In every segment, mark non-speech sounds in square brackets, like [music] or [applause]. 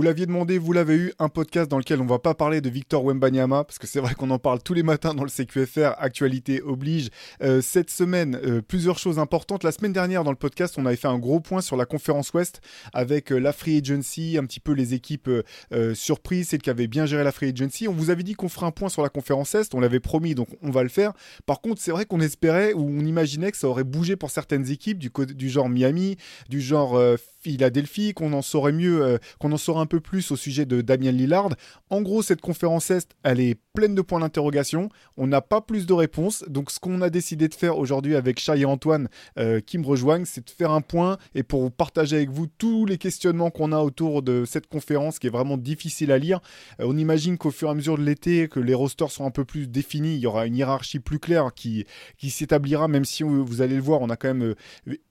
Vous l'aviez demandé, vous l'avez eu, un podcast dans lequel on va pas parler de Victor Wembanyama, parce que c'est vrai qu'on en parle tous les matins dans le CQFR, actualité oblige. Euh, cette semaine, euh, plusieurs choses importantes. La semaine dernière, dans le podcast, on avait fait un gros point sur la conférence Ouest, avec euh, la Free Agency, un petit peu les équipes surprises, celles qui avaient bien géré la Free Agency. On vous avait dit qu'on ferait un point sur la conférence Est, on l'avait promis, donc on va le faire. Par contre, c'est vrai qu'on espérait, ou on imaginait que ça aurait bougé pour certaines équipes, du, genre Miami, du genre Philadelphie, qu'on en saurait mieux, qu'on en saurait un peu plus au sujet de Damien Lillard. En gros, cette conférence Est, elle est pleine de points d'interrogation. On n'a pas plus de réponses. Donc, ce qu'on a décidé de faire aujourd'hui avec Chai et Antoine euh, qui me rejoignent, c'est de faire un point et pour partager avec vous tous les questionnements qu'on a autour de cette conférence qui est vraiment difficile à lire. Euh, on imagine qu'au fur et à mesure de l'été, que les rosters sont un peu plus définis, il y aura une hiérarchie plus claire qui, qui s'établira, même si vous allez le voir, on a quand même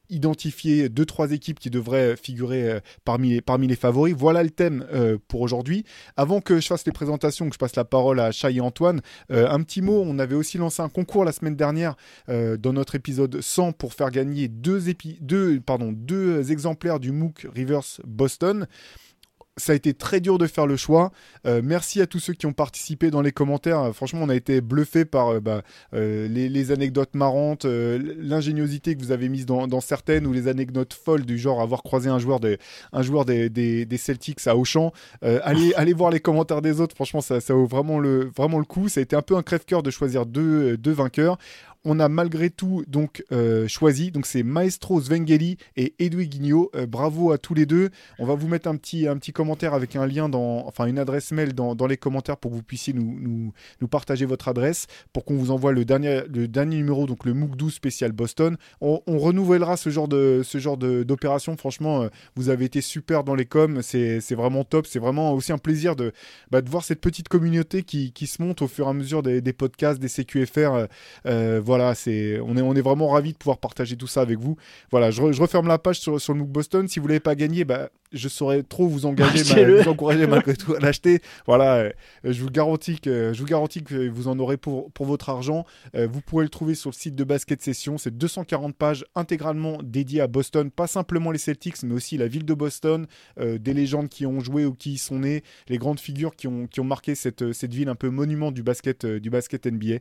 identifier deux trois équipes qui devraient figurer euh, parmi, les favoris. Voilà le thème euh, pour aujourd'hui. Avant que je fasse les présentations, que je passe la parole à Chai et Antoine, euh, un petit mot. On avait aussi lancé un concours la semaine dernière dans notre épisode 100 pour faire gagner deux, deux, pardon, deux exemplaires du MOOC Rivers Boston ça a été très dur de faire le choix. Euh, merci à tous ceux qui ont participé dans les commentaires. Franchement, on a été bluffé par euh, bah, euh, les, anecdotes marrantes, l'ingéniosité que vous avez mise dans, certaines ou les anecdotes folles du genre avoir croisé un joueur des, un joueur des, des, Celtics à Auchan. allez, allez voir les commentaires des autres. Franchement, ça, ça vaut vraiment le, vraiment le coup. Ça a été un peu un crève-cœur de choisir deux, deux vainqueurs on a malgré tout donc euh, choisi. Donc c'est Maestro Svengeli et Edoui Guignot. Euh, bravo à tous les deux. On va vous mettre un petit, commentaire avec un lien dans, enfin une adresse mail dans, les commentaires pour que vous puissiez nous, nous, partager votre adresse pour qu'on vous envoie le dernier, numéro, donc le MOOC 12 spécial Boston. On, renouvellera ce genre d'opération. Franchement, euh, vous avez été super dans les coms. C'est vraiment top. C'est vraiment aussi un plaisir de, bah, de voir cette petite communauté qui, se monte au fur et à mesure des, podcasts, des CQFR voilà, c'est, on, est, on est vraiment ravis de pouvoir partager tout ça avec vous. Voilà, je, referme la page sur, sur le MOOC Boston. Si vous ne l'avez pas gagné, bah, je saurais trop vous engager, vous encourager [laughs] malgré tout à l'acheter. Voilà, euh, je vous garantis que je vous garantis que vous en aurez pour, pour votre argent. Euh, vous pourrez le trouver sur le site de Basket Session. C'est 240 pages intégralement dédiées à Boston, pas simplement les Celtics, mais aussi la ville de Boston, euh, des légendes qui ont joué ou qui y sont nées, les grandes figures qui ont, qui ont marqué cette, cette ville un peu monument du basket du basket NBA.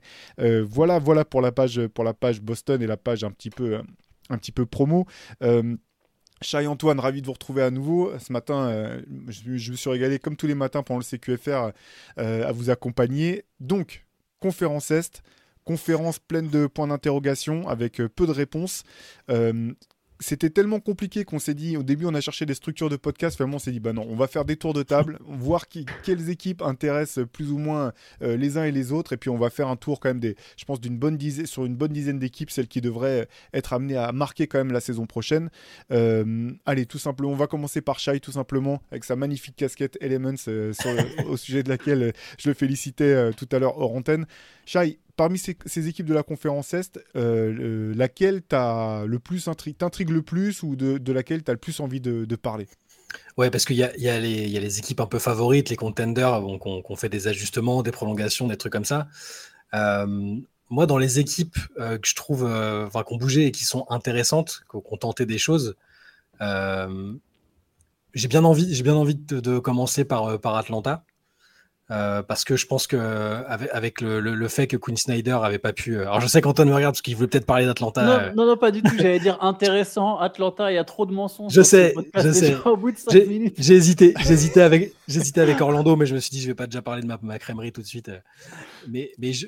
voilà, voilà pour la page pour la page Boston et la page un petit peu un petit peu promo. Chai Antoine, ravi de vous retrouver à nouveau. Ce matin, euh, je, me suis régalé comme tous les matins pendant le CQFR euh, à vous accompagner. Donc, conférence Est, conférence pleine de points d'interrogation avec euh, peu de réponses c'était tellement compliqué qu'on s'est dit, au début, on a cherché des structures de podcast. Finalement, on s'est dit, bah non, on va faire des tours de table, [laughs] voir qui, quelles équipes intéressent plus ou moins euh, les uns et les autres. Et puis, on va faire un tour quand même des, je pense, d'une bonne dizaine, sur une bonne dizaine d'équipes, celles qui devraient être amenées à marquer quand même la saison prochaine. Euh, allez, tout simplement, on va commencer par Shai, tout simplement, avec sa magnifique casquette Elements, euh, [laughs] au sujet de laquelle je le félicitais tout à l'heure hors antenne. Shai, parmi ces, équipes de la conférence Est, euh, laquelle le plus t'intrigue le plus ou de, laquelle tu as le plus envie de, parler? Ouais, parce qu'il y, a les équipes un peu favorites, les contenders, bon, qu'on fait des ajustements, des prolongations, des trucs comme ça. Euh, moi, dans les équipes euh, que je trouve, enfin, qui ont bougé et qui sont intéressantes, qui ont tenté des choses, j'ai bien envie, de, commencer par Atlanta. Euh, parce que je pense que avec, le, fait que Quinn Snyder avait pas pu. Euh, alors je sais qu'Antoine me regarde parce qu'il voulait peut-être parler d'Atlanta. Non, euh. non, non, pas du tout. J'allais dire intéressant. Atlanta, il y a trop de mensonges. Je sais, je sais. J'ai hésité, j'hésitais avec, j'hésitais avec Orlando, mais je me suis dit je vais pas déjà parler de ma, ma crèmerie tout de suite. Mais, mais je,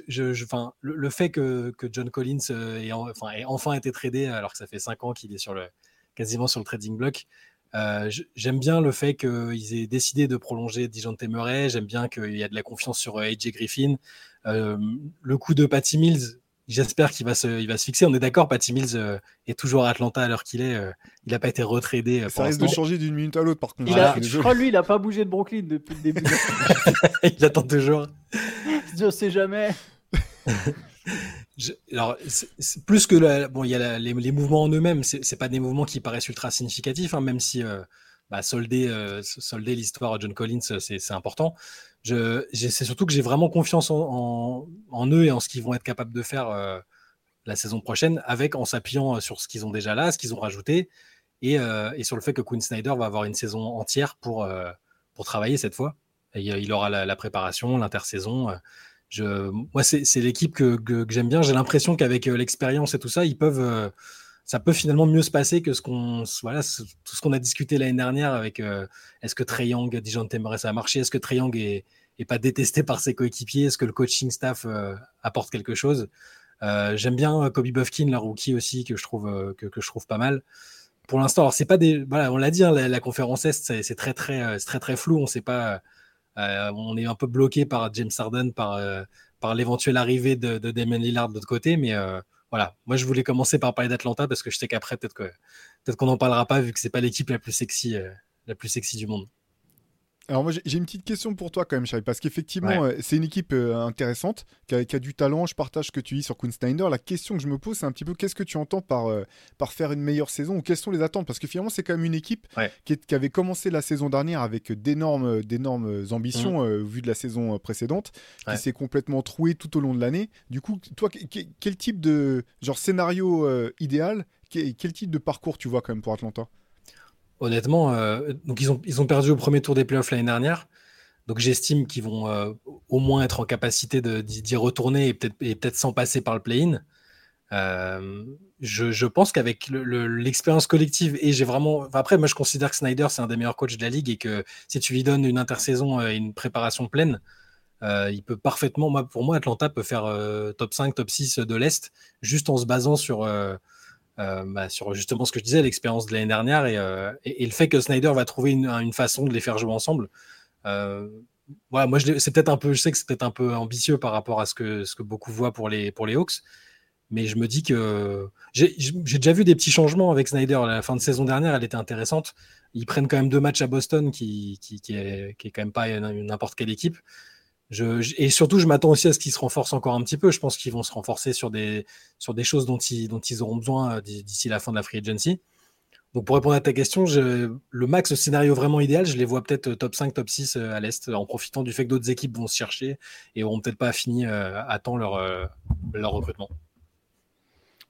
le, fait que, que John Collins ait, enfin, ait enfin été tradé alors que ça fait 5 ans qu'il est sur le quasiment sur le trading block. Euh, j'aime bien le fait qu'ils aient décidé de prolonger Dijon Murray. J'aime bien qu'il y a de la confiance sur euh, AJ Griffin. Euh, le coup de Patty Mills, j'espère qu'il va se, il va se fixer. On est d'accord, Patty Mills est toujours à Atlanta à l'heure qu'il est. il n'a pas été retradé. Ça risque de changer d'une minute à l'autre, par contre. je crois lui, il n'a pas bougé de Brooklyn depuis le début. [laughs] il attend toujours. je sais jamais. [laughs] alors, plus que bon, il y a les, mouvements en eux-mêmes, c'est pas des mouvements qui paraissent ultra significatifs, hein, même si euh, bah, solder, euh, l'histoire de John Collins, c'est important. C'est surtout que j'ai vraiment confiance en, eux et en ce qu'ils vont être capables de faire euh, la saison prochaine, avec en s'appuyant sur ce qu'ils ont déjà là, ce qu'ils ont rajouté, et, sur le fait que Quinn Snyder va avoir une saison entière pour, pour travailler cette fois. Il aura la préparation, l'intersaison moi, c'est l'équipe que, j'aime bien. J'ai l'impression qu'avec euh, l'expérience et tout ça, ils peuvent, euh, ça peut finalement mieux se passer que ce qu'on, voilà, tout ce qu'on a discuté l'année dernière avec euh, est-ce que Trey Young, Dijon Temeray, ça a marché? Est-ce que Trey Young est, pas détesté par ses coéquipiers? Est-ce que le coaching staff apporte quelque chose? J'aime bien Kobe Buffkin, la rookie aussi, que je trouve, que, je trouve pas mal. Pour l'instant, c'est pas des, voilà, on l'a dit, hein, la, conférence Est, c'est très, très, très, très flou. On sait pas euh, on est un peu bloqué par James Harden, par, euh, l'éventuelle arrivée de, de, Damon Lillard de l'autre côté, mais euh, voilà, moi je voulais commencer par parler d'Atlanta parce que je sais qu'après peut-être qu'on n'en parlera pas vu que c'est pas l'équipe la la plus sexy du monde. Alors moi j'ai une petite question pour toi quand même, Charlie, parce qu'effectivement euh, c'est une équipe euh, intéressante, qui a, du talent, je partage ce que tu dis sur Queen Snyder. La question que je me pose c'est un petit peu qu'est-ce que tu entends par, euh, par faire une meilleure saison ou quelles sont les attentes? Parce que finalement c'est quand même une équipe qui, avait commencé la saison dernière avec d'énormes, d'énormes ambitions mmh. vu de la saison précédente, qui s'est complètement trouée tout au long de l'année. Du coup, toi, quel type de genre scénario idéal, quel type de parcours tu vois quand même pour Atlanta? Honnêtement, euh, donc ils ont, perdu au premier tour des playoffs l'année dernière. Donc j'estime qu'ils vont euh, au moins être en capacité d'y retourner et peut-être peut sans passer par le play-in. Euh, je, pense qu'avec l'expérience collective et j'ai vraiment. après, moi je considère que Snyder c'est un des meilleurs coachs de la ligue et que si tu lui donnes une intersaison et une préparation pleine, il peut parfaitement. Moi, pour moi, Atlanta peut faire top 5, top 6 de l'Est juste en se basant sur euh, bah, sur justement ce que je disais, l'expérience de l'année dernière euh, et, le fait que Snyder va trouver une, façon de les faire jouer ensemble. Euh, moi, c'est peut-être un peu, je sais que c'est peut-être un peu ambitieux par rapport à ce que, ce que beaucoup voient pour les, pour les Hawks, mais je me dis que j'ai déjà vu des petits changements avec Snyder. La fin de saison dernière, elle était intéressante. Ils prennent quand même deux matchs à Boston, qui, qui, qui, est, qui est, quand même pas n'importe quelle équipe et surtout, je m'attends aussi à ce qu'ils se renforcent encore un petit peu. Je pense qu'ils vont se renforcer sur des, sur des choses dont ils, dont ils auront besoin euh, d'ici la fin de la free agency. Donc, pour répondre à ta question, le max, le scénario vraiment idéal, je les vois peut-être euh, top 5, top 6 euh, à l'Est, en profitant du fait que d'autres équipes vont se chercher et n'auront peut-être pas fini à temps leur, leur recrutement.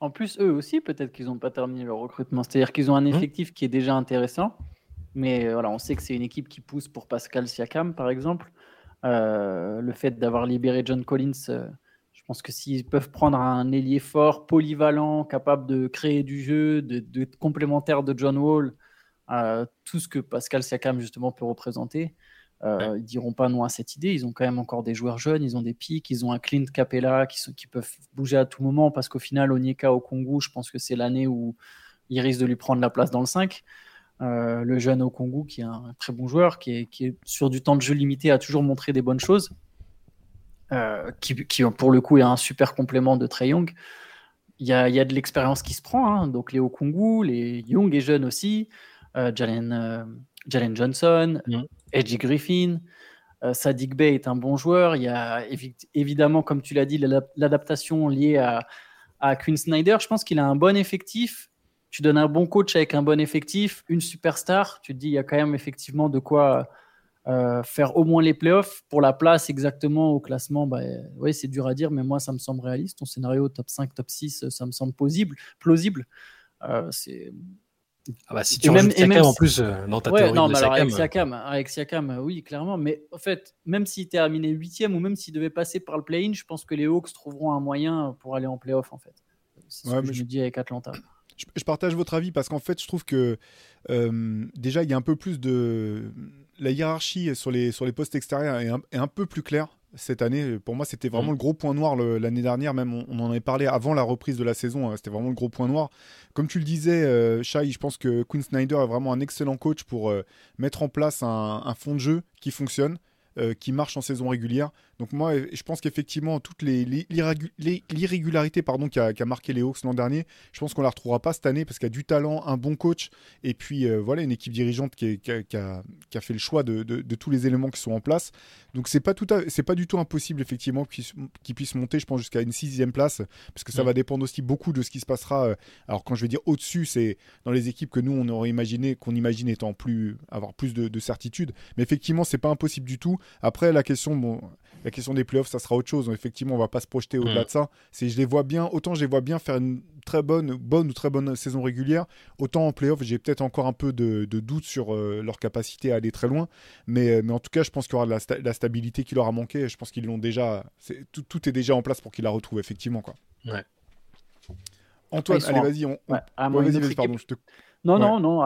En plus, eux aussi, peut-être qu'ils n'ont pas terminé leur recrutement. C'est-à-dire qu'ils ont un mmh. effectif qui est déjà intéressant. Mais voilà, on sait que c'est une équipe qui pousse pour Pascal Siakam, par exemple. Euh, le fait d'avoir libéré John Collins, euh, je pense que s'ils peuvent prendre un ailier fort, polyvalent, capable de créer du jeu, de, complémentaire de John Wall, euh, tout ce que Pascal Siakam justement peut représenter, ils ils diront pas non à cette idée. Ils ont quand même encore des joueurs jeunes, ils ont des pics, ils ont un Clint Capella qui, qui peuvent bouger à tout moment parce qu'au final, Onyeka au Congo, je pense que c'est l'année où il risque de lui prendre la place dans le 5. Euh, le jeune Okongu, qui est un très bon joueur, qui est, sur du temps de jeu limité, a toujours montré des bonnes choses, euh, qui, pour le coup est un super complément de Trey Young. Il y a, de l'expérience qui se prend, hein. donc les Okongu, les Young et jeunes aussi, euh, Jalen, Johnson, mm. Edgy Griffin. Sadik Bey est un bon joueur. Il y a évidemment, comme tu l'as dit, l'adaptation liée à, à Quinn Snyder. Je pense qu'il a un bon effectif tu donnes un bon coach avec un bon effectif, une superstar, tu te dis il y a quand même effectivement de quoi euh, faire au moins les playoffs. Pour la place exactement au classement, bah, oui, c'est dur à dire, mais moi ça me semble réaliste. Ton scénario top 5, top 6, ça me semble plausible. plausible. Euh, c'est ah bah, si tu même, Siakam en plus euh, dans ta théorie non, de Siakam, avec Siakam, oui, clairement. Mais en fait, même s'il terminait huitième ou même s'il devait passer par le play-in, je pense que les Hawks trouveront un moyen pour aller en playoff en fait. C'est ce que je me dis avec Atlanta je, partage votre avis parce qu'en fait, je trouve que euh, déjà, il y a un peu plus de. La hiérarchie sur les, sur les postes extérieurs est un, peu plus claire cette année. Pour moi, c'était vraiment mm. le gros point noir l'année dernière. Même, on, en avait parlé avant la reprise de la saison. Hein, c'était vraiment le gros point noir. Comme tu le disais, euh, Shai, je pense que Quinn Snyder est vraiment un excellent coach pour euh, mettre en place un, fond de jeu qui fonctionne. Euh, qui marche en saison régulière. Donc moi, je pense qu'effectivement, toutes les, l'irrégularité pardon qui a, marqué les Hawks l'an dernier, je pense qu'on la retrouvera pas cette année parce qu'il y a du talent, un bon coach et puis euh, voilà une équipe dirigeante qui, a, fait le choix de, tous les éléments qui sont en place. Donc c'est pas tout, c'est pas du tout impossible effectivement qu'ils puissent monter, je pense jusqu'à une sixième place parce que ça mm. va dépendre aussi beaucoup de ce qui se passera. Euh, alors quand je vais dire au-dessus, c'est dans les équipes que nous on aurait imaginé, qu'on imagine étant plus avoir plus de, de certitude. Mais effectivement, c'est pas impossible du tout. Après, la question, bon, la question des playoffs, ça sera autre chose. Effectivement, on va pas se projeter au-delà mm. de ça. C'est, je les vois bien, autant je les vois bien faire une très bonne, bonne ou très bonne saison régulière, autant en playoffs, j'ai peut-être encore un peu de, de doute sur euh, leur capacité à aller très loin. Mais, euh, mais en tout cas, je pense qu'il y aura de la, stabilité qui leur a manqué. Je pense qu'ils l'ont déjà. tout, tout, est déjà en place pour qu'ils la retrouvent, effectivement. Quoi. Ouais. Antoine, allez, vas-y. On, vas-y, pardon, je te non, non, non,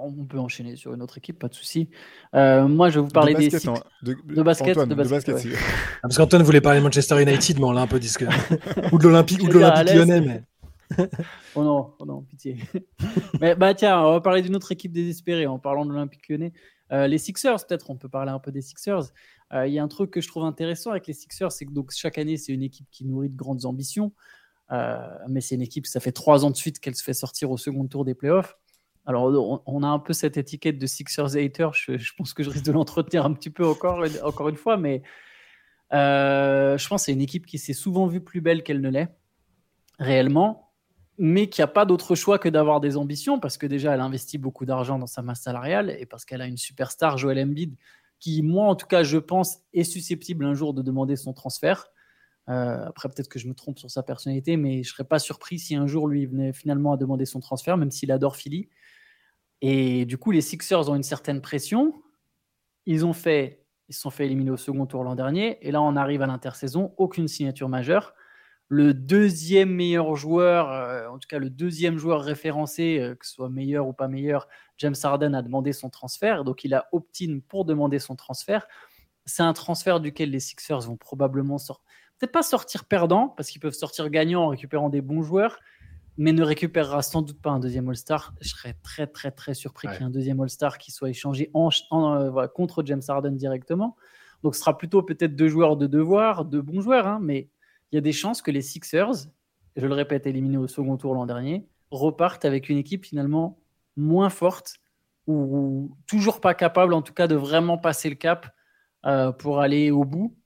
on peut enchaîner sur une autre équipe, pas de souci. Euh, moi, je vais vous parler des hein, de, basket, de basket, ah, Parce qu'Antoine voulait parler de Manchester United, mais on l'a un peu dit [laughs] ou de l'Olympique, ou de l'Olympique Lyonnais, mais. [laughs] oh non, oh non, pitié. [laughs] mais bah tiens, on va parler d'une autre équipe désespérée en parlant de l'Olympique Lyonnais. Euh, les Sixers, peut-être, on peut parler un peu des Sixers. Euh, il y a un truc que je trouve intéressant avec les Sixers, c'est que donc chaque année, c'est une équipe qui nourrit de grandes ambitions. mais c'est une équipe, ça fait trois ans de suite qu'elle se fait sortir au second tour des playoffs. Alors, on, a un peu cette étiquette de Sixers hater. Je, je pense que je risque de l'entretenir un petit peu encore, encore une fois, mais euh, je pense que c'est une équipe qui s'est souvent vue plus belle qu'elle ne l'est, réellement, mais qui n'a pas d'autre choix que d'avoir des ambitions, parce que déjà, elle investit beaucoup d'argent dans sa masse salariale et parce qu'elle a une superstar, Joel Embiid, qui, moi, en tout cas, je pense, est susceptible un jour de demander son transfert. Euh, après, peut-être que je me trompe sur sa personnalité, mais je ne serais pas surpris si un jour lui venait finalement à demander son transfert, même s'il adore Philly. Et du coup, les Sixers ont une certaine pression. Ils ont fait, ils se sont fait éliminer au second tour l'an dernier. Et là, on arrive à l'intersaison, aucune signature majeure. Le deuxième meilleur joueur, euh, en tout cas le deuxième joueur référencé, euh, que ce soit meilleur ou pas meilleur, James Harden a demandé son transfert. Donc il a opt-in pour demander son transfert. C'est un transfert duquel les Sixers vont probablement sortir. Peut-être pas sortir perdant, parce qu'ils peuvent sortir gagnant en récupérant des bons joueurs, mais ne récupérera sans doute pas un deuxième All-Star. Je serais très, très, très surpris qu'il y ait un deuxième All-Star qui soit échangé en, euh, contre James Harden directement. Donc, ce sera plutôt peut-être deux joueurs de devoir, deux bons joueurs, hein, mais il y a des chances que les Sixers, je le répète, éliminés au second tour l'an dernier, repartent avec une équipe finalement moins forte ou, toujours pas capable, en tout cas, de vraiment passer le cap euh, pour aller au bout.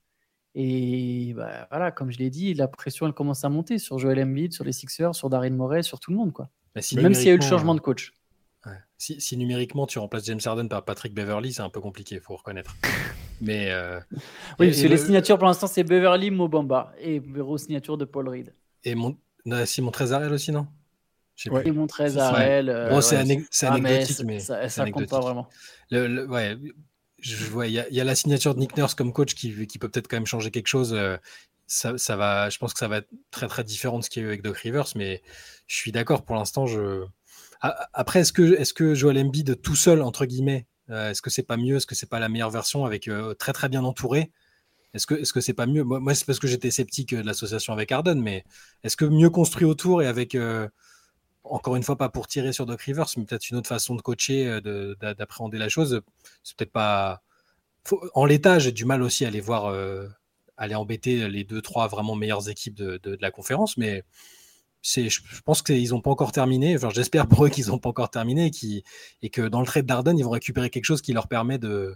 Et bah, voilà, comme je l'ai dit, la pression elle commence à monter sur Joel Embiid, sur les Sixers, sur Darin Morey, sur tout le monde. Quoi. Bah, Même s'il y a eu le changement de coach. Si, numériquement tu remplaces James Harden par Patrick Beverly, c'est un peu compliqué, il faut reconnaître. [laughs] Mais euh, oui, parce que les signatures pour l'instant c'est Beverly, Mobamba et Bureau signature de Paul Reed. Et mon... Simon Trezarel aussi, non? Ouais. Simon Trezarel. Euh, bon, c'est anecdotique, mais ça, ça compte pas vraiment. Le, ouais, il y, a la signature de Nick Nurse comme coach qui, peut peut-être quand même changer quelque chose. Euh, ça, va, je pense que ça va être très très différent de ce qu'il y a eu avec Doc Rivers, mais je suis d'accord pour l'instant. Je... Après, est-ce que, est-ce que Joel Embiid tout seul entre guillemets, euh, est-ce que c'est pas mieux, est-ce que c'est pas la meilleure version avec euh, très très bien entouré? Est-ce que est-ce que c'est pas mieux? Moi, c'est parce que j'étais sceptique de l'association avec Harden, mais est-ce que mieux construit autour et avec encore une fois, pas pour tirer sur Doc Rivers, mais peut-être une autre façon de coacher, euh, d'appréhender la chose. C'est peut-être pas. En l'état, j'ai du mal aussi à aller voir, euh, aller embêter les deux, trois vraiment meilleures équipes de, la conférence, mais je, pense qu'ils n'ont pas encore terminé. Enfin, J'espère pour eux qu'ils n'ont pas encore terminé et, et, que dans le trade d'Arden, ils vont récupérer quelque chose qui leur permet de,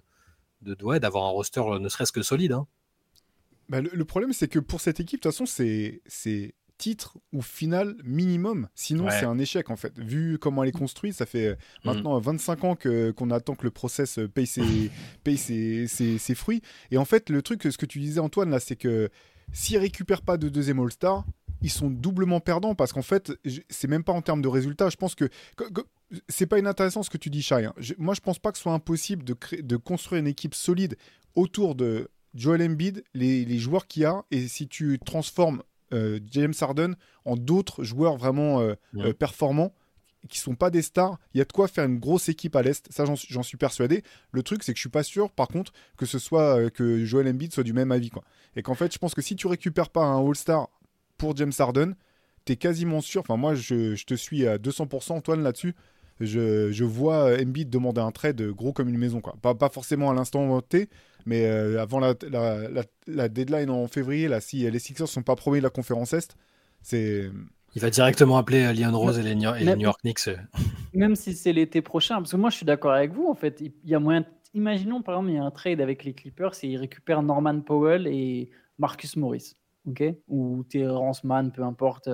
d'avoir un roster ne serait-ce que solide. Hein. Bah, le, le, problème, c'est que pour cette équipe, de toute façon, c'est titre ou finale minimum. Sinon, c'est un échec en fait. Vu comment elle est construite, ça fait euh, mm. maintenant 25 ans que, qu'on attend que le process euh, paye, ses, [laughs] paye ses, ses, fruits. Et en fait, le truc, ce que tu disais Antoine là, c'est que s'ils récupèrent pas de deuxième All-Star, ils sont doublement perdants parce qu'en fait, c'est même pas en termes de résultats. Je pense que, c'est pas inintéressant ce que tu dis, Shai. Hein. moi, je pense pas que ce soit impossible de, créer, de construire une équipe solide autour de Joel Embiid, les, les joueurs qu'il y a, et si tu transformes James Harden en d'autres joueurs vraiment euh, euh, performants qui sont pas des stars, il y a de quoi faire une grosse équipe à l'Est, ça j'en suis persuadé. Le truc c'est que je suis pas sûr par contre que ce soit que Joel Embiid soit du même avis quoi. Et qu'en fait je pense que si tu récupères pas un All-Star pour James Harden, tu es quasiment sûr, enfin moi je, je, te suis à 200% Antoine là-dessus, je, je vois Embiid demander un trade gros comme une maison. Quoi. Pas, pas forcément à l'instant T, mais avant la, la, la, deadline en février, là, si les Sixers sont pas premiers de la conférence Est, c'est. Il va directement appeler Leon Rose et les, New York Knicks. [laughs] Même si c'est l'été prochain, parce que moi je suis d'accord avec vous, en fait, il y a moyen. Imaginons par exemple, il y a un trade avec les Clippers et ils récupèrent Norman Powell et Marcus Morris, ok? Ou Terrence Mann, peu importe.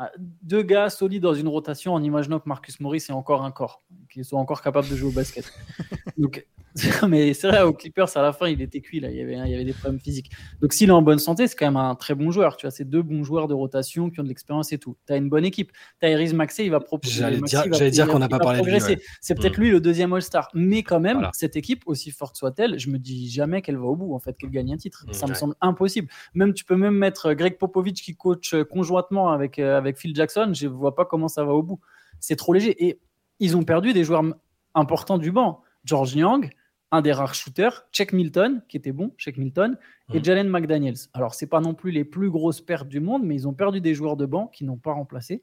Euh, deux gars solides dans une rotation en imaginant que Marcus Morris est encore un corps, qu'ils soit encore capable de jouer au basket. [laughs] Donc [laughs] mais c'est vrai, aux Clippers, à la fin, il était cuit. Là. Il, y avait, il y avait des problèmes physiques. Donc, s'il est en bonne santé, c'est quand même un très bon joueur. Tu vois, c'est deux bons joueurs de rotation qui ont de l'expérience et tout. Tu as une bonne équipe. Tyrese Maxey, il va proposer. J'allais dire, dire qu'on n'a pas parlé de lui. C'est peut-être mm. lui le deuxième All-Star. Mais quand même, cette équipe, aussi forte soit-elle, je me dis jamais qu'elle va au bout, en fait, qu'elle gagne un titre. Ça me semble impossible. Même, tu peux même mettre Greg Popovich qui coach euh, conjointement avec, euh, avec Phil Jackson. Je vois pas comment ça va au bout. C'est trop léger. Et ils ont perdu des joueurs importants du banc. George Young, un des rares shooters, Check Milton, qui était bon, Check Milton, et mm. Jalen McDaniels. Alors, c'est pas non plus les plus grosses pertes du monde, mais ils ont perdu des joueurs de banc qui n'ont pas remplacé.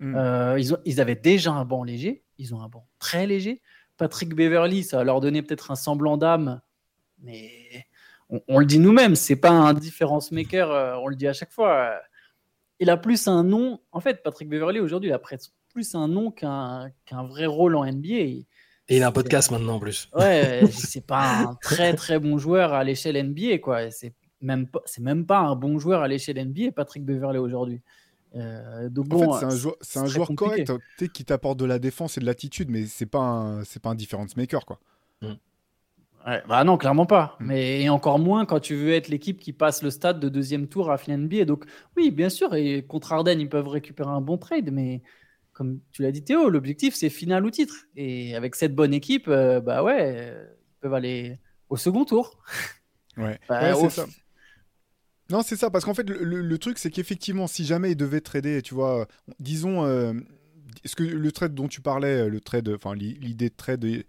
Mm. Euh, ils, ont, ils, avaient déjà un banc léger, ils ont un banc très léger. Patrick Beverly, ça leur donner peut-être un semblant d'âme, mais on, le dit nous-mêmes, c'est pas un difference maker, euh, on le dit à chaque fois. Il a plus un nom, en fait, Patrick Beverly aujourd'hui, il a plus un nom qu'un vrai rôle en NBA. Et il a un podcast maintenant en plus. Ouais, c'est pas un très très bon joueur à l'échelle NBA, quoi. C'est même pas, c'est même pas un bon joueur à l'échelle NBA, Patrick Beverley aujourd'hui. Euh, donc bon, en fait, c'est un, joueur, correct qui t'apporte de la défense et de l'attitude, mais c'est pas c'est pas un difference maker, quoi. Mm. Ouais, bah non, clairement pas. Mm. Mais et encore moins quand tu veux être l'équipe qui passe le stade de deuxième tour à fin NBA. Donc oui, bien sûr, et contre Arden, ils peuvent récupérer un bon trade, mais comme tu l'as dit Théo, l'objectif c'est finale ou titre. Et avec cette bonne équipe, euh, bah ouais, ils peuvent aller au second tour. [laughs] Ouais, bah, c'est ça. Non, c'est ça, parce qu'en fait, le, truc, c'est qu'effectivement, si jamais ils devaient trader, tu vois, disons, euh, est-ce que le trade dont tu parlais, le trade, enfin, l'idée de trade,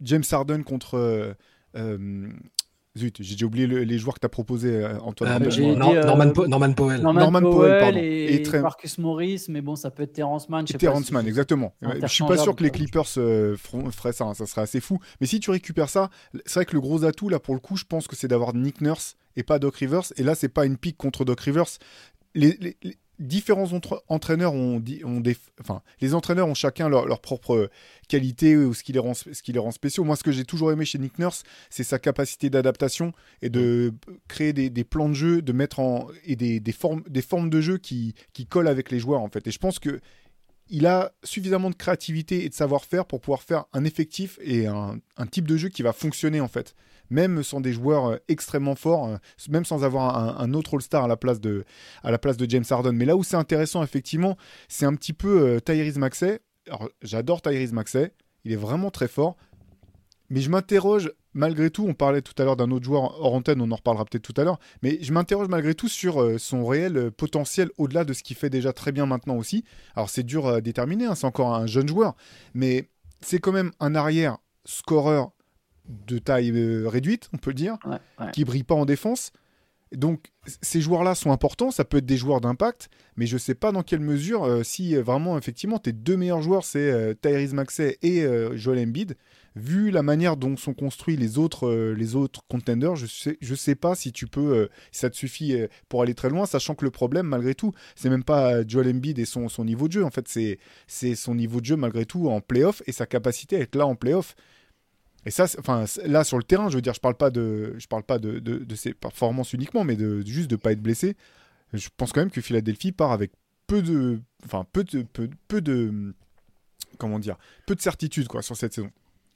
James Harden contre euh, Zut, j'ai oublié les joueurs que tu as proposés, euh, Antoine. Euh, Norman, Powell. Norman, Powell, et, Marcus Morris, mais bon, ça peut être Terrence Mann. Terrence Mann, exactement. Je suis pas sûr que les Clippers euh, feraient ça, hein, ça serait assez fou. Mais si tu récupères ça, c'est vrai que le gros atout, là, pour le coup, je pense que c'est d'avoir Nick Nurse et pas Doc Rivers. Et là, c'est pas une pique contre Doc Rivers. les, différents entraîneurs ont, ont des, enfin, les entraîneurs ont chacun leur, leur propre qualité ou ce qui les rend, ce qui les rend spéciaux. Moi, ce que j'ai toujours aimé chez Nick Nurse, c'est sa capacité d'adaptation et de créer des, des, plans de jeu, de mettre en et des, des, formes, des formes de jeu qui, qui collent avec les joueurs en fait. Et je pense que il a suffisamment de créativité et de savoir-faire pour pouvoir faire un effectif et un, un type de jeu qui va fonctionner en fait même sans des joueurs euh, extrêmement forts, euh, même sans avoir un, autre All-Star à, la place de, à la place de James Harden. Mais là où c'est intéressant, effectivement, c'est un petit peu euh, Tyrese Maxey. Alors, j'adore Tyrese Maxey, il est vraiment très fort. Mais je m'interroge malgré tout, on parlait tout à l'heure d'un autre joueur hors antenne, on en reparlera peut-être tout à l'heure, mais je m'interroge malgré tout sur son réel potentiel au-delà de ce qu'il fait déjà très bien maintenant aussi. Alors c'est dur à déterminer, hein, c'est encore un jeune joueur, mais c'est quand même un arrière scoreur de taille euh, réduite, on peut le dire, qui brille pas en défense. Donc ces joueurs-là sont importants, ça peut être des joueurs d'impact, mais je sais pas dans quelle mesure, euh, si euh, vraiment effectivement tes deux meilleurs joueurs c'est Tyrese Maxey et Joel Embiid, vu la manière dont sont construits les autres, les autres contenders, je sais, je sais pas si tu peux, si ça te suffit pour aller très loin, sachant que le problème malgré tout, c'est même pas Joel Embiid et son, son niveau de jeu, en fait c'est son niveau de jeu malgré tout en playoff et sa capacité à être là en playoff. Et ça, enfin, là sur le terrain, je veux dire, je parle pas de, je parle pas de, de, ses performances uniquement, mais de, juste de pas être blessé. Je pense quand même que Philadelphie part avec peu de, enfin, peu de, peu, peu de, comment dire, peu de certitude quoi sur cette saison.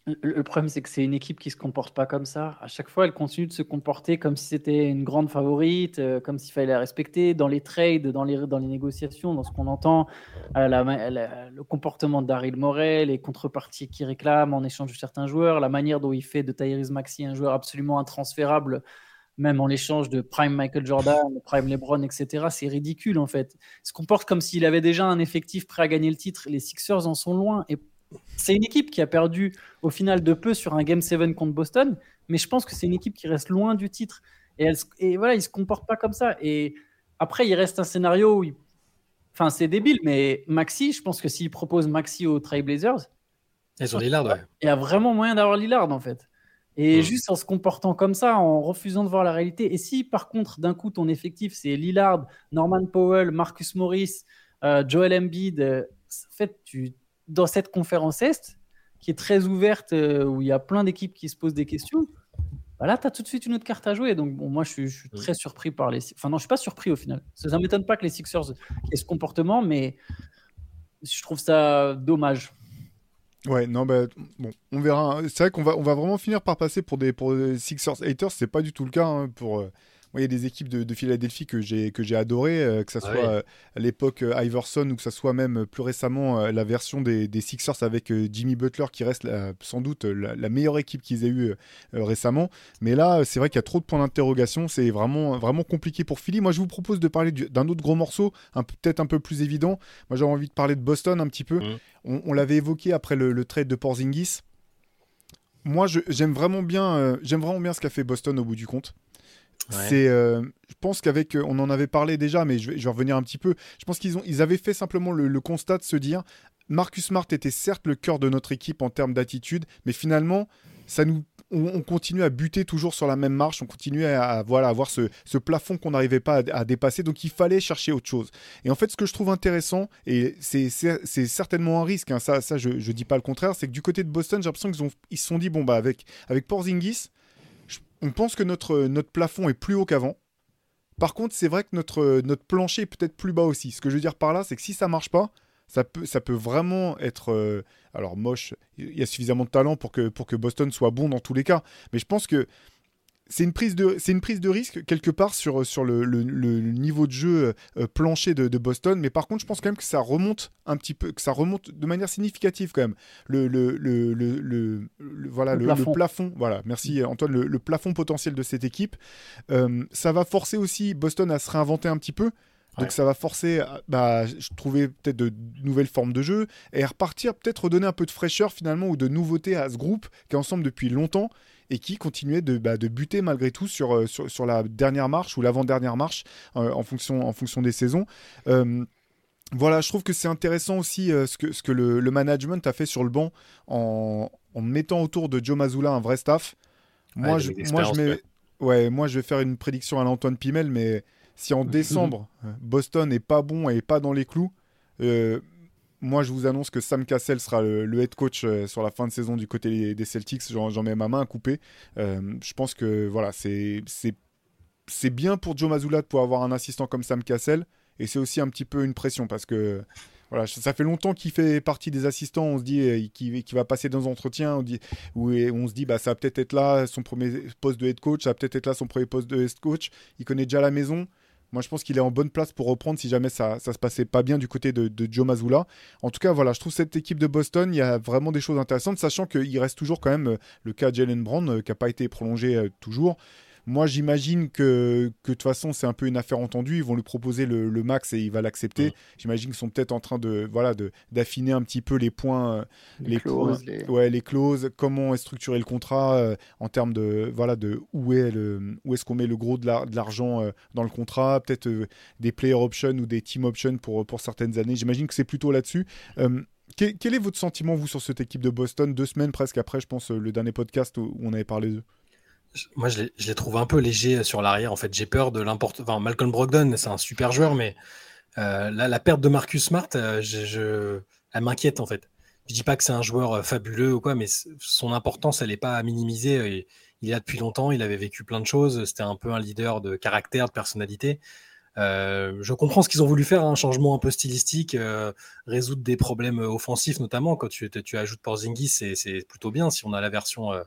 Le problème, c'est que c'est une équipe qui se comporte pas comme ça. À chaque fois, elle continue de se comporter comme si c'était une grande favorite, euh, comme s'il fallait la respecter dans les trades, dans les, dans les négociations, dans ce qu'on entend. Le comportement de Daryl Morel, les contreparties qu'il réclame en échange de certains joueurs, la manière dont il fait de Tyrese Maxi un joueur absolument intransférable, même en l'échange de Prime Michael Jordan, Prime LeBron, etc. C'est ridicule en fait. Il se comporte comme s'il avait déjà un effectif prêt à gagner le titre. Les Sixers en sont loin et c'est une équipe qui a perdu au final de peu sur un Game 7 contre Boston, mais je pense que c'est une équipe qui reste loin du titre. Et, elle, et voilà, ils se comportent pas comme ça. Et après, il reste un scénario où, enfin, c'est débile, mais Maxi, je pense que s'il propose Maxi aux Trailblazers, Ils ont Lillard, ouais. Il y a vraiment moyen d'avoir Lillard, en fait. Et mm. juste en se comportant comme ça, en refusant de voir la réalité. Et si par contre, d'un coup, ton effectif, c'est Lillard, Norman Powell, Marcus Morris, euh, Joel Embiid, euh, en fait, tu, dans cette conférence Est, qui est très ouverte, euh, où il y a plein d'équipes qui se posent des questions, bah là, tu as tout de suite une autre carte à jouer. Donc, bon, moi, je suis, mm. très surpris par les. Enfin, non, je suis pas surpris au final. Ça ne m'étonne pas que les Sixers aient ce comportement, mais je trouve ça dommage. Ouais, non, bah, bon, on verra. Hein. C'est vrai qu'on va, on va vraiment finir par passer pour des, pour des Sixers haters. C'est pas du tout le cas hein, pour. Euh, moi, il y a des équipes de, Philadelphie que j'ai que j'ai adoré, euh, que ce ah soit euh, à l'époque Iverson ou que ce soit même plus récemment la version des, des, Sixers avec Jimmy Butler qui reste sans doute la, meilleure équipe qu'ils aient eue récemment. Mais là, c'est vrai qu'il y a trop de points d'interrogation. C'est vraiment vraiment compliqué pour Philly. Moi, je vous propose de parler d'un autre gros morceau, peut-être un peu plus évident. Moi, j'ai envie de parler de Boston un petit peu. Mmh on, l'avait évoqué après le, trade de Porzingis. Moi, j'aime vraiment bien, euh, j'aime vraiment bien ce qu'a fait Boston au bout du compte. C'est, euh, je pense qu'avec, euh, on en avait parlé déjà, mais je vais, revenir un petit peu. Je pense qu'ils ont, ils avaient fait simplement le, constat de se dire, Marcus Smart était certes le cœur de notre équipe en termes d'attitude, mais finalement, ça nous on, continue à buter toujours sur la même marche, on continue à, voilà, avoir ce, plafond qu'on n'arrivait pas à, dépasser, donc il fallait chercher autre chose. Et en fait, ce que je trouve intéressant, et c'est certainement un risque, hein, ça, ça je ne dis pas le contraire, c'est que du côté de Boston, j'ai l'impression qu'ils ils se sont dit, bon, bah avec, avec Porzingis, on pense que notre, notre plafond est plus haut qu'avant. Par contre, c'est vrai que notre, notre plancher est peut-être plus bas aussi. Ce que je veux dire par là, c'est que si ça marche pas, ça peut, ça peut vraiment être euh, alors moche. Il y a suffisamment de talent que, pour que Boston soit bon dans tous les cas. Mais je pense que c'est une prise de c'est une prise de risque quelque part sur sur le, niveau de jeu euh, plancher de, Boston. Mais par contre je pense quand même que ça remonte un petit peu que ça remonte de manière significative quand même. Le le, le, voilà le, plafond. voilà. Merci Antoine. Le, plafond potentiel de cette équipe euh, ça va forcer aussi Boston à se réinventer un petit peu. Donc ça va forcer, bah, je trouvais peut-être de nouvelles formes de jeu et repartir, peut-être redonner un peu de fraîcheur finalement ou de nouveauté à ce groupe qui est ensemble depuis longtemps et qui continuait de, bah, de buter malgré tout sur, euh, sur, sur, la dernière marche ou l'avant-dernière marche euh, en, fonction, en fonction des saisons. Euh, voilà, je trouve que c'est intéressant aussi ce que, ce que le, management a fait sur le banc en, en, mettant autour de Joe Mazzulla un vrai staff. Moi, je, moi, je mets, ouais, moi, je vais faire une prédiction à l'Antoine Pimel, mais si en [laughs] décembre, Boston n'est pas bon et pas dans les clous, euh, moi je vous annonce que Sam Cassell sera le, head coach euh, sur la fin de saison du côté des Celtics. J'en mets ma main à couper. Euh, je pense que voilà, c'est bien pour Joe Mazzulla de pouvoir avoir un assistant comme Sam Cassell. Et c'est aussi un petit peu une pression parce que voilà, ça fait longtemps qu'il fait partie des assistants. On se dit qu'il va passer dans un entretien on, dit, où on se dit bah, ça va peut-être être là son premier poste de head coach, ça va peut-être être là son premier poste de head coach. Il connaît déjà la maison. Moi, je pense qu'il est en bonne place pour reprendre si jamais ça, ça se passait pas bien du côté de, Joe Mazzulla. En tout cas, voilà, je trouve cette équipe de Boston, il y a vraiment des choses intéressantes, sachant qu'il reste toujours quand même euh, le cas Jalen Brown, euh, qui n'a pas été prolongé euh, toujours. Moi, j'imagine que, que de toute façon, c'est un peu une affaire entendue. Ils vont lui proposer le, max et il va l'accepter. J'imagine qu'ils sont peut-être en train de voilà d'affiner un petit peu les points, euh, les, clauses, les... Ouais, les clauses, comment est structuré le contrat euh, en termes de voilà de où est le où est-ce qu'on met le gros de l'argent euh, dans le contrat, peut-être des player options ou des team options pour pour certaines années. J'imagine que c'est plutôt là-dessus. Quel, quel, est votre sentiment, vous, sur cette équipe de Boston? Deux semaines presque après, je pense, le dernier podcast où on avait parlé d'eux moi, je les, trouve un peu légers sur l'arrière. En fait, j'ai peur de l'importe. Enfin, Malcolm Brogdon, c'est un super joueur, mais euh, là, la perte de Marcus Smart, euh, elle m'inquiète en fait. Je dis pas que c'est un joueur euh, fabuleux ou quoi, mais son importance, elle n'est pas à minimiser. Il y a depuis longtemps, il avait vécu plein de choses. C'était un peu un leader de caractère, de personnalité. je comprends ce qu'ils ont voulu faire, un changement un peu stylistique, résoudre des problèmes offensifs notamment. Quand tu, tu ajoutes Porzingis, c'est plutôt bien si on a la version euh,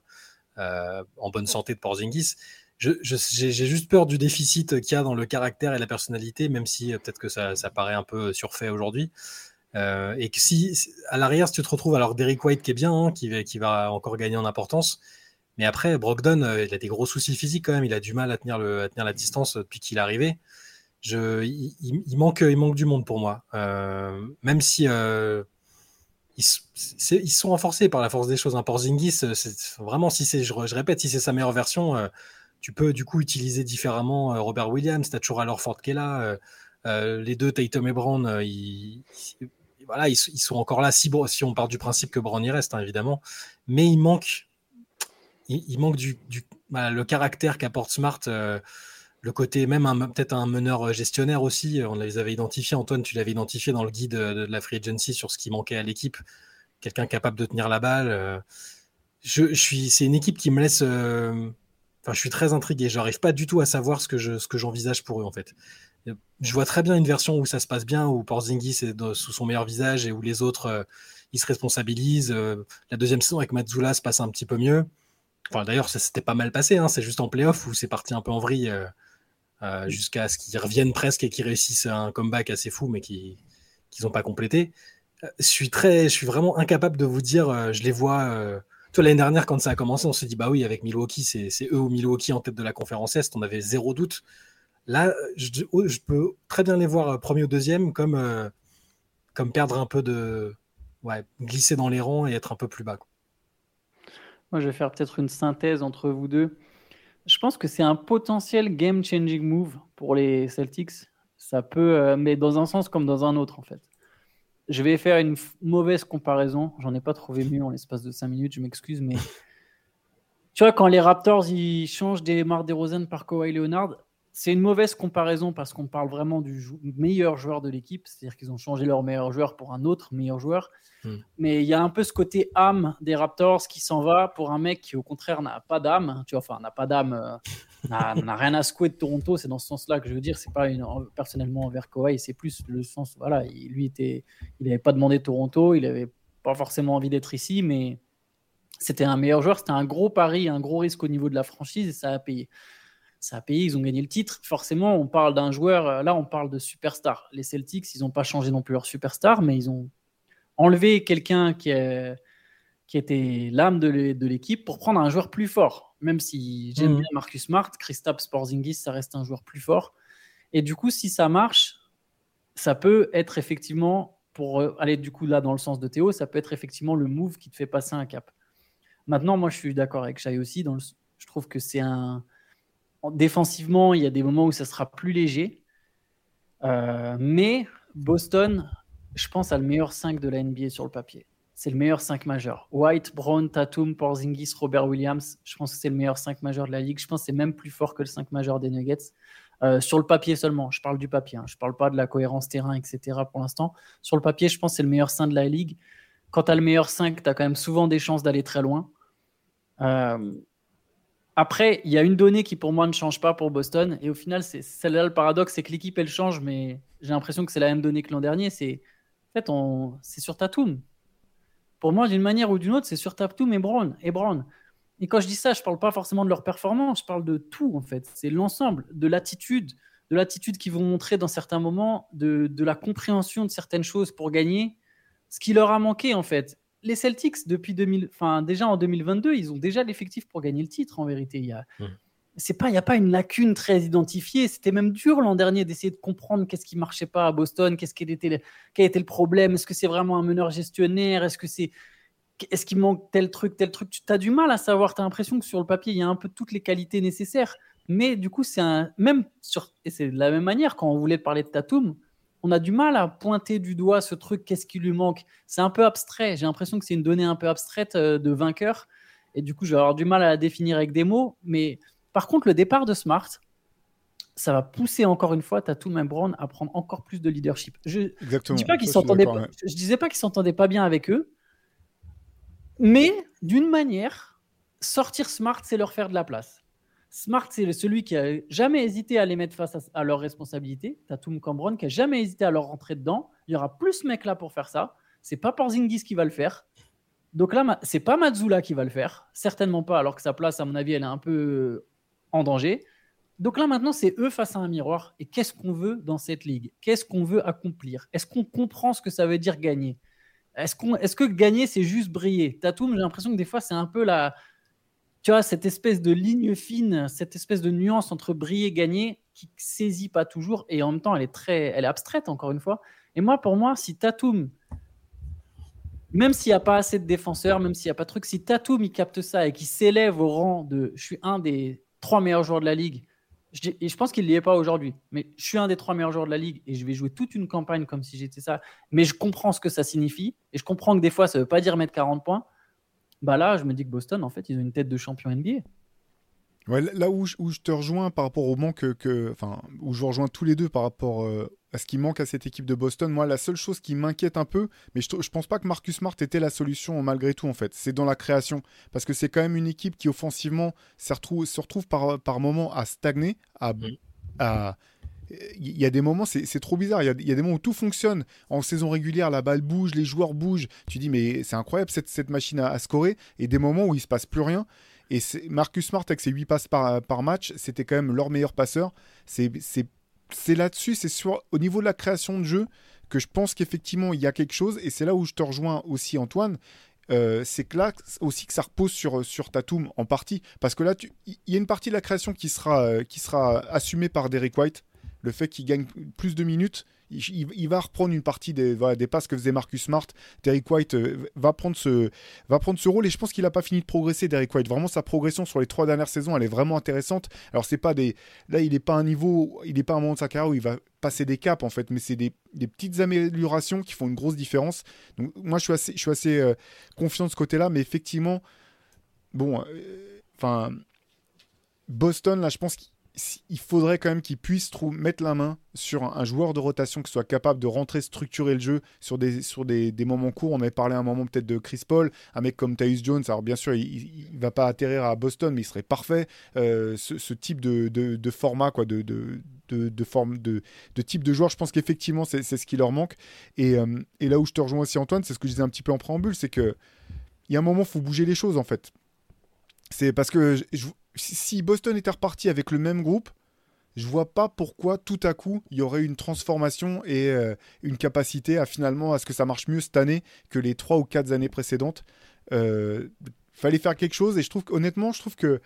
en bonne santé de Porzingis. J'ai juste peur du déficit qu'il y a dans le caractère et la personnalité, même si euh, peut-être que ça, paraît un peu surfait aujourd'hui. Euh, et que si à l'arrière, si tu te retrouves, alors Derek White qui est bien, hein, qui, va encore gagner en importance, mais après Brogdon, il a des gros soucis physiques quand même, il a du mal à tenir, la distance depuis qu'il est arrivé. Il, manque, il manque du monde pour moi, même si ils, sont renforcés par la force des choses. Un Porzingis, euh, vraiment, si c'est, je, répète, si c'est sa meilleure version, euh, tu peux du coup utiliser différemment euh, Robert Williams. T'as toujours alors Ford qui est là. les deux, Tatum et Brown, voilà, ils, sont encore là si, on part du principe que Brown y reste, hein, évidemment. Mais il manque, il, manque du, le caractère qu'apporte Smart. Euh, le côté même peut-être un meneur gestionnaire aussi. On les avait identifiés. Antoine, tu l'avais identifié dans le guide de, la free agency sur ce qui manquait à l'équipe. Quelqu'un capable de tenir la balle. Euh, je, suis, c'est une équipe qui me laisse. Euh, enfin, je suis très intrigué. J'arrive pas du tout à savoir ce que je, ce que j'envisage pour eux en fait. Je vois très bien une version où ça se passe bien, où Porzingis est sous son meilleur visage et où les autres euh, ils se responsabilisent. la deuxième saison avec Matsula se passe un petit peu mieux. Enfin, d'ailleurs, ça s'était pas mal passé. Hein. C'est juste en playoff où c'est parti un peu en vrille. Euh, jusqu'à ce qu'ils reviennent presque et qu'ils réussissent un comeback assez fou, mais qu'ils n'ont pas complété. Euh, je suis, très, je suis vraiment incapable de vous dire, euh, je les vois. Toi, l'année dernière, quand ça a commencé, on s'est dit, bah oui, avec Milwaukee, c'est eux ou Milwaukee en tête de la conférence Est, on avait zéro doute. Là, je, oh, peux très bien les voir premier ou deuxième, comme, comme perdre un peu de. Ouais, glisser dans les rangs et être un peu plus bas. Moi, je vais faire peut-être une synthèse entre vous deux. Je pense que c'est un potentiel game-changing move pour les Celtics. Ça peut, euh, mais dans un sens comme dans un autre, en fait. Je vais faire une mauvaise comparaison. J'en ai pas trouvé mieux en l'espace de 5 minutes, je m'excuse, mais [laughs] tu vois, quand les Raptors ils changent des Mar DeRozan par Kawhi Leonard, c'est une mauvaise comparaison parce qu'on parle vraiment du meilleur joueur de l'équipe, c'est-à-dire qu'ils ont changé leur meilleur joueur pour un autre meilleur joueur. Hmm. Mais il y a un peu ce côté âme des Raptors qui s'en va pour un mec qui, au contraire, n'a pas d'âme. Tu vois, enfin, n'a pas d'âme, euh, [laughs] n'a rien à secouer de Toronto. C'est dans ce sens-là que je veux dire. C'est pas une, personnellement envers Kawhi, c'est plus le sens. Voilà, il, lui était, il n'avait pas demandé Toronto, il n'avait pas forcément envie d'être ici, mais c'était un meilleur joueur. C'était un gros pari, un gros risque au niveau de la franchise et ça a payé ça a payé, ils ont gagné le titre. Forcément, on parle d'un joueur, euh, là on parle de superstar. Les Celtics, ils n'ont pas changé non plus leur superstar, mais ils ont enlevé quelqu'un qui, qui était l'âme de l'équipe pour prendre un joueur plus fort. Même si j'aime mmh. bien Marcus Smart, Kristaps Porzingis, ça reste un joueur plus fort. Et du coup, si ça marche, ça peut être effectivement, pour euh, aller du coup là dans le sens de Théo, ça peut être effectivement le move qui te fait passer un cap. Maintenant, moi je suis d'accord avec Shai aussi. Dans je trouve que c'est un, défensivement, il y a des moments où ça sera plus léger. Euh, mais Boston, je pense, a le meilleur 5 de la NBA sur le papier. C'est le meilleur 5 majeur. White, Brown, Tatum, Porzingis, Robert Williams. Je pense que c'est le meilleur 5 majeur de la ligue. Je pense que c'est même plus fort que le 5 majeur des Nuggets. Euh, sur le papier seulement, je parle du papier. Hein. Je ne parle pas de la cohérence terrain, etc. pour l'instant. Sur le papier, je pense que c'est le meilleur 5 de la ligue. Quand tu as le meilleur 5, tu as quand même souvent des chances d'aller très loin. Euh, après, il y a une donnée qui pour moi ne change pas pour Boston. Et au final, c'est celle-là le paradoxe, c'est que l'équipe elle change, mais j'ai l'impression que c'est la même donnée que l'an dernier. C'est en fait, on... c'est sur Tatum. Pour moi, d'une manière ou d'une autre, c'est sur Tatum et Brown. Et Brown. Et quand je dis ça, je parle pas forcément de leur performance, je parle de tout en fait. C'est l'ensemble, de l'attitude, de l'attitude qu'ils vont montrer dans certains moments, de, de la compréhension de certaines choses pour gagner. Ce qui leur a manqué en fait les Celtics, depuis 2000, enfin, déjà en 2022, ils ont déjà l'effectif pour gagner le titre, en vérité. Il y a, c'est pas, il n'y a pas une lacune très identifiée. C'était même dur l'an dernier d'essayer de comprendre qu'est-ce qui marchait pas à Boston, qu'est-ce qui était, quel était le problème. Est-ce que c'est vraiment un meneur gestionnaire? Est-ce que c'est, est-ce qu'il manque tel truc, tel truc? Tu as du mal à savoir. Tu as l'impression que sur le papier, il y a un peu toutes les qualités nécessaires. Mais du coup, c'est un, même sur, et c'est de la même manière quand on voulait parler de Tatum, on a du mal à pointer du doigt ce truc, qu'est-ce qui lui manque. C'est un peu abstrait. J'ai l'impression que c'est une donnée un peu abstraite euh, de vainqueur. Et du coup, je vais avoir du mal à la définir avec des mots. Mais par contre, le départ de Smart, ça va pousser encore une fois Tatum et Brown à prendre encore plus de leadership. Je ne dis pas qu'ils s'entendaient pas, je disais pas qu'ils s'entendaient pas bien avec eux, mais d'une manière, sortir Smart, c'est leur faire de la place. Smart, c'est celui qui a jamais hésité à les mettre face à, leurs responsabilités. Tatum Cambron qui a jamais hésité à leur rentrer dedans. Il y aura plus de mecs là pour faire ça. C'est pas Porzingis qui va le faire. Donc là, c'est pas Mazzula qui va le faire. Certainement pas, alors que sa place, à mon avis, elle est un peu euh, en danger. Donc là, maintenant, c'est eux face à un miroir. Et qu'est-ce qu'on veut dans cette ligue? Qu'est-ce qu'on veut accomplir? Est-ce qu'on comprend ce que ça veut dire gagner? Est-ce est que gagner, c'est juste briller? Tatum, j'ai l'impression que des fois, c'est un peu la, tu vois, cette espèce de ligne fine, cette espèce de nuance entre briller et gagner qui saisit pas toujours et en même temps elle est très, elle est abstraite encore une fois. Et moi, pour moi, si Tatum, même s'il n'y a pas assez de défenseurs, même s'il n'y a pas de truc, si Tatum il capte ça et qu'il s'élève au rang de je suis un des trois meilleurs joueurs de la ligue, et je pense qu'il n'y est pas aujourd'hui. Mais je suis un des trois meilleurs joueurs de la ligue et je vais jouer toute une campagne comme si j'étais ça. Mais je comprends ce que ça signifie et je comprends que des fois, ça ne veut pas dire mettre 40 points. Bah là, je me dis que Boston, en fait, ils ont une tête de champion NBA. Ouais, là où je, où je, te rejoins par rapport au manque que, enfin, où je rejoins tous les deux par rapport euh, à ce qui manque à cette équipe de Boston. Moi, la seule chose qui m'inquiète un peu, mais je, je pense pas que Marcus Smart était la solution malgré tout en fait. C'est dans la création parce que c'est quand même une équipe qui offensivement se retrouve, se retrouve par par moment à stagner, à, à il y a des moments, c'est trop bizarre. Il y, a, des moments où tout fonctionne. En saison régulière, la balle bouge, les joueurs bougent. Tu dis, mais c'est incroyable cette, cette machine à, à, scorer. Et des moments où il se passe plus rien. Et Marcus Smart, avec ses 8 passes par, par match, c'était quand même leur meilleur passeur. C'est là-dessus, c'est au niveau de la création de jeu que je pense qu'effectivement, il y a quelque chose. Et c'est là où je te rejoins aussi, Antoine. Euh, c'est que là aussi que ça repose sur, sur Tatum en partie. Parce que là, il y a une partie de la création qui sera, euh, qui sera assumée par Derek White. Le fait qu'il gagne plus de minutes, il, va reprendre une partie des, passes que faisait Marcus Smart. Derek White euh, va, prendre ce, va prendre ce rôle et je pense qu'il n'a pas fini de progresser, Derek White. Vraiment, sa progression sur les trois dernières saisons, elle est vraiment intéressante. Alors, c'est pas des. Là, il n'est pas un niveau, il n'est pas un moment de sa où il va passer des caps en fait, mais c'est des, des, petites améliorations qui font une grosse différence. Donc, moi, je suis assez, je suis assez euh, confiant de ce côté-là, mais effectivement, bon, euh, enfin. Boston, là, je pense qu'il il faudrait quand même qu'il puisse mettre la main sur un, joueur de rotation qui soit capable de rentrer, structurer le jeu sur des, sur des, moments courts. On avait parlé à un moment peut-être de Chris Paul, un mec comme Tyus Jones. Alors bien sûr, il ne va pas atterrir à Boston, mais il serait parfait. Euh, ce, type de, de, format, quoi, de, de, de, forme, de, de type de joueur, je pense qu'effectivement, c'est ce qui leur manque. Et, euh, et, là où je te rejoins aussi, Antoine, c'est ce que je disais un petit peu en préambule, c'est que il y a un moment, il faut bouger les choses en fait. C'est parce que je, si Boston était reparti avec le même groupe, je vois pas pourquoi tout à coup il y aurait une transformation et euh, une capacité à finalement à ce que ça marche mieux cette année que les trois ou quatre années précédentes. Euh, fallait faire quelque chose et je trouve honnêtement je trouve que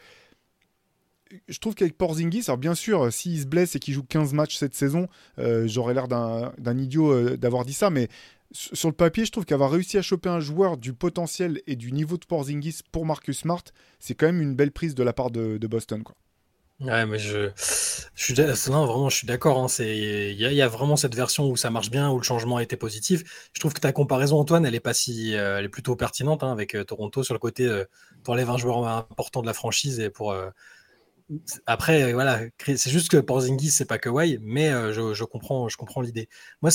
je trouve qu'avec Porzingis, alors bien sûr, s'il se blesse et qu'il joue 15 matchs cette saison, euh, j'aurais l'air d'un idiot d'avoir dit ça, mais sur le papier, je trouve qu'avoir réussi à choper un joueur du potentiel et du niveau de Porzingis pour Marcus Smart, c'est quand même une belle prise de la part de, Boston. Ouais, mais je, je suis, vraiment, je suis d'accord. Hein, il y, a vraiment cette version où ça marche bien, où le changement a été positif. Je trouve que ta comparaison, Antoine, elle est pas si, euh, elle est plutôt pertinente hein, avec euh, Toronto sur le côté. Euh, enlèves un joueur important de la franchise et pour euh, après, voilà, c'est juste que Porzingis, c'est pas que Kawhi, mais euh, je, comprends, je comprends l'idée. Moi,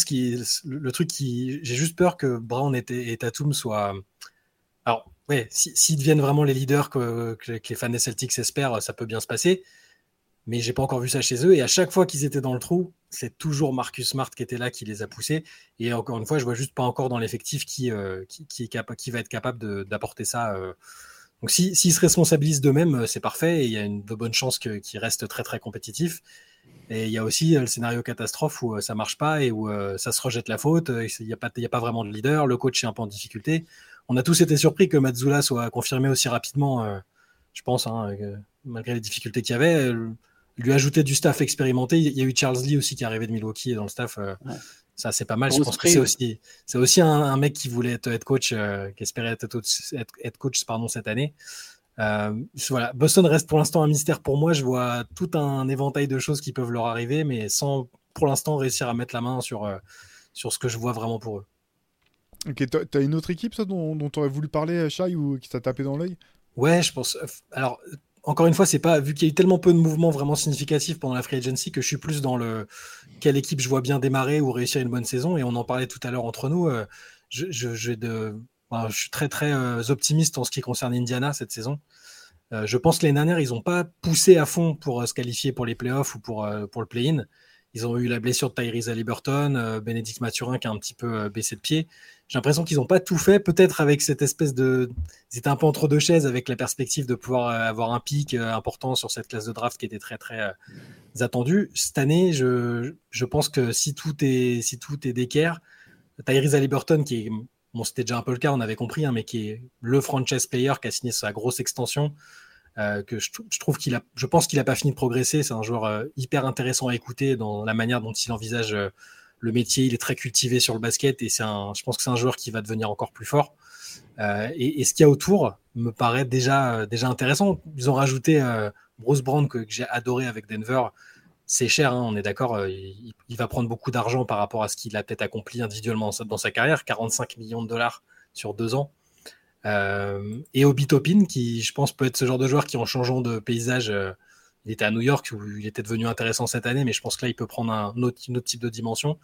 le, truc qui, j'ai juste peur que Brown et, Tatum soient. Alors, ouais, s'ils deviennent vraiment les leaders que, les fans des Celtics espèrent, ça peut bien se passer. Mais j'ai pas encore vu ça chez eux. Et à chaque fois qu'ils étaient dans le trou, c'est toujours Marcus Smart qui était là, qui les a poussés. Et encore une fois, je vois juste pas encore dans l'effectif qui, euh, qui, va être capable d'apporter ça. Euh, donc s'ils se responsabilisent d'eux-mêmes, euh, c'est parfait et il y a une de bonnes chances qu'ils restent très très compétitifs. Et il y a aussi euh, le scénario catastrophe où euh, ça marche pas et où ça se rejette la faute, il n'y a pas vraiment de leader, le coach est un peu en difficulté. On a tous été surpris que Mazzula soit confirmé aussi rapidement, je pense, hein, malgré les difficultés qu'il y avait. Lui ajouter du staff expérimenté, il y a eu Charles Lee aussi qui est arrivé de Milwaukee dans le staff. Ça, c'est pas mal. je pense que c'est aussi, c'est aussi un, mec qui voulait être head coach, euh, qui espérait être, être, coach pardon, cette année. Euh, voilà. Boston reste pour l'instant un mystère pour moi. Je vois tout un éventail de choses qui peuvent leur arriver, mais sans pour l'instant réussir à mettre la main sur, euh, sur ce que je vois vraiment pour eux. Ok, t'as une autre équipe ça, dont tu aurais voulu parler, Shai, ou qui t'a tapé dans l'œil? Ouais, je pense. Alors, encore une fois, c'est pas vu qu'il y a eu tellement peu de mouvements vraiment significatifs pendant la free agency que je suis plus dans le quelle équipe je vois bien démarrer ou réussir une bonne saison. Et on en parlait tout à l'heure entre nous. Euh, je, suis très très euh, optimiste en ce qui concerne Indiana cette saison. Euh, je pense que l'année dernière, ils n'ont pas poussé à fond pour se qualifier pour les playoffs ou pour, pour le play-in. Ils ont eu la blessure de Tyrese Liberton, euh, Bénédicte Mathurin qui a un petit peu baissé de pied. J'ai l'impression qu'ils n'ont pas tout fait, peut-être avec cette espèce de. Ils étaient un peu entre deux chaises avec la perspective de pouvoir euh, avoir un pic important sur cette classe de draft qui était très très attendue. Cette année, je, je pense que si tout est, si tout est d'équerre, Tyrese Liberton, qui est. Bon, c'était déjà un peu le cas, on avait compris, hein, mais qui est le franchise player qui a signé sa grosse extension. Euh, que je, trouve qu'il a, je pense qu'il n'a pas fini de progresser. C'est un joueur euh, hyper intéressant à écouter dans la manière dont il envisage euh, le métier, il est très cultivé sur le basket et c'est un, je pense que c'est un joueur qui va devenir encore plus fort. Euh, et, ce qu'il y a autour me paraît déjà, déjà intéressant. Ils ont rajouté Bruce Brown que, j'ai adoré avec Denver. C'est cher, hein, on est d'accord. Il, va prendre beaucoup d'argent par rapport à ce qu'il a peut-être accompli individuellement dans sa carrière, 45 millions de dollars sur deux ans. Euh, et Obi Topin, qui je pense peut être ce genre de joueur qui en changeant de paysage, euh, il était à New York où il était devenu intéressant cette année, mais je pense que là il peut prendre un autre, autre type de dimension.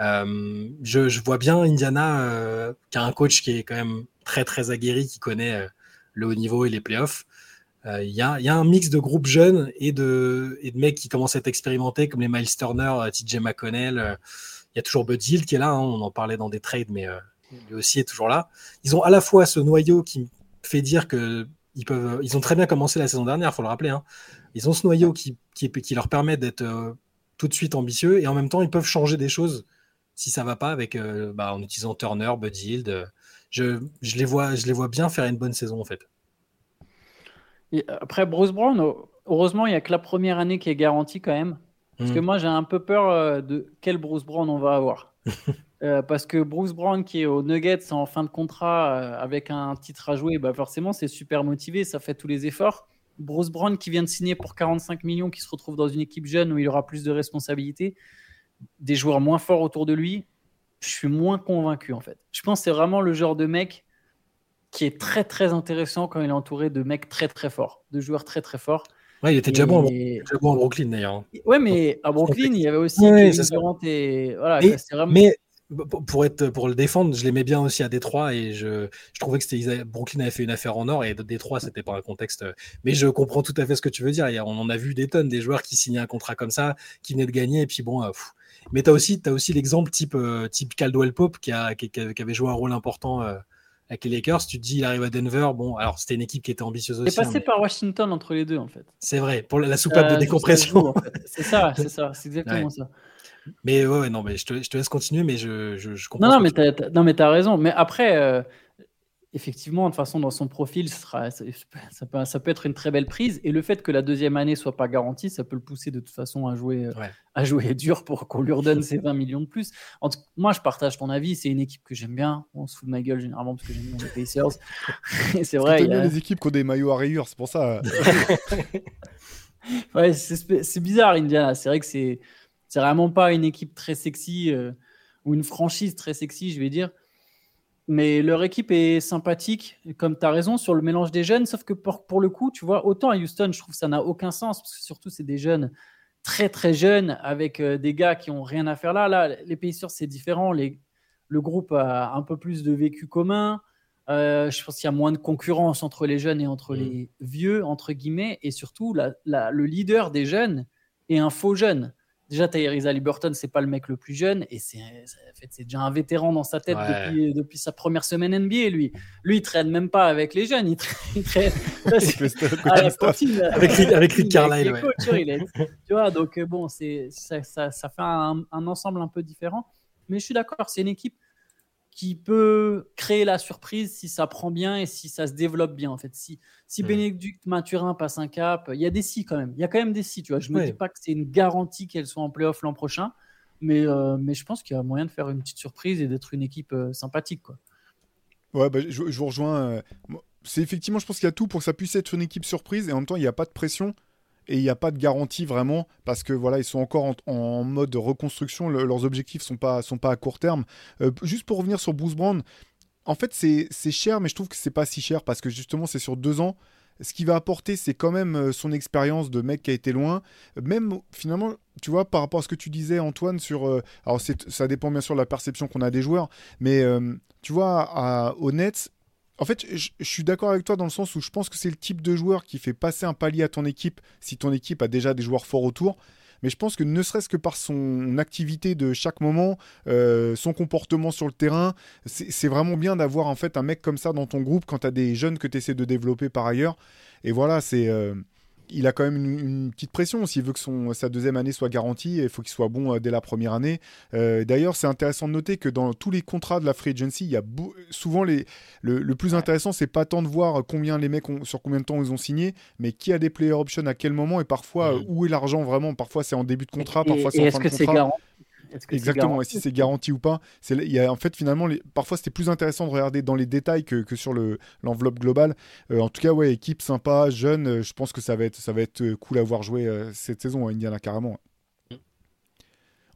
Euh, je, vois bien Indiana qui a un coach qui est quand même très très aguerri, qui connaît le haut niveau et les playoffs. Il y, a, un mix de groupes jeunes et de, et de mecs qui commencent à être expérimentés, comme les Miles Turner, TJ McConnell. Il y a toujours Bud Hill qui est là, hein, on en parlait dans des trades, mais lui aussi est toujours là. Ils ont à la fois ce noyau qui fait dire que ils peuvent, ils ont très bien commencé la saison dernière, faut le rappeler. Hein. Ils ont ce noyau qui, qui, qui leur permet d'être euh, tout de suite ambitieux et en même temps ils peuvent changer des choses si ça va pas avec, euh, bah, en utilisant Turner, Bud Hield. Je, je, les vois, je les vois bien faire une bonne saison en fait. après Bruce Brown, heureusement il n'y a que la première année qui est garantie quand même. Parce que hmm. moi j'ai un peu peur euh, de quel Bruce Brown on va avoir. [laughs] Euh, parce que Bruce Brown qui est au Nuggets en fin de contrat euh, avec un titre à jouer, bah forcément c'est super motivé, ça fait tous les efforts. Bruce Brown qui vient de signer pour 45 millions, qui se retrouve dans une équipe jeune où il aura plus de responsabilités, des joueurs moins forts autour de lui, je suis moins convaincu en fait. Je pense que c'est vraiment le genre de mec qui est très très intéressant quand il est entouré de mecs très très forts, de joueurs très très forts. Ouais, il était déjà, bon, déjà bon à Brooklyn d'ailleurs. Ouais, mais à Brooklyn, il y avait aussi ouais, et voilà, vraiment... mais pour être pour le défendre, je l'aimais bien aussi à Détroit et je, je trouvais que c'était Brooklyn avait fait une affaire en or et Détroit c'était pas un contexte. Mais je comprends tout à fait ce que tu veux dire. on en a vu des tonnes des joueurs qui signaient un contrat comme ça, qui venaient de gagner et puis bon. Euh, mais tu as aussi, as aussi l'exemple type, euh, type Caldwell Pope qui, a, qui, avait joué un rôle important euh, avec les Lakers. Tu te dis, il arrive à Denver. Bon, alors c'était une équipe qui était ambitieuse aussi. Il est passé hein, par Washington entre les deux en fait. C'est vrai, pour la soupape de décompression. C'est ça, c'est ça, c'est exactement ça. Mais ouais, non, mais je te, je te, laisse continuer, mais je, je, comprends. Non, non, mais tu as, non, mais as raison. Mais après, euh, effectivement, de toute façon, dans son profil, ça, sera, ça, peut, ça, peut, être une très belle prise. Et le fait que la deuxième année soit pas garantie, ça peut le pousser de toute façon à jouer, euh, à jouer [laughs] dur pour qu'on lui redonne [laughs] ses 20 millions de plus. En tout, moi, je partage ton avis. C'est une équipe que j'aime bien. On se fout de ma gueule généralement parce que j'aime bien les Pacers. [laughs] C'est vrai. Bien les équipes qui ont des maillots à rayures, c'est pour ça. ouais, c'est bizarre, Indiana. C'est vrai que c'est c'est vraiment pas une équipe très sexy euh, ou une franchise très sexy, je vais dire. Mais leur équipe est sympathique, comme tu as raison, sur le mélange des jeunes. Sauf que pour, pour, le coup, tu vois, autant à Houston, je trouve que ça n'a aucun sens, parce que surtout, c'est des jeunes très très jeunes avec euh, des gars qui ont rien à faire là. Là, les Pacers, c'est différent. Les, le groupe a un peu plus de vécu commun. Euh, je pense qu'il y a moins de concurrence entre les jeunes et entre mmh. les vieux, entre guillemets. Et surtout, le leader des jeunes est un faux jeune. Déjà, Tyrese Liberton, c'est pas le mec le plus jeune et c'est en fait, déjà un vétéran dans sa tête depuis, depuis, sa première semaine NBA. Lui, lui, il traîne même pas avec les jeunes, il [laughs] traîne, [laughs] avec, avec Rick Carlisle. tu vois, donc euh, bon, c'est ça, ça, ça, fait un, un, ensemble un peu différent. Mais je suis d'accord, c'est une équipe qui peut créer la surprise si ça prend bien et si ça se développe bien. En fait, si, si hmm. Bénédicte Mathurin passe un cap, il y a des si quand même. Il y a quand même des si. Tu vois, je ne me dis pas que c'est une garantie qu'elles soient en playoff l'an prochain, mais, euh, mais je pense qu'il y a moyen de faire une petite surprise et d'être une équipe euh, sympathique. Quoi. Ouais, bah, je, vous rejoins. Euh, c'est effectivement, je pense qu'il y a tout pour que ça puisse être une équipe surprise et en même temps, il n'y a pas de pression et il n'y a pas de garantie vraiment parce que voilà ils sont encore en, mode de reconstruction leurs objectifs sont pas sont pas à court terme. Euh, juste pour revenir sur Bruce Brown en fait c'est cher mais je trouve que c'est pas si cher parce que justement c'est sur deux ans. Ce qui va apporter c'est quand même euh, son expérience de mec qui a été loin. Même finalement tu vois par rapport à ce que tu disais Antoine sur euh, alors ça dépend bien sûr de la perception qu'on a des joueurs mais tu vois à, Nets en fait, je, suis d'accord avec toi dans le sens où je pense que c'est le type de joueur qui fait passer un palier à ton équipe si ton équipe a déjà des joueurs forts autour. Mais je pense que ne serait-ce que par son activité de chaque moment, euh, son comportement sur le terrain, c'est vraiment bien d'avoir en fait un mec comme ça dans ton groupe quand tu as des jeunes que tu essaies de développer par ailleurs. Et voilà, c'est. Euh, il a quand même une, petite pression. S'il veut que son, sa deuxième année soit garantie, il faut qu'il soit bon euh, dès la première année. Euh, d'ailleurs, c'est intéressant de noter que dans tous les contrats de la free agency, il y a souvent les, le, plus intéressant, c'est pas tant de voir combien les mecs ont, sur combien de temps ils ont signé, mais qui a des player options à quel moment et parfois où est l'argent vraiment. Parfois c'est en début de contrat, parfois c'est en fin de contrat. Exactement, et si c'est garanti ou pas. Il y a, en fait, finalement, les, parfois c'était plus intéressant de regarder dans les détails que, que sur l'enveloppe globale. Euh, en tout cas, ouais, équipe sympa, jeune, euh, je pense que ça va être, ça va être euh, cool à voir jouer cette saison à Indiana, carrément.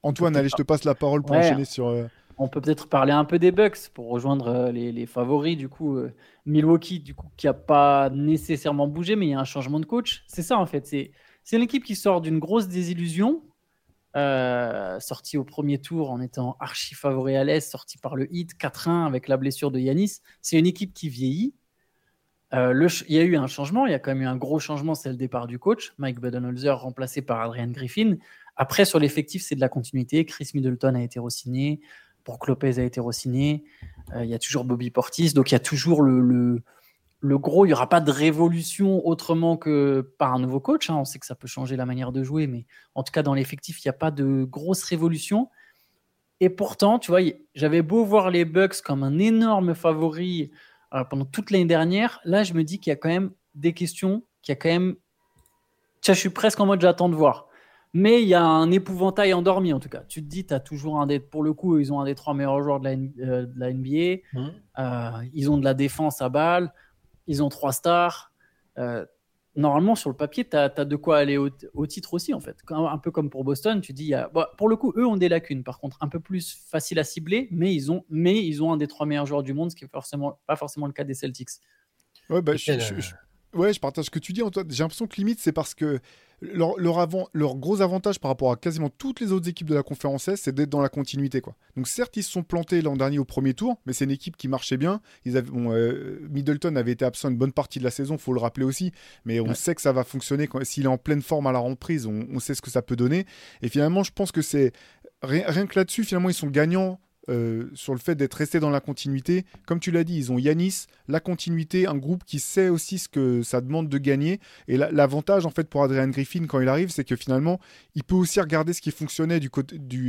Antoine, allez, je te passe la parole pour enchaîner sur. On peut peut-être parler un peu des Bucks pour rejoindre les, les favoris. Du coup, Milwaukee, du coup, qui a pas nécessairement bougé, mais il y a un changement de coach. C'est ça, en fait. C'est c'est l'équipe qui sort d'une grosse désillusion, euh, sortie au premier tour en étant archi favori à l'Est, sortie par le hit 4-1 avec la blessure de Yanis. C'est une équipe qui vieillit. Euh, il y a eu un changement, il y a quand même eu un gros changement, c'est le départ du coach, Mike Budenholzer remplacé par Adrian Griffin. Après, sur l'effectif, c'est de la continuité. Chris Middleton a été re-signé, Brook Lopez a été re-signé. Euh, il y a toujours Bobby Portis, donc il y a toujours le gros, il n'y aura pas de révolution autrement que par un nouveau coach. Hein. On sait que ça peut changer la manière de jouer, mais en tout cas, dans l'effectif, il n'y a pas de grosse révolution. Et pourtant, tu vois, j'avais beau voir les Bucks comme un énorme favori euh, pendant toute l'année dernière. Là, je me dis qu'il y a quand même des questions, qu'il y a quand même. Tiens, je suis presque en mode j'attends de voir. Mais il y a un épouvantail endormi en tout cas. Tu te dis, tu as toujours un des. Pour le coup, ils ont un des trois meilleurs joueurs de la, NBA. Euh, euh, ils ont de la défense à balle. Ils ont trois stars. Euh, normalement, sur le papier, tu as, de quoi aller au, titre aussi, en fait. Un peu comme pour Boston, tu dis, pour le coup, eux ont des lacunes, par contre, un peu plus facile à cibler, mais ils ont, mais ils ont un des trois meilleurs joueurs du monde, ce qui n'est forcément, pas forcément le cas des Celtics. Ouais, bah, je, ouais, je partage ce que tu dis, Antoine. J'ai l'impression que limite, c'est parce que leur, avant, leur gros avantage par rapport à quasiment toutes les autres équipes de la conférence S, c'est d'être dans la continuité. Quoi. Donc certes, ils se sont plantés l'an dernier au premier tour, mais c'est une équipe qui marchait bien. Ils avaient, euh, Middleton avait été absent une bonne partie de la saison, faut le rappeler aussi, mais on sait que ça va fonctionner. S'il est en pleine forme à la reprise, on, on, sait ce que ça peut donner. Et finalement, je pense que c'est... Rien que là-dessus, finalement, ils sont gagnants euh, sur le fait d'être resté dans la continuité. Comme tu l'as dit, ils ont Yanis, la continuité, un groupe qui sait aussi ce que ça demande de gagner. Et l'avantage, en fait, pour Adrian Griffin, quand il arrive, c'est que finalement, il peut aussi regarder ce qui fonctionnait du,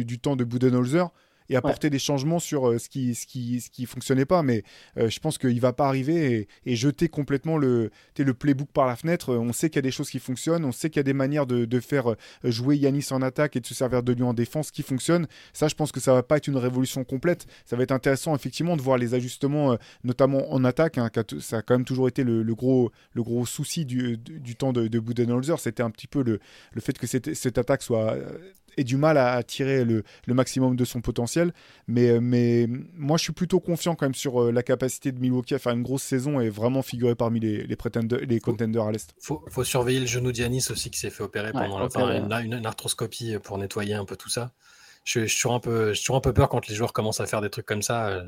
du temps de Budenholzer et apporter des changements sur euh, ce qui ce qui ce qui fonctionnait pas. Mais euh, je pense qu'il va pas arriver et, jeter complètement le le playbook par la fenêtre. On sait qu'il y a des choses qui fonctionnent. On sait qu'il y a des manières de, de, faire euh, jouer Yanis en attaque et de se servir de lui en défense qui fonctionnent. Ça je pense que ça va pas être une révolution complète. Ça va être intéressant effectivement de voir les ajustements notamment en attaque hein, ça a quand même toujours été le, gros le gros souci du, du, temps de, de Budenholzer. C'était un petit peu le, le fait que cette, cette attaque soit ait du mal à, tirer le, maximum de son potentiel. Mais, euh, mais moi, je suis plutôt confiant quand même sur euh, la capacité de Milwaukee à faire une grosse saison et vraiment figurer parmi les, les, les contenders à l'Est. Faut, faut surveiller le genou d'Yanis aussi qui s'est fait opérer pendant la, une, arthroscopie pour nettoyer un peu tout ça. Je, suis toujours un peu, je suis un peu peur quand les joueurs commencent à faire des trucs comme ça. Euh.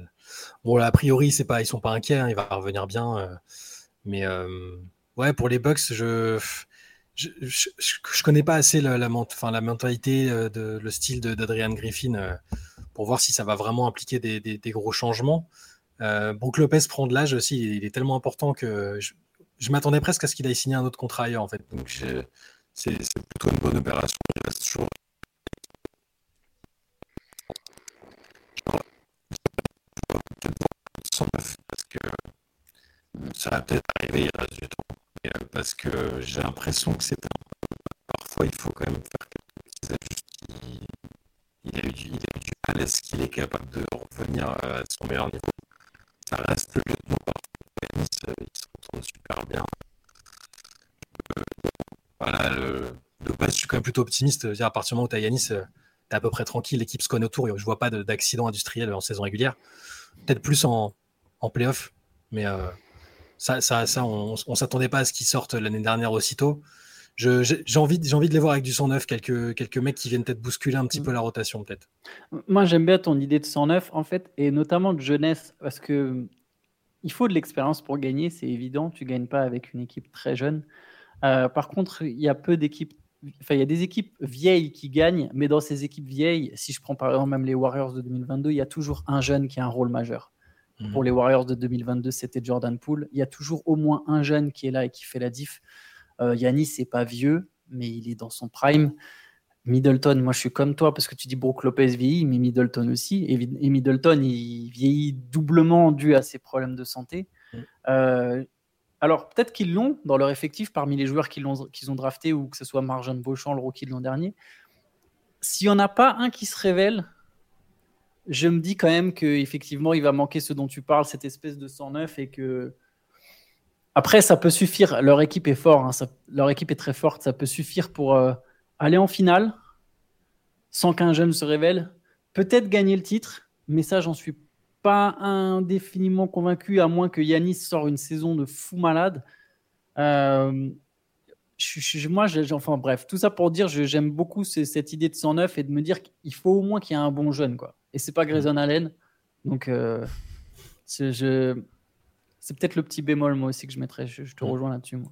Bon, a priori, c'est pas, ils sont pas inquiets, hein, il va revenir bien. Mais ouais, pour les Bucks, je je, je, connais pas assez la, mentalité, euh, le style d'Adrian Griffin euh, pour voir si ça va vraiment impliquer des, gros changements. Euh, Brook Lopez prend de l'âge aussi, il est tellement important que je, m'attendais presque à ce qu'il aille signer un autre contrat ailleurs en fait. C'est plutôt une bonne opération. Il reste toujours parce que ça va peut-être arriver, il reste du temps. Euh, parce que j'ai l'impression que c'est un... Parfois, il faut quand même faire quelques petits ajustements. Il, a eu du, mal. Est-ce qu'il est capable de revenir à son meilleur niveau? Ça reste le lieutenant parfait. Euh, il se retourne super bien. Euh, voilà, le, de base, je suis quand même plutôt optimiste. à partir du moment où tu as à peu près tranquille. L'équipe se connaît autour. Je vois pas d'accident industriel en saison régulière. Peut-être plus en, en playoff. Mais ça, ça, ça on, ne s'attendait pas à ce qu'ils sortent l'année dernière aussitôt. J'ai envie, de les voir avec du 109, quelques, quelques mecs qui viennent peut-être bousculer un petit peu la rotation, peut-être. Moi, j'aime bien ton idée de 109, en fait, et notamment de jeunesse, parce que il faut de l'expérience pour gagner, c'est évident. Tu gagnes pas avec une équipe très jeune. Euh, par contre, il y a peu d'équipes. Enfin, il y a des équipes vieilles qui gagnent, mais dans ces équipes vieilles, si je prends par exemple même les Warriors de 2022, il y a toujours un jeune qui a un rôle majeur. Pour mhm. les Warriors de 2022, c'était Jordan Poole. Il y a toujours au moins un jeune qui est là et qui fait la diff. Euh, Yanis, c'est pas vieux, mais il est dans son prime. Middleton, moi je suis comme toi parce que tu dis Brook Lopez vieillit, mais Middleton aussi. Et, Middleton, il vieillit doublement dû à ses problèmes de santé. Mhm. Euh, alors peut-être qu'ils l'ont dans leur effectif parmi les joueurs qu'ils ont, qu'ils ont draftés ou que ce soit Marjan Beauchamp, le rookie de l'an dernier. s'il n'y en a pas un qui se révèle, je me dis quand même qu'effectivement, il va manquer ce dont tu parles, cette espèce de 109 et que. Après, ça peut suffire. Leur équipe est forte, hein, leur équipe est très forte. Ça peut suffire pour euh, aller en finale sans qu'un jeune se révèle. Peut-être gagner le titre, mais ça, j'en suis pas indéfiniment convaincu, à moins que Yanis sorte une saison de fou malade. Euh, moi, enfin bref, tout ça pour dire, j'aime beaucoup cette idée de 109 et de me dire qu'il faut au moins qu'il y ait un bon jeune, quoi. Et c'est pas Grayson Allen, donc euh, c'est peut-être le petit bémol moi aussi que je mettrais. Je, te rejoins là-dessus, moi.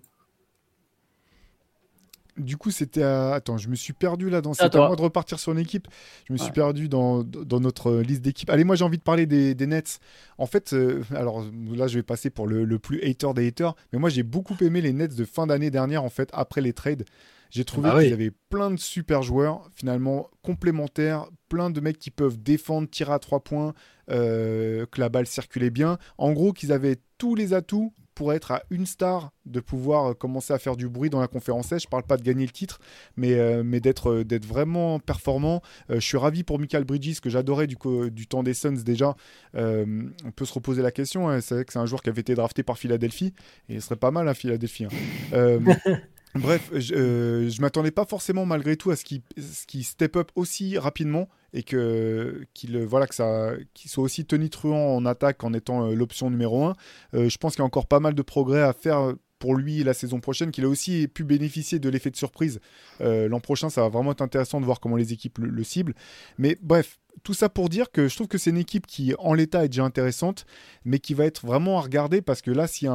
Du coup, c'était à... Attends, je me suis perdu là dans... cette à moi de repartir sur une équipe. Je me suis perdu dans, dans, notre liste d'équipes. Allez, moi j'ai envie de parler des, des Nets. En fait, euh, alors là je vais passer pour le, le, plus hater des haters, mais moi j'ai beaucoup aimé les Nets de fin d'année dernière, en fait, après les trades. J'ai trouvé ah qu'il y avait plein de super joueurs, finalement complémentaires, plein de mecs qui peuvent défendre, tirer à trois points, euh, que la balle circulait bien. En gros, qu'ils avaient tous les atouts pour être à une star, de pouvoir euh, commencer à faire du bruit dans la conférence Je parle pas de gagner le titre, mais, euh, mais d'être, euh, d'être vraiment performant. je suis ravi pour Michael Bridges, que j'adorais du, du temps des Suns déjà. on peut se reposer la question. Hein. C'est vrai que c'est un joueur qui avait été drafté par Philadelphie, et il serait pas mal à Philadelphie. Hein. [laughs] Bref, je, euh, m'attendais pas forcément malgré tout à ce qu'il step up aussi rapidement et que qu'il voilà que ça soit aussi tonitruant en attaque en étant euh, l'option numéro 1. Euh, je pense qu'il y a encore pas mal de progrès à faire pour lui la saison prochaine, qu'il a aussi pu bénéficier de l'effet de surprise. L'an prochain, ça va vraiment être intéressant de voir comment les équipes le ciblent. Mais bref, tout ça pour dire que je trouve que c'est une équipe qui, en l'état, est déjà intéressante, mais qui va être vraiment à regarder parce que là, c'est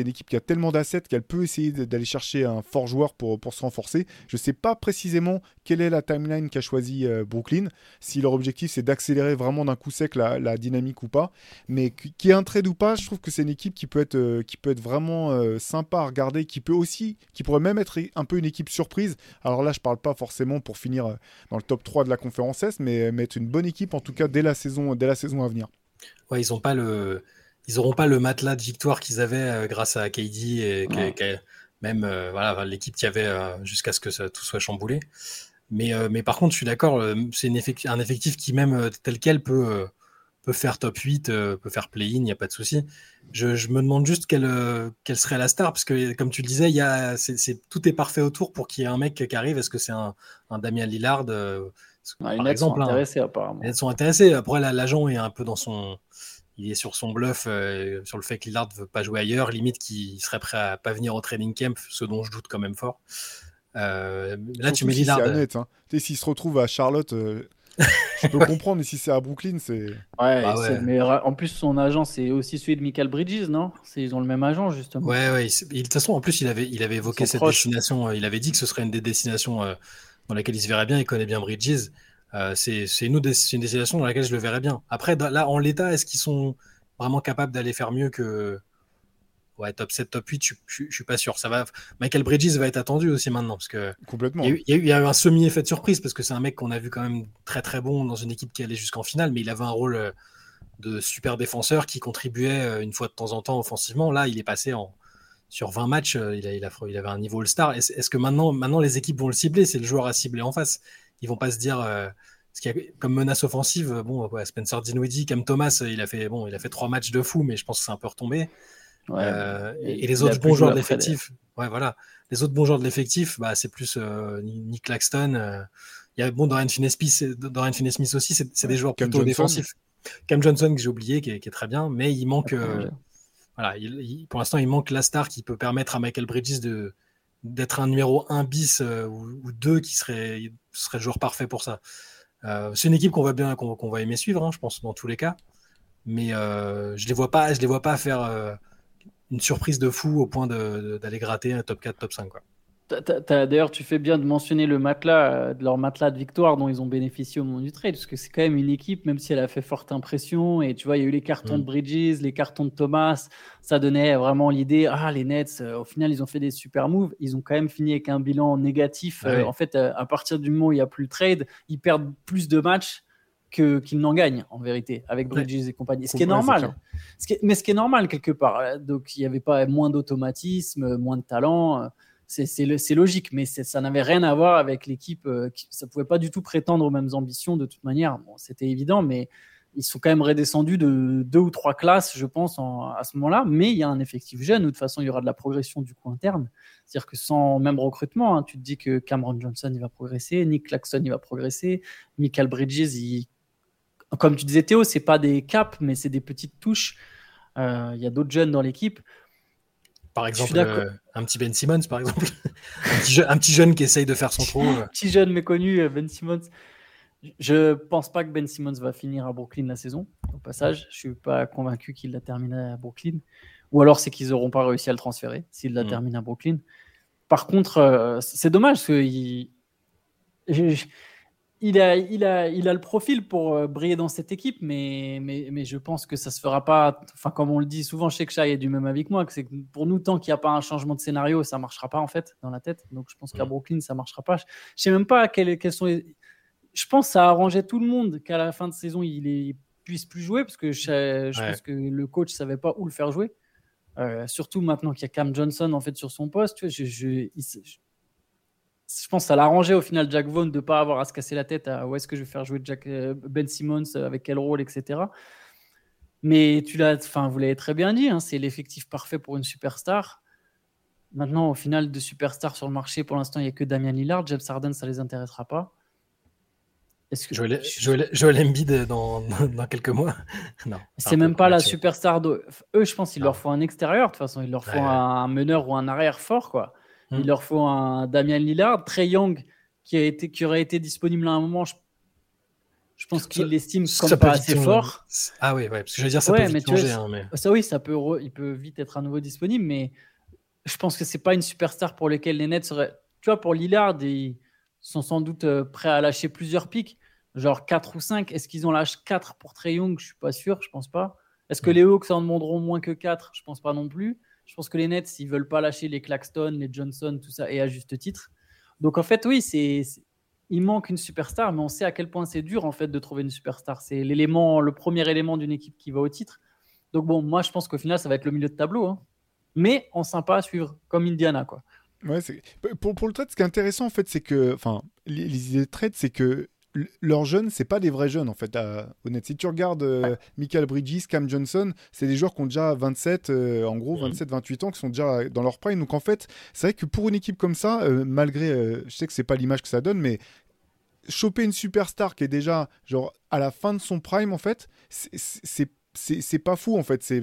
une équipe qui a tellement d'assets qu'elle peut essayer d'aller chercher un fort joueur pour, pour se renforcer. Je ne sais pas précisément quelle est la timeline qu'a choisi euh, Brooklyn, si leur objectif c'est d'accélérer vraiment d'un coup sec la, dynamique ou pas. Mais qui est un trade ou pas, je trouve que c'est une équipe qui peut être, euh, qui peut être vraiment euh, sympa à regarder, qui peut aussi, qui pourrait même être un peu une équipe surprise. Alors là, je parle pas forcément pour finir dans le top 3 de la conférence S, mais, mais être une bonne équipe en tout cas dès la saison, dès la saison à venir. Ouais, ils ont pas le, ils n'auront pas le matelas de victoire qu'ils avaient euh, grâce à KD et même euh, voilà l'équipe qui avait euh, jusqu'à ce que ça, tout soit chamboulé. Mais, mais par contre, je suis d'accord, c'est un effectif qui même tel quel peut, peut faire top 8, peut faire play-in, il n'y a pas de souci. Je, je, me demande juste quelle, quelle serait la star, parce que comme tu le disais, y a, c'est tout est parfait autour pour qu'il y ait un mec qui arrive. Est-ce que c'est un, un, Damien Lillard les Nets sont hein. intéressés apparemment. Les sont intéressés. Après, l'agent est un peu dans son. Il est sur son bluff euh, sur le fait que Lillard ne veut pas jouer ailleurs, limite qu'il serait prêt à pas venir au training camp, ce dont je doute quand même fort. Euh, là, tu mets Lillard. Euh, hein. S'il se retrouve à Charlotte, je peux [laughs] comprendre, mais si c'est à Brooklyn, c'est. Ouais, bah mais en plus, son agent, c'est aussi celui de Michael Bridges, non? Ils ont le même agent, justement. Ouais, ouais. De toute façon, en plus, il avait, il avait évoqué cette destination. Il avait dit que ce serait une des destinations dans laquelle il se verrait bien. Il connaît bien Bridges. Euh, c'est une, une, destination dans laquelle je le verrais bien. Après, là, en l'état, est-ce qu'ils sont vraiment capables d'aller faire mieux que. Ouais, top 7, top 8, je, je, suis pas sûr. Ça va... Michael Bridges va être attendu aussi maintenant. Parce que Complètement. Il y, a eu, il y a eu un semi-effet de surprise parce que c'est un mec qu'on a vu quand même très très bon dans une équipe qui allait jusqu'en finale, mais il avait un rôle euh, de super défenseur qui contribuait euh, une fois de temps en temps offensivement. Là, il est passé en, sur 20 matchs, il, a, il, a, il avait un niveau All-Star. Est-ce que maintenant, maintenant les équipes vont le cibler? C'est le joueur à cibler en face ils vont pas se dire euh, ce qu'il y a comme menace offensive. Bon, Spencer Dinwiddie, Cam Thomas, il a fait bon, il a fait trois matchs de fou, mais je pense que c'est un peu retombé. Euh, et, les autres bons joueurs de l'effectif, ouais, voilà, les autres bons joueurs de l'effectif, bah, c'est plus euh, Nick Claxton. Il y a bon Dorian Finney-Smith, aussi, c'est des joueurs plutôt défensifs. Cam Johnson que j'ai oublié, qui est, très bien, mais il manque. Voilà, pour l'instant, il manque la star qui peut permettre à Michael Bridges de d'être un numéro 1 bis ou, 2 qui serait le joueur parfait pour ça. Euh, c'est une équipe qu'on va bien, qu'on va aimer suivre, hein, je pense, dans tous les cas. Mais euh, je les les vois pas faire euh, une surprise de fou au point d'aller gratter un top 4, top 5. Quoi. D'ailleurs, tu fais bien de mentionner le matelas, euh, de leur matelas de victoire dont ils ont bénéficié au moment du trade, parce que c'est quand même une équipe, même si elle a fait forte impression. Et tu vois, il y a eu les cartons de mm. Bridges, les cartons de Thomas. Ça donnait vraiment l'idée ah, les Nets, euh, au final, ils ont fait des super moves. Ils ont quand même fini avec un bilan négatif. Euh, en fait, à partir du moment où il n'y a plus le trade, ils perdent plus de matchs qu'ils n'en gagnent, en vérité, avec Bridges et compagnie. Ce qui est normal. mais ce qui est normal, quelque part. Donc, il n'y avait pas moins d'automatisme, moins de talent c'est logique, mais ça n'avait rien à voir avec l'équipe. Euh, ça pouvait pas du tout prétendre aux mêmes ambitions de toute manière. C'était évident, mais ils sont quand même redescendus de deux ou trois classes, je pense, à ce moment-là. Mais il y a un effectif jeune, où de toute façon, il y aura de la progression du coup interne. C'est-à-dire que sans même recrutement, hein, tu te dis que Cameron Johnson, il va progresser, Nick Claxton, il va progresser, Michael Bridges, comme tu disais Théo, c'est pas des caps, mais c'est des petites touches. Euh, il y a d'autres jeunes dans l'équipe. Par exemple, euh, un petit Ben Simmons, par exemple. [laughs] un, petit jeune qui essaye de faire son trou. un euh. petit jeune méconnu, Ben Simmons. Je pense pas que Ben Simmons va finir à Brooklyn la saison. Au passage, je suis pas convaincu qu'il la termine à Brooklyn. Ou alors c'est qu'ils n'auront pas réussi à le transférer s'il la mm. termine à Brooklyn. Par contre, c'est dommage parce qu'il il a, il, a, il a le profil pour euh, briller dans cette équipe, mais, mais, mais je pense que ça se fera pas. Enfin, comme on le dit souvent, je sais que Shai est du même avec moi, que c'est pour nous, tant qu'il n'y a pas un changement de scénario, ça marchera pas en fait dans la tête. Donc je pense qu'à Brooklyn, ça marchera pas. Je sais même pas quelles, quelles sont les. Je pense que ça arrangeait tout le monde qu'à la fin de saison, il ne puisse plus jouer, parce que je, je pense que le coach savait pas où le faire jouer. Euh, surtout maintenant qu'il y a Cam Johnson en fait sur son poste. Tu vois, je, je, je pense que ça l'arrangeait au final Jack Vaughn de ne pas avoir à se casser la tête à où est-ce que je vais faire jouer Jack, euh, Ben Simmons euh, avec quel rôle, etc. Mais tu l'as, enfin, vous l'avez très bien dit, hein, c'est l'effectif parfait pour une superstar. Maintenant, au final, de superstars sur le marché, pour l'instant, il n'y a que Damien Lillard. James Harden, ça ne les intéressera pas. Est-ce que Joel, Joel, Joel Embiid dans, dans, quelques mois? [laughs] Non. C'est même pas la superstar. De... Eux, je pense qu'il leur faut un extérieur. De toute façon, il leur faut un meneur ou un arrière fort, quoi. Il hmm. leur faut un Damien Lillard, Trey Young qui, a été, qui aurait été disponible à un moment. Je, pense qu'il l'estime comme pas assez fort. Ah oui, ouais, parce que je veux dire, ça peut vite changer. Hein, mais... Ça oui, ça peut, il peut vite être à nouveau disponible, mais je pense que c'est pas une superstar pour laquelle les Nets seraient. Tu vois, pour Lillard, ils sont sans doute euh, prêts à lâcher plusieurs pics, genre 4 ou 5. Est-ce qu'ils ont lâché 4 pour Trey Young? Je suis pas sûr, je pense pas. Est-ce que hmm. les Hawks en demanderont moins que 4 Je pense pas non plus. Je pense que les Nets, ils veulent pas lâcher les Claxton, les Johnson, tout ça, et à juste titre. Donc en fait, oui, c'est il manque une superstar, mais on sait à quel point c'est dur en fait de trouver une superstar. C'est l'élément, le premier élément d'une équipe qui va au titre. Donc bon, moi je pense qu'au final, ça va être le milieu de tableau, hein. mais en sympa à suivre, comme Indiana, quoi. Ouais, pour, pour le trade, ce qui est intéressant en fait, c'est que, enfin, les idées de trade, c'est que leurs jeunes, c'est pas des vrais jeunes en fait. honnête, si tu regardes euh, Michael Bridges, Cam Johnson, c'est des joueurs qui ont déjà 27, euh, en gros 27, 28 ans, qui sont déjà dans leur prime. Donc en fait, c'est vrai que pour une équipe comme ça, euh, malgré, je sais que c'est pas l'image que ça donne, mais choper une superstar qui est déjà genre à la fin de son prime en fait, c'est c'est pas fou en fait. C'est,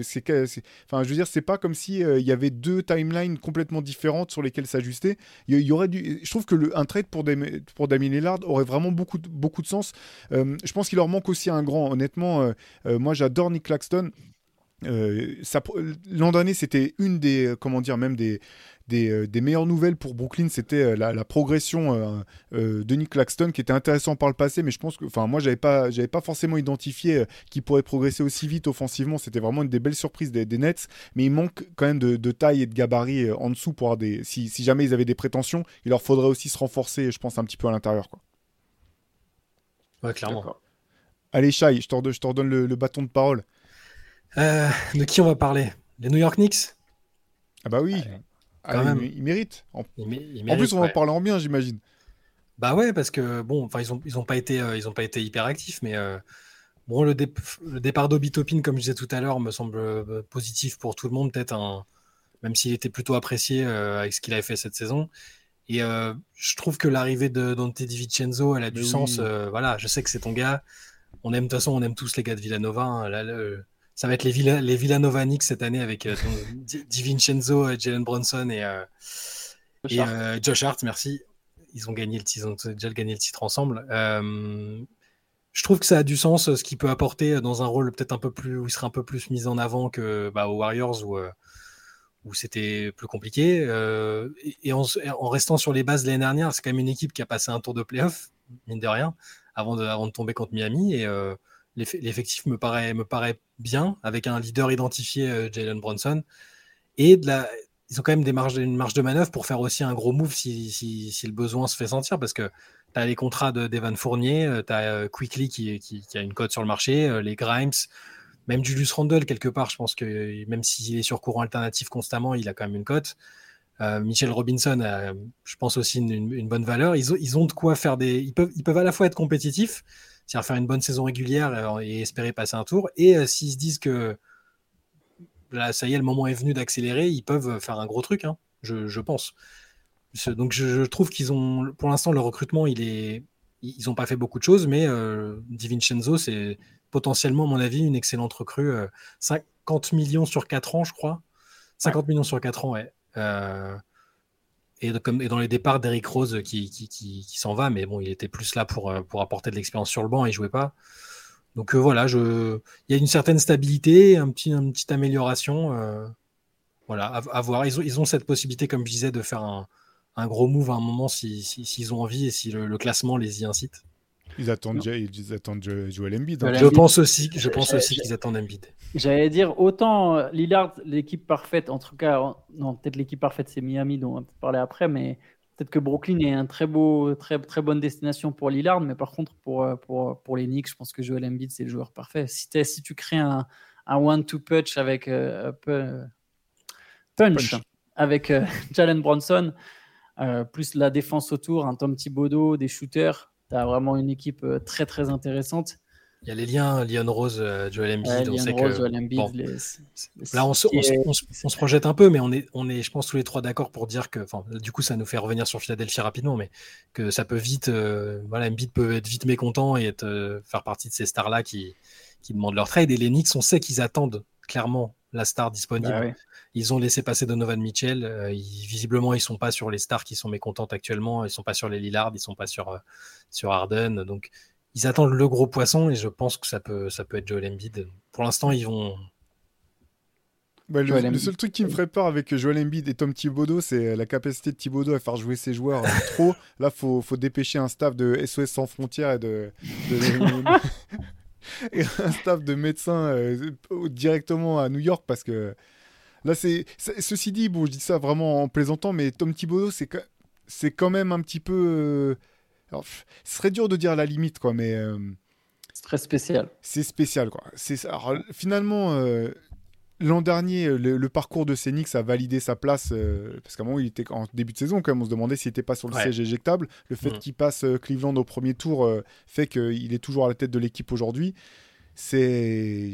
enfin, je veux dire, c'est pas comme si euh, il y avait deux timelines complètement différentes sur lesquelles s'ajuster. Il y, aurait du, je trouve que un trade pour, pour Damien Lillard aurait vraiment beaucoup, beaucoup de sens. Euh, je pense qu'il leur manque aussi un grand. Honnêtement, euh, moi j'adore Nick Claxton. L'an dernier, c'était une des, comment dire, même des, euh, des, meilleures nouvelles pour Brooklyn, c'était euh, la, progression euh, de Nick Claxton, qui était intéressant par le passé, mais je pense que, enfin, moi, j'avais pas, j'avais pas forcément identifié qu'il pourrait progresser aussi vite offensivement. C'était vraiment une des belles surprises des, Nets, mais il manque quand même de, taille et de gabarit en dessous pour avoir des. Si, jamais ils avaient des prétentions, il leur faudrait aussi se renforcer, je pense, un petit peu à l'intérieur, quoi. Ouais, clairement. Allez, Shai, je te redonne, le, bâton de parole. de qui on va parler? Les New York Knicks? Ah bah oui. Ah, même. Il, mérite. En, plus, on va en parler en bien, j'imagine. Bah ouais, parce que bon, enfin, ils ont, ils ont pas été, euh, ils ont pas été hyper actifs, mais euh, bon, le, le départ d'Obitopin, comme je disais tout à l'heure, me semble euh, positif pour tout le monde, peut-être un, même s'il était plutôt apprécié avec ce qu'il avait fait cette saison. Et je trouve que l'arrivée de Dante DiVincenzo, elle a du sens. voilà, je sais que c'est ton gars. On aime de toute façon, on aime tous les gars de Villanova. Hein. Là, ça va être les, Villa, les Villanova Knicks cette année avec euh, Di Vincenzo, euh, Jalen Bronson et, euh, Josh, Hart. Merci. Ils ont gagné le titre, ils ont déjà gagné le titre ensemble. je trouve que ça a du sens ce qu'il peut apporter dans un rôle peut-être un peu plus où il serait un peu plus mis en avant que bah, aux Warriors où, où c'était plus compliqué. et, en, en, restant sur les bases l'année dernière, c'est quand même une équipe qui a passé un tour de playoff, mine de rien, avant de, avant de tomber contre Miami. Et l'effectif me paraît, me paraît bien, avec un leader identifié, euh, Jalen Bronson. Et de ils ont quand même des marges, une marge de manœuvre pour faire aussi un gros move si, si, si le besoin se fait sentir, parce que tu as les contrats d'Evan Fournier, euh, tu as euh, Quickly qui, qui, a une cote sur le marché, les Grimes, même Julius Randle, quelque part, je pense que même s'il est sur courant alternatif constamment, il a quand même une cote. Michel Robinson a, je pense aussi une, bonne valeur. Ils ont, ils ont de quoi faire des. Ils peuvent, ils peuvent à la fois être compétitifs, c'est-à-dire faire une bonne saison régulière et espérer passer un tour. Et s'ils se disent que là, ça y est, le moment est venu d'accélérer, ils peuvent faire un gros truc, hein, je, je, pense. Donc je, trouve qu'ils ont, pour l'instant, le recrutement, il est, ils n'ont pas fait beaucoup de choses, mais euh, Di Vincenzo, c'est potentiellement, à mon avis, une excellente recrue. 50 euh, millions sur 4 ans, je crois. 50 millions sur 4 ans, ouais. Euh, et, comme, et dans les départs d'Eric Rose qui, qui, qui, s'en va, mais bon, il était plus là pour, pour apporter de l'expérience sur le banc et il jouait pas. Donc voilà, je... il y a une certaine stabilité, un petit, une petite amélioration. voilà, à, voir. Ils ont, ils ont cette possibilité, comme je disais, de faire un, un gros move à un moment s'ils si, ont envie et si le, classement les y incite. Ils attendent, ils attendent Joel Embiid. Hein. Je pense aussi, je pense aussi qu'ils attendent Embiid. J'allais dire autant euh, Lillard, l'équipe parfaite, en tout cas, non, peut-être l'équipe parfaite c'est Miami dont on va parler après, mais peut-être que Brooklyn est un très beau, très très bonne destination pour Lillard, mais par contre pour euh, pour, pour les Knicks, je pense que Joel Embiid c'est le joueur parfait. Si, si tu crées un, un one-two punch avec euh, punch, avec [laughs] Jalen Bronson euh, plus la défense autour, un Tom Thibodeau, des shooters. Tu as vraiment une équipe euh, très très intéressante. Il y a les liens Lyon Rose, euh, Joel Embiid. on sait que... là, on se, projette un peu, mais on est, on est, je pense, tous les trois d'accord pour dire que, du coup, ça nous fait revenir sur Philadelphie rapidement, mais que ça peut vite, voilà, Embiid peut être vite mécontent et être, faire partie de ces stars-là qui, qui demandent leur trade. Et les Knicks, on sait qu'ils attendent clairement la star disponible. Bah ils ont laissé passer Donovan Mitchell. Euh, visiblement, ils sont pas sur les stars qui sont mécontentes actuellement. Ils sont pas sur les Lillard. Ils sont pas sur, euh, sur Harden. Donc, ils attendent le gros poisson et je pense que ça peut, ça peut être Joel Embiid. Pour l'instant, ils vont. Bah, le, seul truc qui me ferait peur avec Joel Embiid et Tom Thibodeau, c'est la capacité de Thibodeau à faire jouer ses joueurs [laughs] trop. Là, faut, faut dépêcher un staff de SOS sans frontières et de, [laughs] et un staff de médecins euh, directement à New York parce que Là, c'est ceci dit, bon, je dis ça vraiment en plaisantant, mais Tom Thibodeau, c'est c'est quand même un petit peu. Euh, ce serait dur de dire la limite, quoi, mais. Euh, c'est très spécial. C'est spécial, quoi. C'est finalement. Euh, l'an dernier, le, parcours de Sénix a validé sa place parce qu'à un moment, il était en début de saison, quand même, on se demandait s'il n'était pas sur le siège éjectable. Le fait mm. qu'il passe Cleveland au premier tour fait qu'il est toujours à la tête de l'équipe aujourd'hui. C'est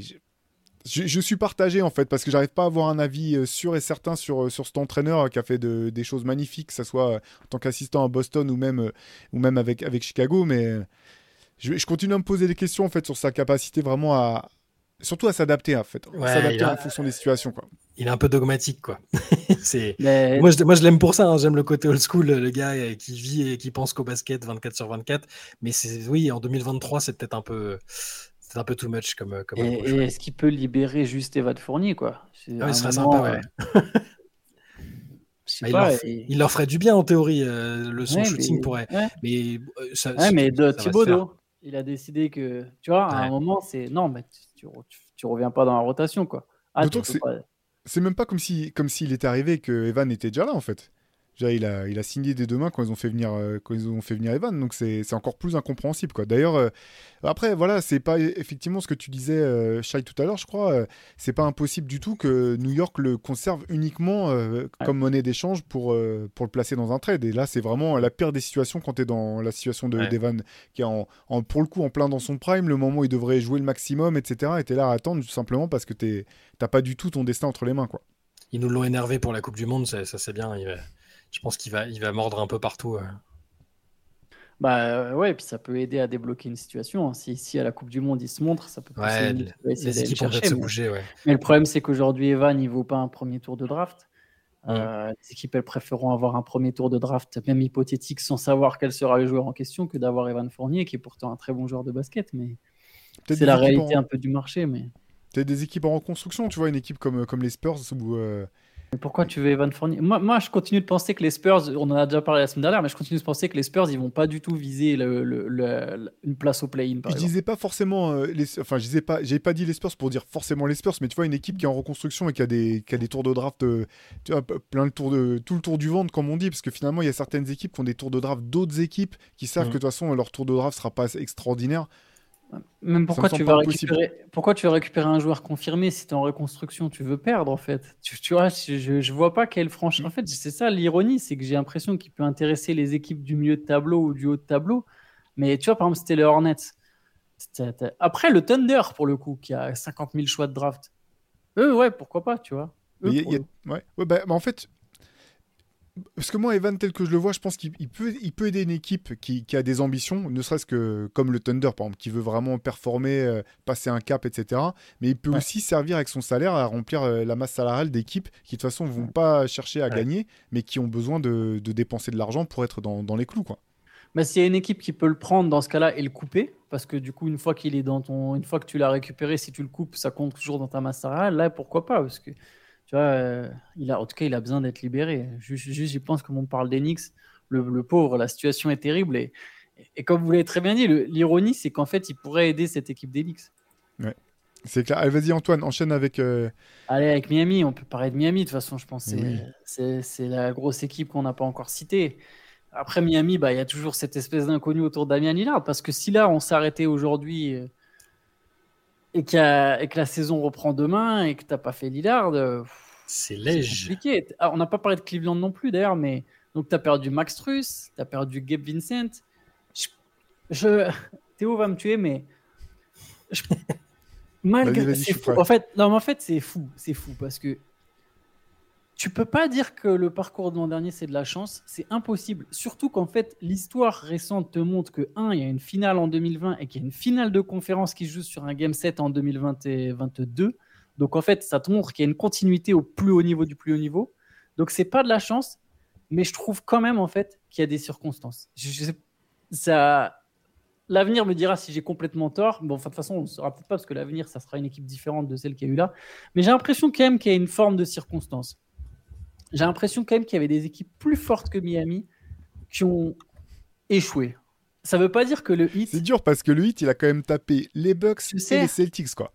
je, suis partagé en fait parce que j'arrive pas à avoir un avis euh, sûr et certain sur, euh, sur cet entraîneur qui a fait des choses magnifiques, que ce soit euh, en tant qu'assistant à Boston ou même, ou même avec, avec Chicago. Mais je, continue à me poser des questions en fait sur sa capacité vraiment à. Surtout à s'adapter en fait, s'adapter en fonction des situations quoi. Il est un peu dogmatique quoi. [laughs] c'est moi je, moi je l'aime pour ça, hein. j'aime le côté old school, le gars qui vit et qui pense qu'au basket 24 sur 24. Mais c'est oui en 2023 c'est peut-être un peu c'est un peu too much comme. comme et, est-ce qu'il peut libérer juste Evan Fournier, quoi? Ah Ce serait sympa, ouais. [laughs] Bah, il, leur, ferait du bien en théorie, euh, le son shooting pourrait. Mais, euh, ça, mais de Thibaudot, il a décidé que, tu vois, à un moment, c'est non, mais tu, tu, reviens pas dans la rotation, quoi. Ah, c'est même pas comme si comme s'il était arrivé que Evan était déjà là, en fait il a, il a signé des deux mains quand ils ont fait venir, euh, quand ils ont fait venir Evan, donc c'est encore plus incompréhensible. Quoi. D'ailleurs, euh, après, voilà, c'est pas effectivement ce que tu disais, euh, Shai, tout à l'heure, je crois, c'est pas impossible du tout que New York le conserve uniquement comme monnaie d'échange pour, pour le placer dans un trade. Et là, c'est vraiment la pire des situations quand tu es dans la situation d'Evan, qui est en, pour le coup en plein dans son prime, le moment où il devrait jouer le maximum, etc. Et tu es là à attendre tout simplement parce que tu n'as pas du tout ton destin entre les mains. Quoi. Ils nous l'ont énervé pour la Coupe du Monde, ça, ça c'est bien. Il va je pense qu'il va, il va mordre un peu partout. Euh. Bah euh, ouais, et puis ça peut aider à débloquer une situation. Hein. Si, si à la Coupe du Monde il se montre, ça peut ouais, les équipes chercher, se bouger. Ouais. Mais le problème c'est qu'aujourd'hui Evan il vaut pas un premier tour de draft. Euh, les équipes elles préféreront avoir un premier tour de draft, même hypothétique, sans savoir quel sera le joueur en question, que d'avoir Evan Fournier, qui est pourtant un très bon joueur de basket. Mais c'est la réalité un peu du marché. Mais as des équipes en reconstruction, tu vois, une équipe comme, comme les Spurs où pourquoi tu veux Evan Fournier? Moi, moi, je continue de penser que les Spurs, on en a déjà parlé la semaine dernière, mais je continue de penser que les Spurs, ils vont pas du tout viser une place au play-in. Je disais pas forcément, euh, les, enfin, je disais pas, j'ai pas dit les Spurs pour dire forcément les Spurs, mais tu vois une équipe qui est en reconstruction et qui a des, qui a des tours de draft, euh, tu vois, plein le tour de, tout le tour du ventre comme on dit, parce que finalement il y a certaines équipes qui ont des tours de draft d'autres équipes qui savent mmh. que de toute façon leur tour de draft sera pas extraordinaire Même pourquoi tu, vas récupérer, pourquoi tu veux récupérer un joueur confirmé si tu es en reconstruction Tu veux perdre en fait? Tu, tu vois, je, je vois pas quelle franchise. En fait, c'est ça l'ironie, c'est que j'ai l'impression qu'il peut intéresser les équipes du milieu de tableau ou du haut de tableau. Mais tu vois, par exemple, c'était les Hornets. Après, le Thunder, pour le coup, qui a 50 000 choix de draft. Eux, ouais, pourquoi pas, tu vois. ouais. ouais bah, en fait, parce que moi, Evan, tel que je le vois, je pense qu'il peut, il peut aider une équipe qui, a des ambitions, ne serait-ce que comme le Thunder, par exemple, qui veut vraiment performer, euh, passer un cap, etc. Mais il peut aussi servir avec son salaire à remplir euh, la masse salariale d'équipes qui, de toute façon, ne vont pas chercher à gagner, mais qui ont besoin de, dépenser de l'argent pour être dans, les clous. Quoi. Bah, S'il y a une équipe qui peut le prendre dans ce cas-là et le couper, parce que du coup, une fois qu'il est dans ton, une fois que tu l'as récupéré, si tu le coupes, ça compte toujours dans ta masse salariale. Là, pourquoi pas Parce que tu vois, euh, il a, en tout cas, il a besoin d'être libéré. Juste, j'y pense comme on parle d'Enix, le, pauvre, la situation est terrible. Et, et comme vous l'avez très bien dit, l'ironie, c'est qu'en fait, il pourrait aider cette équipe d'Enix. Ouais. C'est clair. Allez, vas-y, Antoine, enchaîne avec. Euh, Allez, avec Miami, on peut parler de Miami. De toute façon, je pense c'est la grosse équipe qu'on n'a pas encore citée. Après Miami, bah, il y a toujours cette espèce d'inconnu autour d'Amian Lillard. Parce que si là, on s'arrêtait aujourd'hui euh, et, et, que la saison reprend demain et que tu n'as pas fait Lillard, c'est léger. compliqué. Ah, on n'a pas parlé de Cleveland non plus d'ailleurs, mais donc tu as perdu Max Truss, tu as perdu Gabe Vincent. Je... [laughs] Théo va me tuer, mais [laughs] malgré c'est fou. En fait, non, mais en fait c'est fou, c'est fou parce que tu peux pas dire que le parcours de l'an dernier c'est de la chance, c'est impossible. Surtout qu'en fait l'histoire récente te montre que un, il y a une finale en 2020 et qu'il y a une finale de conférence qui joue sur un game set en 2022. Donc en fait, ça te montre qu'il y a une continuité au plus haut niveau du plus haut niveau. Donc c'est pas de la chance, mais je trouve quand même en fait qu'il y a des circonstances. ça, l'avenir me dira si j'ai complètement tort. Bon, de toute façon, on ne saura peut-être pas parce que l'avenir, ça sera une équipe différente de celle qu'il y a eu là. Mais j'ai l'impression quand même qu'il y a une forme de circonstance. J'ai l'impression quand même qu'il y avait des équipes plus fortes que Miami qui ont échoué. Ça ne veut pas dire que le hit. C'est dur parce que le hit, il a quand même tapé les Bucks et les Celtics, quoi.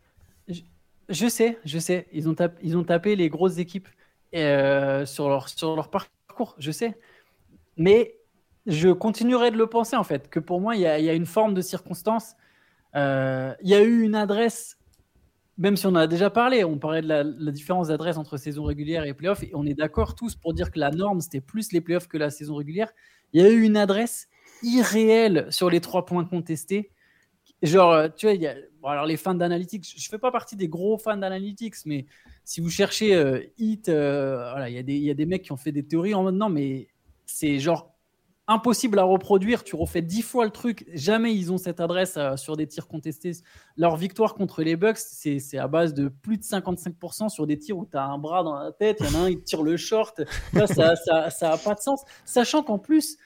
Je sais, je sais. Ils ont, tapé, ils ont tapé les grosses équipes euh, sur, leur, sur leur parcours, je sais. Mais je continuerai de le penser, en fait, que pour moi, il y a, une forme de circonstance. Euh, il y a eu une adresse, même si on en a déjà parlé, on parlait de la, différence d'adresse entre saison régulière et playoff, et on est d'accord tous pour dire que la norme, c'était plus les playoffs que la saison régulière. Il y a eu une adresse irréelle sur les trois points contestés. Genre, tu vois, alors les fans d'analytics, je ne fais pas partie des gros fans d'analytics, mais si vous cherchez euh, Hit, euh, voilà, il y, y, a des mecs qui ont fait des théories en mode non, mais c'est genre impossible à reproduire. Tu refais dix fois le truc, jamais ils ont cette adresse euh, sur des tirs contestés. Leur victoire contre les Bucks, c'est à base de plus de 55% sur des tirs où tu as un bras dans la tête, il y en a un, il tire le short. Ça n'a ça, pas de sens. Sachant qu'en plus,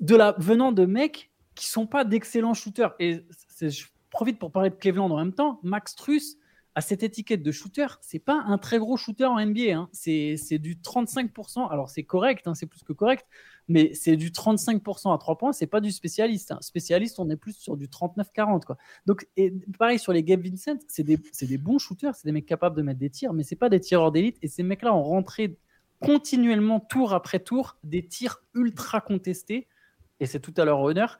de la, venant de mecs qui sont pas d'excellents shooters, et je profite pour parler de Cleveland en même temps. Max Truss a cette étiquette de shooter. C'est pas un très gros shooter en NBA. Hein. C'est du 35%. Alors c'est correct, hein, c'est plus que correct, mais c'est du 35% à 3 points. C'est pas du spécialiste. Hein. Spécialiste, on est plus sur du 39-40. Quoi. Donc et pareil sur les Gabe Vincent, c'est des, des, bons shooters, c'est des mecs capables de mettre des tirs, mais c'est pas des tireurs d'élite. Et ces mecs-là ont rentré continuellement, tour après tour, des tirs ultra contestés. Et c'est tout à leur honneur.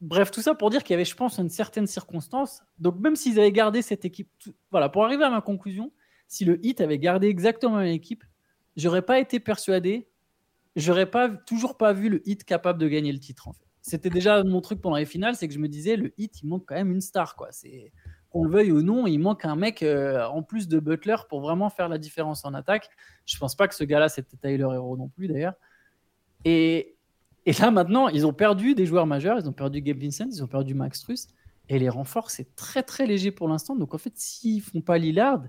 Bref, tout ça pour dire qu'il y avait, je pense, une certaine circonstance. Donc, même s'ils avaient gardé cette équipe, voilà, pour arriver à ma conclusion, si le Hit avait gardé exactement la même équipe, j'aurais pas été persuadé, j'aurais pas toujours pas vu le Hit capable de gagner le titre. En fait, c'était déjà mon truc pendant les finales, c'est que je me disais le Hit, il manque quand même une star, quoi. C'est qu'on le veuille ou non, il manque un mec euh, en plus de Butler pour vraiment faire la différence en attaque. Je pense pas que ce gars-là c'était Tyler Hero non plus d'ailleurs. Et, et là, maintenant, ils ont perdu des joueurs majeurs. Ils ont perdu Gabe Vincent, ils ont perdu Max Truss. Et les renforts, c'est très, très léger pour l'instant. Donc, en fait, s'ils font pas Lillard,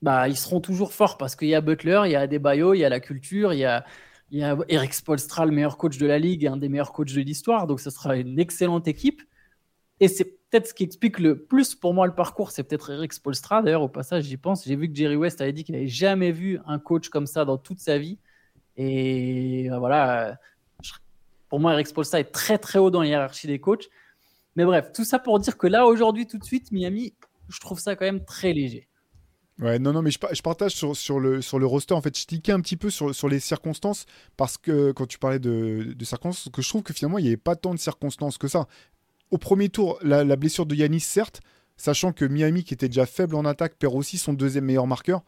bah, ils seront toujours forts parce qu'il y a Butler, il y a Adebayo, il y a la culture, il y a, y a Eric Spolstra, le meilleur coach de la ligue, un des meilleurs coachs de l'histoire. Donc, ce sera une excellente équipe. Et c'est peut-être ce qui explique le plus pour moi le parcours, c'est peut-être Eric Spolstra. D'ailleurs, au passage, j'y pense. J'ai vu que Jerry West avait dit qu'il n'avait jamais vu un coach comme ça dans toute sa vie. Et bah, voilà, pour moi, Eric Spolstra est très très haut dans la hiérarchie des coachs. Mais bref, tout ça pour dire que là, aujourd'hui, tout de suite, Miami, je trouve ça quand même très léger. Ouais, non, non, mais je, partage sur, le, sur le roster. En fait, je tiquais un petit peu sur, sur les circonstances parce que quand tu parlais de, de circonstances, que je trouve que finalement, il n'y avait pas tant de circonstances que ça. au premier tour, la, la blessure de Yanis, certes, sachant que Miami, qui était déjà faible en attaque, perd aussi son deuxième meilleur marqueur.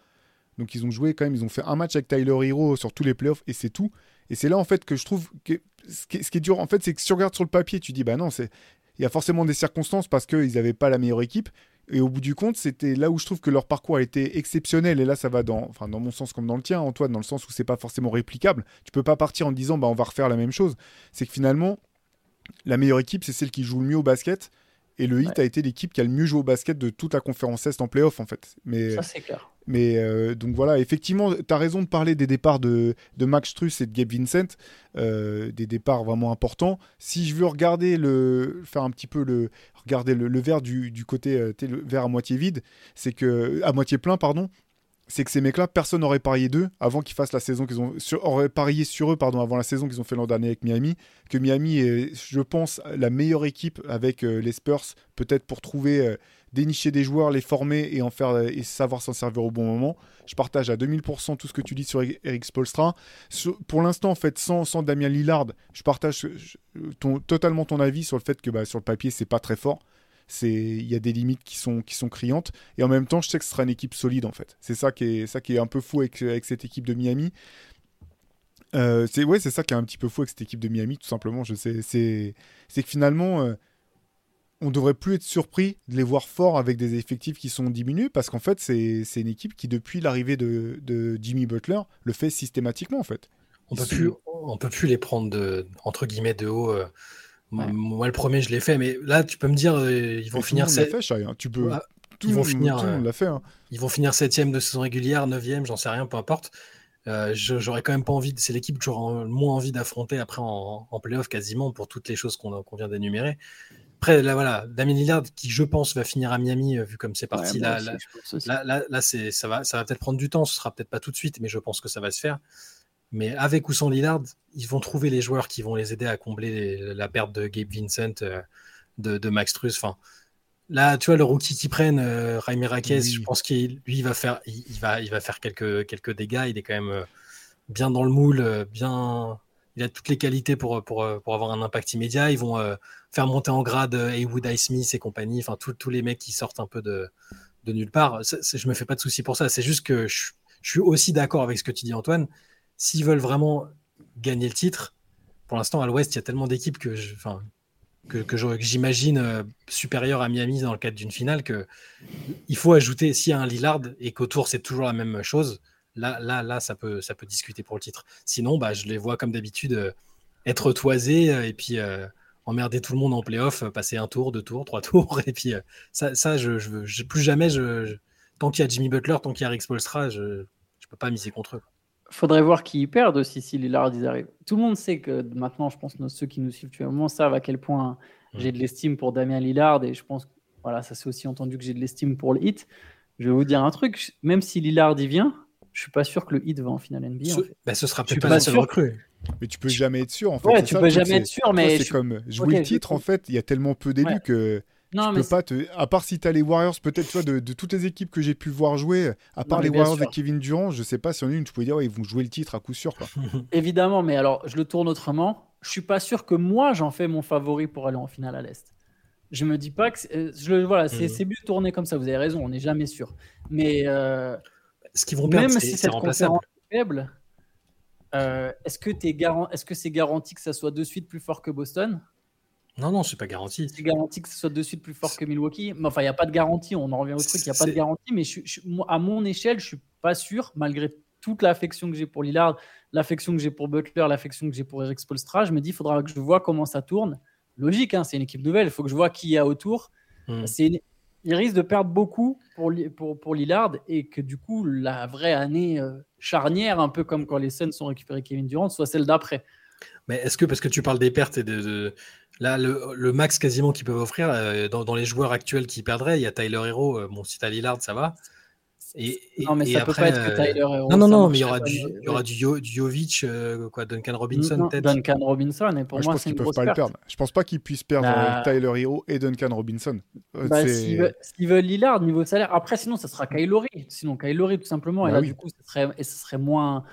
Donc ils ont joué quand même, ils ont fait un match avec Tyler Hero sur tous les playoffs et c'est tout. Et c'est là en fait que je trouve que ce qui, est, dur en fait, c'est que si tu regardes sur le papier, tu dis bah non, c'est il y a forcément des circonstances parce qu'ils n'avaient pas la meilleure équipe. Et au bout du compte, c'était là où je trouve que leur parcours a été exceptionnel. Et là, ça va dans, enfin, dans mon sens comme dans le tien, Antoine, dans le sens où c'est pas forcément réplicable. Tu peux pas partir en disant bah on va refaire la même chose. C'est que finalement, la meilleure équipe, c'est celle qui joue le mieux au basket. Et le Heat a été l'équipe qui a le mieux joué au basket de toute la conférence Est en playoff, en fait. Mais, ça, c'est clair. Mais euh, donc voilà, effectivement, tu as raison de parler des départs de, de Max Struss et de Gabe Vincent, euh, des départs vraiment importants. Si je veux regarder le, faire un petit peu le, regarder le, verre du, du côté, euh, verre à moitié vide, c'est que, à moitié plein, pardon, c'est que ces mecs-là, personne n'aurait parié d'eux avant qu'ils fassent la saison qu'ils ont, sur, parié sur eux, pardon, avant la saison qu'ils ont fait l'an dernier avec Miami, que Miami est, je pense, la meilleure équipe avec les Spurs, peut-être pour trouver dénicher des joueurs, les former et en faire et savoir s'en servir au bon moment. Je partage à 2000% tout ce que tu dis sur Eric Spolstra. pour l'instant, en fait, sans, sans Damien Lillard, je partage ton, totalement ton avis sur le fait que bah, sur le papier, c'est pas très fort. C'est il y a des limites qui sont qui sont criantes et en même temps, je sais que ce sera une équipe solide en fait. C'est ça qui est ça qui est un peu fou avec, avec cette équipe de Miami. Euh, c'est ouais, c'est ça qui est un petit peu fou avec cette équipe de Miami, tout simplement. Je sais, c'est c'est que finalement. Euh, on devrait plus être surpris de les voir forts avec des effectifs qui sont diminués parce qu'en fait, c'est une équipe qui, depuis l'arrivée de, Jimmy Butler, le fait systématiquement en fait. On peut, plus, on peut plus les prendre de, entre guillemets de haut. Euh, moi, le premier, je l'ai fait, mais là, tu peux me dire, euh, ils vont finir. Fait, hein. Tu peux. tout ils vont finir. Euh, fait. Hein. Ils vont finir septième de saison régulière, neuvième, j'en sais rien, peu importe. j'aurais quand même pas envie. C'est l'équipe que j'aurais moins envie d'affronter après en, en playoff quasiment pour toutes les choses qu'on vient d'énumérer. Après, là, voilà, Damien Lillard, qui je pense va finir à Miami, euh, vu comme c'est parti, là, là, là, c'est, ça va, ça va peut-être prendre du temps, ce sera peut-être pas tout de suite, mais je pense que ça va se faire. Mais avec ou sans Lillard, ils vont trouver les joueurs qui vont les aider à combler la perte de Gabe Vincent, euh, de, Max Truss. Enfin, là, tu vois, le rookie qui prennent, euh, Raimi je pense qu'il lui, il va faire, il, va, il va faire quelques, quelques dégâts. Il est quand même euh, bien dans le moule, bien, il a toutes les qualités pour, pour, pour avoir un impact immédiat. Ils vont faire monter en grade euh, Haywood Smith et compagnie, enfin tous les mecs qui sortent un peu de, de nulle part. je me fais pas de soucis pour ça. C'est juste que je, suis aussi d'accord avec ce que tu dis, Antoine. S'ils veulent vraiment gagner le titre, pour l'instant à l'Ouest, il y a tellement d'équipes que je, que, j'imagine euh, supérieures à Miami dans le cadre d'une finale que il faut ajouter s'il y a un Lillard et qu'autour c'est toujours la même chose Là, là, là, ça peut, ça peut discuter pour le titre. Sinon, bah, je les vois comme d'habitude euh, être toisés et puis emmerder tout le monde en playoff, passer un tour, deux tours, trois [laughs] tours. Et puis ça, ça je, je, plus jamais, je, tant qu'il y a Jimmy Butler, tant qu'il y a Rick Spolstra, je ne peux pas miser contre eux. Faudrait voir qui perdent aussi si Lillard ils arrivent. Tout le monde sait que maintenant, je pense que ceux qui nous suivent moment savent à quel point mmh. j'ai de l'estime pour Damien Lillard et je pense, voilà, ça c'est aussi entendu que j'ai de l'estime pour le hit. Je vais vous dire un truc, même si Lillard y vient, je suis pas sûr que le hit va en finale NBA. Ce, en fait. bah, ce sera peut-être pas, sûr. recrue. Mais tu peux jamais être sûr en fait. Ouais, tu peux jamais être sûr, mais c'est comme jouer le titre en fait. Il y a tellement peu d'élus que non, tu peux pas te. À part si tu as les Warriors, peut-être tu vois de, toutes les équipes que j'ai pu voir jouer, à part les Warriors de Kevin Durant, je sais pas si en une tu peux dire ouais, ils vont jouer le titre à coup sûr. Quoi. [laughs] Évidemment, mais alors je le tourne autrement. Je suis pas sûr que moi j'en fais mon favori pour aller en finale à l'est. Je me dis pas que euh, je voilà, c'est mmh. mieux tourner comme ça. Vous avez raison, on n'est jamais sûr. Mais euh, ce qu'ils vont perdre, Même si cette conférence est faible, euh, est-ce que c'est est -ce c'est garanti que ça soit de suite plus fort que Boston? Non, non, c'est pas garanti. C'est garanti que ça soit de suite plus fort que Milwaukee. Mais enfin, il n'y a pas de garantie. On en revient au truc. Il n'y a pas de garantie. Mais je, à mon échelle, je suis pas sûr, malgré toute l'affection que j'ai pour Lillard, l'affection que j'ai pour Butler, l'affection que j'ai pour Eric Spolstra, je me dis, il faudra que je vois comment ça tourne. Logique, hein, c'est une équipe nouvelle. Il faut que je vois qui y a autour. Hmm. C'est il risque de perdre beaucoup pour, pour, Lillard et que du coup, la vraie année euh, charnière, un peu comme quand les Suns ont récupéré Kevin Durant, soit celle d'après. Mais est-ce que, parce que tu parles des pertes et de. là, le, max quasiment qu'ils peuvent offrir, euh, dans, les joueurs actuels qui perdraient, il y a Tyler Hero. Euh, bon, si tu as Lillard, ça va non, mais ça peut pas être que Tyler Hero. Non, non, non, mais il y aura du, il y aura du, Jovic, euh, quoi, Duncan Robinson peut-être. Duncan Robinson, et pour moi, c'est une grosse pas perte. Le perdre. Je pense pas qu'ils puissent perdre bah... Tyler Hero et Duncan Robinson. Euh, bah, S'ils veulent, veulent, Lillard, niveau salaire, après, sinon, ça sera Kylori. Sinon, Kylori, tout simplement. et bah là, du coup, ça serait, et ce serait moins,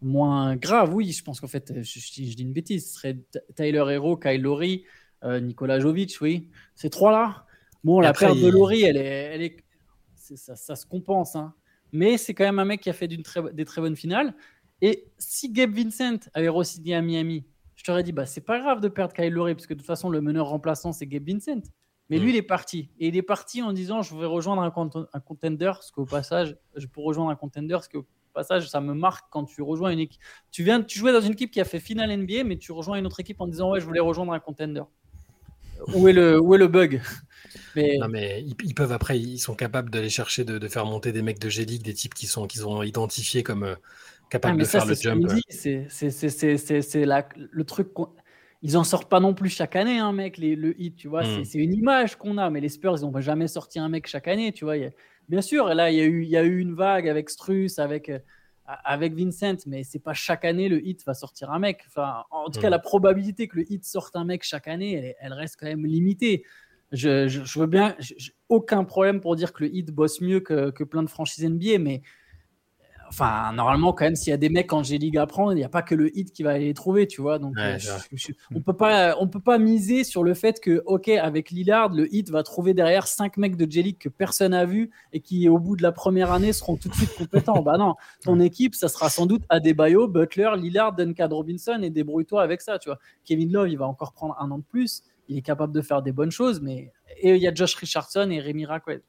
moins grave. Oui, je pense qu'en fait, je, je, dis une bêtise. Ce serait Tyler Hero, Kylori. Nicolas Jovic, oui. Ces trois-là. Bon, la perte de Laurie, elle est, elle est, ça, ça, se compense. Hein. Mais c'est quand même un mec qui a fait très, des très bonnes finales. Et si Gabe Vincent avait re-signé à Miami, je t'aurais dit, bah, c'est pas grave de perdre Kyle Lowry, parce que de toute façon, le meneur remplaçant, c'est Gabe Vincent. Mais lui, mm. il est parti. Et il est parti en disant, je vais rejoindre un, un contender, ce qu'au passage, je peux rejoindre un contender, ce qu'au passage, ça me marque quand tu rejoins une équipe. Tu viens, tu jouais dans une équipe qui a fait finale NBA, mais tu rejoins une autre équipe en disant, ouais, je voulais rejoindre un contender. Où est le, où est le bug? Mais... Non, mais ils, peuvent après, ils sont capables d'aller chercher de, faire monter des mecs de g des types qui sont, qu'ils ont identifiés comme euh, capable ah, de faire le jump. C'est le truc. Ils en sortent pas non plus chaque année, hein, mec, les, le hit, tu vois. Hmm. C'est une image qu'on a, mais les Spurs, ils n'ont jamais sorti un mec chaque année, tu vois. bien sûr, là, il y, a eu, il y a eu une vague avec Struss, avec, euh, avec Vincent, mais c'est pas chaque année le hit va sortir un mec. Enfin, en tout cas, hmm. la probabilité que le hit sorte un mec chaque année, elle, reste quand même limitée. Je, je, veux bien, aucun problème pour dire que le hit bosse mieux que, que plein de franchises NBA, mais Enfin, normalement, quand même, s'il y a des mecs en G-League à prendre, il n'y a pas que le hit qui va les trouver, tu vois. Donc, euh, on peut pas, on peut pas miser sur le fait que, ok, avec Lillard, le hit va trouver derrière cinq mecs de G-League que personne n'a vu et qui, au bout de la première année, seront tout de suite compétents. bah non, ton équipe, ça sera sans doute Adebayo, Butler, Lillard, Duncan Robinson et débrouille-toi avec ça, tu vois. Kevin Love, il va encore prendre un an de plus. Il est capable de faire des bonnes choses, mais et il y a Josh Richardson et Rémi Raquel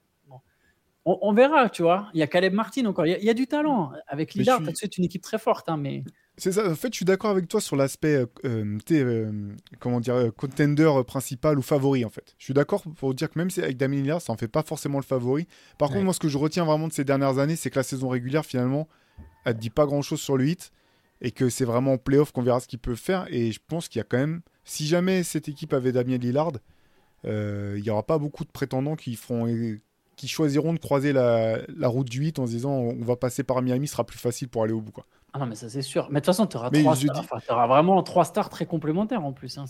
on, verra, tu vois. Il y a Caleb Martin encore. Il y, a, du talent. Avec Lillard, suis... c'est une équipe très forte. Hein, mais... C'est ça. En fait, je suis d'accord avec toi sur l'aspect, euh, euh, euh comment dire, contender principal ou favori, en fait. Je suis d'accord pour dire que même si avec Damien Lillard, ça en fait pas forcément le favori. Par contre, moi, ce que je retiens vraiment de ces dernières années, c'est que la saison régulière, finalement, elle dit pas grand-chose sur le hit et que c'est vraiment en playoff qu'on verra ce qu'il peut faire. Et je pense qu'il y a quand même, si jamais cette équipe avait Damien Lillard, il n'y aura pas beaucoup de prétendants qui feront qui choisiront de croiser la, route du 8 en se disant on va passer par Miami, ce sera plus facile pour aller au bout. Quoi. Ah non, mais ça c'est sûr. Mais de toute façon, tu auras, auras, vraiment trois stars très complémentaires en plus. Hein.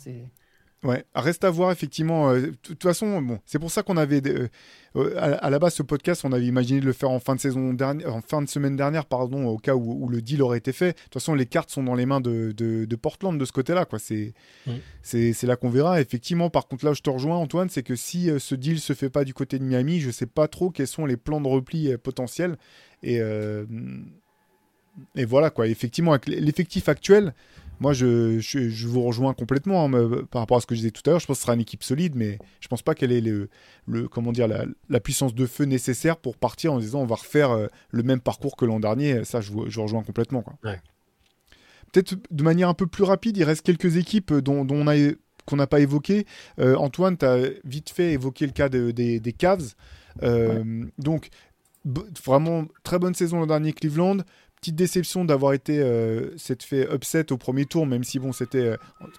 Ouais, reste à voir effectivement. Euh, de toute façon, bon, c'est pour ça qu'on avait euh, euh, à, la base ce podcast, on avait imaginé de le faire en fin de saison dernière, en fin de semaine dernière, pardon, au cas où, le deal aurait été fait. De toute façon, les cartes sont dans les mains de, de, Portland de ce côté-là, quoi. C'est c'est là qu'on verra. Effectivement, par contre, là, je te rejoins, Antoine, c'est que si ce deal se fait pas du côté de Miami, je sais pas trop quels sont les plans de repli potentiels et et voilà quoi. Effectivement, avec l'effectif actuel, moi, je, je, vous rejoins complètement hein, par rapport à ce que je disais tout à l'heure. Je pense que ce sera une équipe solide, mais je pense pas qu'elle ait le, le, comment dire, la, la, puissance de feu nécessaire pour partir en disant on va refaire euh, le même parcours que l'an dernier. Ça, je, je rejoins complètement. Peut-être de manière un peu plus rapide, il reste quelques équipes dont, dont on a qu'on n'a pas évoqué. Euh, Antoine, tu as vite fait évoqué le cas des, des Cavs. Euh, donc, vraiment très bonne saison l'an dernier Cleveland petite déception d'avoir été euh, cette fait upset au premier tour, même si bon, c'était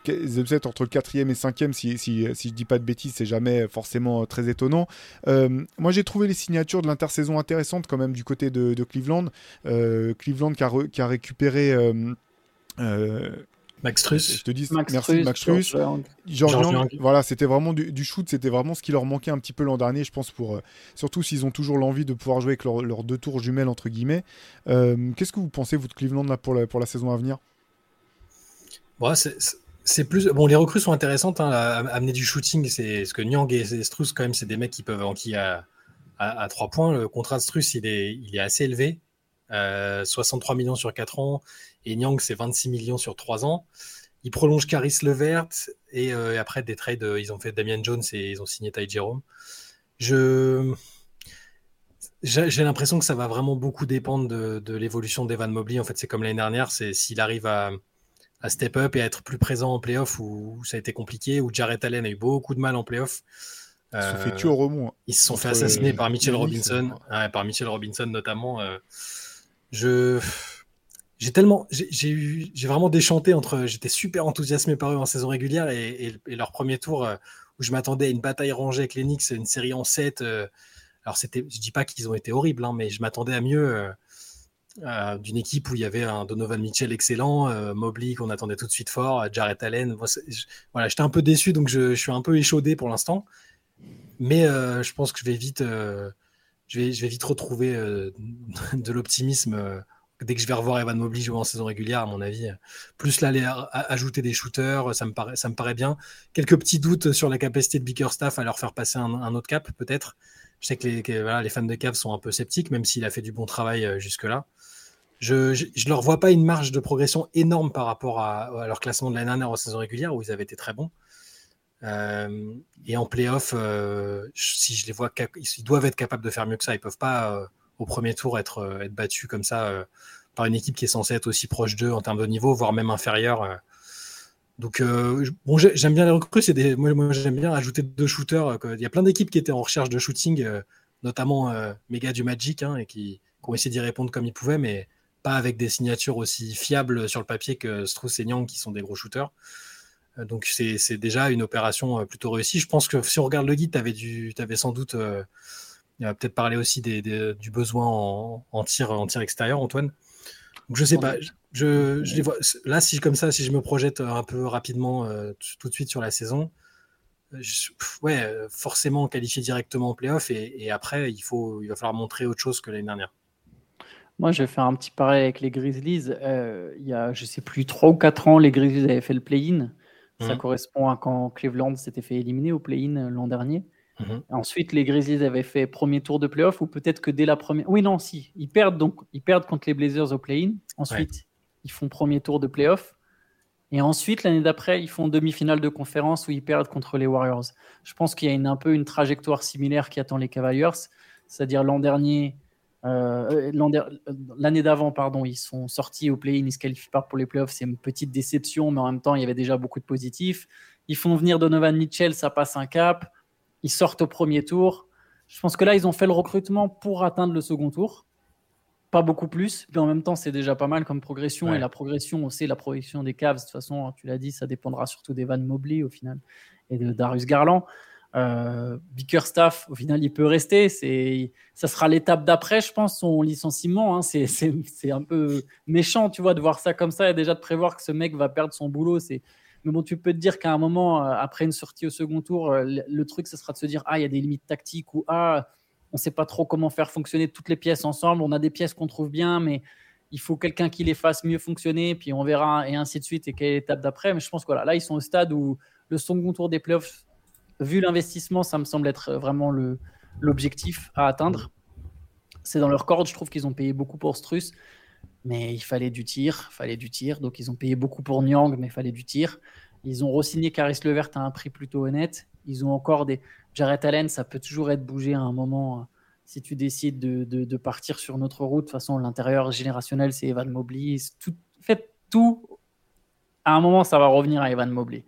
euh, upset entre le quatrième et cinquième, si, si, si je dis pas de bêtises, c'est jamais forcément très étonnant. Euh, moi, j'ai trouvé les signatures de l'intersaison intéressantes quand même du côté de, Cleveland. Cleveland qui a récupéré Max Truss. Je te dis, merci Max Truss. George, Voilà, c'était vraiment du, shoot, c'était vraiment ce qui leur manquait un petit peu l'an dernier, je pense, pour euh, surtout s'ils ont toujours l'envie de pouvoir jouer avec leurs deux tours jumelles entre guillemets. Euh, qu'est-ce que vous pensez vous de Cleveland là, pour la pour la saison à venir? Ouais, c'est plus bon. Les recrues sont intéressantes. Hein, amener du shooting, c'est ce que Nyang et Struss quand même, c'est des mecs qui peuvent enquiller à, à, 3 points. Le contrat de Struss, il est il est assez élevé. 63 euh, millions sur 4 ans. Et Nyang, c'est 26 millions sur 3 ans. Ils prolongent Caris Levert et, euh, après des trades, euh, ils ont fait Damian Jones et ils ont signé Ty Jerome. Je j'ai l'impression que ça va vraiment beaucoup dépendre de, l'évolution d'Evan Mobley. En fait, c'est comme l'année dernière, c'est s'il arrive à, step up et à être plus présent en playoff où, ça a été compliqué, où Jarrett Allen a eu beaucoup de mal en playoff. Ils se sont fait tuer au remous. Hein. Ils se sont fait assassiner par Mitchell Robinson, par Mitchell Robinson notamment. je j'ai tellement, j'ai vraiment déchanté entre, j'étais super enthousiasmé par eux en saison régulière et, leur premier tour euh, où je m'attendais à une bataille rangée avec les Knicks, une série en 7. Euh, alors c'était, je dis pas qu'ils ont été horribles, hein, mais je m'attendais à mieux euh, d'une équipe où il y avait un Donovan Mitchell excellent, Mobley qu'on attendait tout de suite fort, Jarrett Allen. voilà, j'étais un peu déçu, donc je, suis un peu échaudé pour l'instant, mais je pense que je vais vite, je vais, je vais vite retrouver [laughs] de l'optimisme dès que je vais revoir Evan Mobley jouer en saison régulière, à mon avis, plus là, ajouter des shooters, ça me, paraît, ça me paraît bien. Quelques petits doutes sur la capacité de Bickerstaff à leur faire passer un, autre cap, peut-être. Je sais que les, les fans de Cavs sont un peu sceptiques, même s'il a fait du bon travail euh, jusque-là. Je ne leur vois pas une marge de progression énorme par rapport à, leur classement de l'année dernière en saison régulière, où ils avaient été très bons. Euh, et en playoff, euh, si je les vois, ils doivent être capables de faire mieux que ça. Ils peuvent pas au premier tour être, être battus comme ça par une équipe qui est censée être aussi proche d'eux en termes de niveau, voire même inférieure. Donc, euh, bon, j'aime bien les recrues. C'est des, moi, j'aime bien ajouter deux shooters. Il y a plein d'équipes qui étaient en recherche de shooting, euh, notamment euh, du Magic, hein, et qui, ont essayé d'y répondre comme ils pouvaient, mais pas avec des signatures aussi fiables sur le papier que Strauss et Nyang, qui sont des gros shooters. donc, c'est déjà une opération plutôt réussie. Je pense que si on regarde le guide, tu avais, avais, sans doute peut-être parlé aussi des, du besoin en, en, tir, en tir extérieur, Antoine. Donc, je sais pas. Je, les vois. Là, si comme ça, si je me projette un peu rapidement euh, tout de suite sur la saison, ouais, euh, forcément qualifier directement en playoff et, et, après, il, faut, il va falloir montrer autre chose que l'année dernière. Moi, je vais faire un petit pareil avec les Grizzlies. Euh, il y a, je sais plus, 3 ou 4 ans, les Grizzlies avaient fait le play-in. Ça mmh. correspond à quand Cleveland s'était fait éliminer au play-in l'an dernier. Mhm. Ensuite, les Grizzlies avaient fait premier tour de playoff, ou peut-être que dès la première. Oui, non, si. Ils perdent, donc, ils perdent contre les Blazers au play-in. Ensuite, ils font premier tour de playoff. Et ensuite, l'année d'après, ils font demi-finale de conférence où ils perdent contre les Warriors. Je pense qu'il y a une, un peu une trajectoire similaire qui attend les Cavaliers. C'est-à-dire l'an dernier, euh, l'année d'avant, pardon, ils sont sortis au play-in, ils se qualifient pas pour les playoffs. C'est une petite déception, mais en même temps, il y avait déjà beaucoup de positifs. Ils font venir Donovan Mitchell, ça passe un cap ils sortent au premier tour. Je pense que là, ils ont fait le recrutement pour atteindre le second tour. Pas beaucoup plus, mais en même temps, c'est déjà pas mal comme progression. Et la progression, on sait, la progression des Cavs, de toute façon, tu l'as dit, ça dépendra surtout d'Evan Mobley au final et de Darius Garland. Euh, Bickerstaff, au final, il peut rester. C'est, ça sera l'étape d'après, je pense, son licenciement. Hein. C'est, c'est, un peu méchant, tu vois, de voir ça comme ça et déjà de prévoir que ce mec va perdre son boulot. C'est, mais bon, tu peux te dire qu'à un moment, euh, après une sortie au second tour, euh, le, truc, ce sera de se dire Ah, il y a des limites tactiques ou Ah, on ne sait pas trop comment faire fonctionner toutes les pièces ensemble. On a des pièces qu'on trouve bien, mais il faut quelqu'un qui les fasse mieux fonctionner, puis on verra, et ainsi de suite, et quelle est l'étape d'après. Mais je pense que voilà, là, ils sont au stade où le second tour des playoffs, vu l'investissement, ça me semble être vraiment l'objectif à atteindre. C'est dans leur corde, je trouve qu'ils ont payé beaucoup pour Struss mais il fallait du tir, fallait du tir. Donc ils ont payé beaucoup pour Nyang, mais il fallait du tir. Ils ont re-signé Caris Levert à un prix plutôt honnête. Ils ont encore des Jarrett Allen, ça peut toujours être bougé à un moment euh, si tu décides de, partir sur notre route. De toute façon, l'intérieur générationnel, c'est Evan Mobley. Tout, fait tout. À un moment, ça va revenir à Evan Mobley.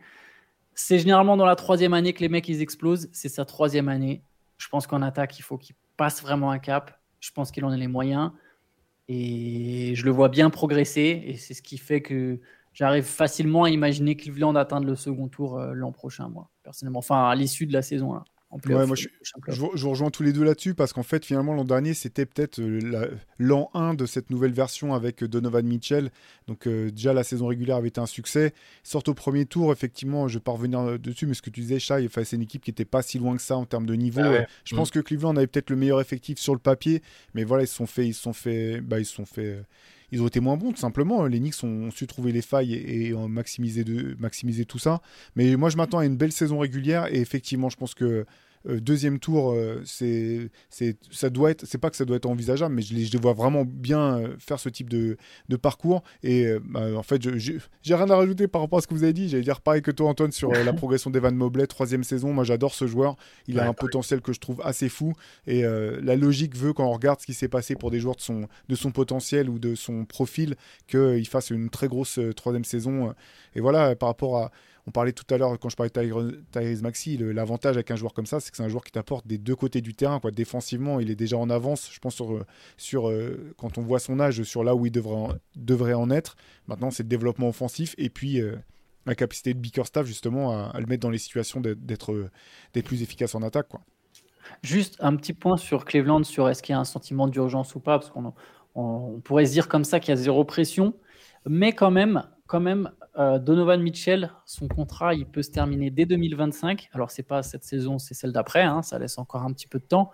C'est généralement dans la troisième année que les mecs ils explosent. C'est sa troisième année. Je pense qu'en attaque, il faut qu'il passe vraiment un cap. Je pense qu'il en a les moyens. Et je le vois bien progresser. Et c'est ce qui fait que j'arrive facilement à imaginer Cleveland atteindre le second tour euh, l'an prochain, moi, personnellement. Enfin, à l'issue de la saison. Là je, vous rejoins tous les deux là-dessus parce qu'en fait, finalement, l'an dernier, c'était peut-être euh, l'an 1 de cette nouvelle version avec Donovan Mitchell. Donc, euh, déjà, la saison régulière avait été un succès. Sorte au premier tour, effectivement, je vais pas revenir euh, dessus, mais ce que tu disais, Shai, c'est une équipe qui n'était pas si loin que ça en termes de niveau. Ah je pense mm. que Cleveland avait peut-être le meilleur effectif sur le papier, mais voilà, ils se sont fait. Ils se sont fait, bah, ils se sont fait ils ont été moins bons, tout simplement. Les Knicks ont, su trouver les failles et, et maximiser, de, maximiser tout ça. Mais moi, je m'attends à une belle saison régulière et effectivement, je pense que euh, deuxième tour, euh, c'est, c'est, ça doit être, c'est pas que ça doit être envisageable, mais je les, je les vois vraiment bien euh, faire ce type de, de parcours. Et bah, en fait, je, j'ai rien à rajouter par rapport à ce que vous avez dit. J'allais dire pareil que toi, Antoine, sur la progression d'Evan Mobley, troisième saison. Moi, j'adore ce joueur. Il a un potentiel que je trouve assez fou. Et la logique veut, quand on regarde ce qui s'est passé pour des joueurs de son, de son potentiel ou de son profil, qu'il fasse une très grosse troisième saison. Et voilà, par rapport à on parlait tout à l'heure, quand je parlais de Tyrese Maxi, l'avantage avec un joueur comme ça, c'est que c'est un joueur qui t'apporte des deux côtés du terrain. Quoi. Défensivement, il est déjà en avance, je pense, sur, sur euh, quand on voit son âge, sur là où il devrait en, être. Maintenant, c'est le développement offensif et puis euh, la capacité de Bickerstaff, justement, à, le mettre dans les situations d'être euh, des plus efficaces en attaque. Juste un petit point sur Cleveland, sur est-ce qu'il y a un sentiment d'urgence ou pas, parce qu'on on pourrait se dire comme ça qu'il y a zéro pression, mais quand même, quand même, euh, Donovan Mitchell, son contrat, il peut se terminer dès 2025. Alors, c'est pas cette saison, c'est celle d'après. Hein, ça laisse encore un petit peu de temps.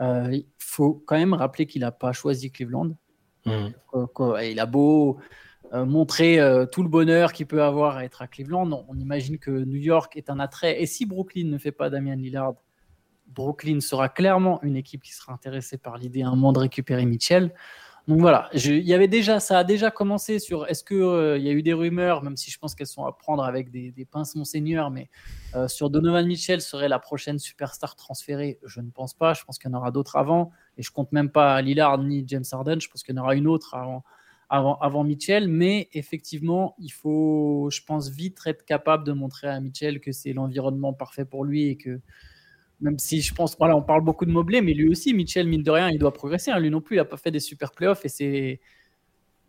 Euh, il faut quand même rappeler qu'il n'a pas choisi Cleveland. Mm. Il a beau euh, montrer tout le bonheur qu'il peut avoir à être à Cleveland, on, imagine que New York est un attrait. Et si Brooklyn ne fait pas Damian Lillard, Brooklyn sera clairement une équipe qui sera intéressée par l'idée à un moment de récupérer Mitchell. Donc voilà, il y avait déjà, ça a déjà commencé sur est-ce qu'il euh, y a eu des rumeurs, même si je pense qu'elles sont à prendre avec des, pinces monseigneur, mais euh, sur Donovan Mitchell serait la prochaine superstar transférée, je ne pense pas. Je pense qu'il y en aura d'autres avant, et je compte même pas Lillard ni James Harden. Je pense qu'il y en aura une autre avant, avant, avant Mitchell, mais effectivement, il faut, je pense, vite être capable de montrer à Mitchell que c'est l'environnement parfait pour lui et que même si je pense, voilà, on parle beaucoup de Mobley, mais lui aussi, Mitchell, mine de rien, il doit progresser. Hein. Lui non plus, il n'a pas fait des super playoffs et c'est.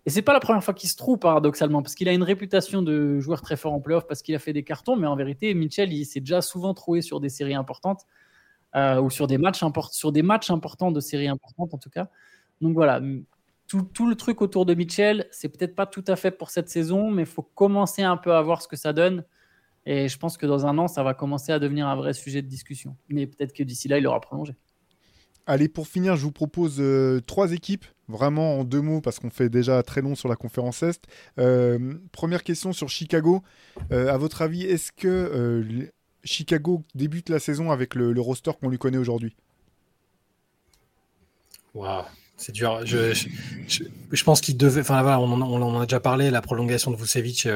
Et c'est pas la première fois qu'il se trouve, paradoxalement, parce qu'il a une réputation de joueur très fort en playoff parce qu'il a fait des cartons, mais en vérité, Mitchell, il s'est déjà souvent trouvé sur des séries importantes euh, ou sur des, matchs sur des matchs importants de séries importantes, en tout cas. Donc voilà, tout, tout le truc autour de Mitchell, c'est peut-être pas tout à fait pour cette saison, mais il faut commencer un peu à voir ce que ça donne. Et je pense que dans un an, ça va commencer à devenir un vrai sujet de discussion. Mais peut-être que d'ici là, il aura prolongé. Allez, pour finir, je vous propose euh, trois équipes, vraiment en deux mots, parce qu'on fait déjà très long sur la conférence Est. Euh, première question sur Chicago. Euh, à votre avis, est-ce que Chicago débute la saison avec le, roster qu'on lui connaît aujourd'hui? Waouh, c'est dur. Je, je, pense qu'il devait. Enfin, on, on, en a déjà parlé, la prolongation de Vucevic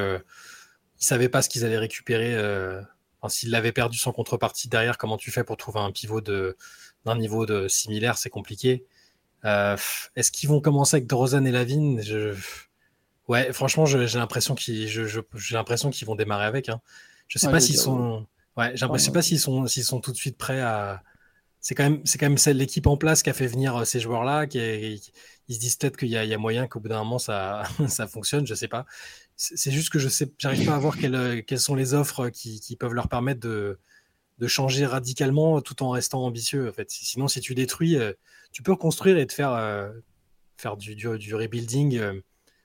ils savaient pas ce qu'ils allaient récupérer. Euh, s'ils l'avaient perdu sans contrepartie derrière, comment tu fais pour trouver un pivot d'un niveau de similaire C'est compliqué. Euh, est-ce qu'ils vont commencer avec DeRozan et Lavine? Je... Ouais, franchement, j'ai l'impression qu'ils, j'ai l'impression qu'ils vont démarrer avec. Hein. Je sais pas s'ils sont, ouais, j'ai sais pas s'ils sont, s'ils sont tout de suite prêts à. C'est quand même, c'est quand même l'équipe en place qui a fait venir euh, ces joueurs-là. Qui, ils se disent peut-être qu'il y, y, a moyen qu'au bout d'un moment ça, [laughs] ça fonctionne. Je sais pas. C'est juste que je sais, j'arrive pas à voir quelles, quelles, sont les offres qui, peuvent leur permettre de, changer radicalement tout en restant ambitieux. Sinon, si tu détruis, euh, tu peux reconstruire et te faire, euh, du, du, rebuilding, euh,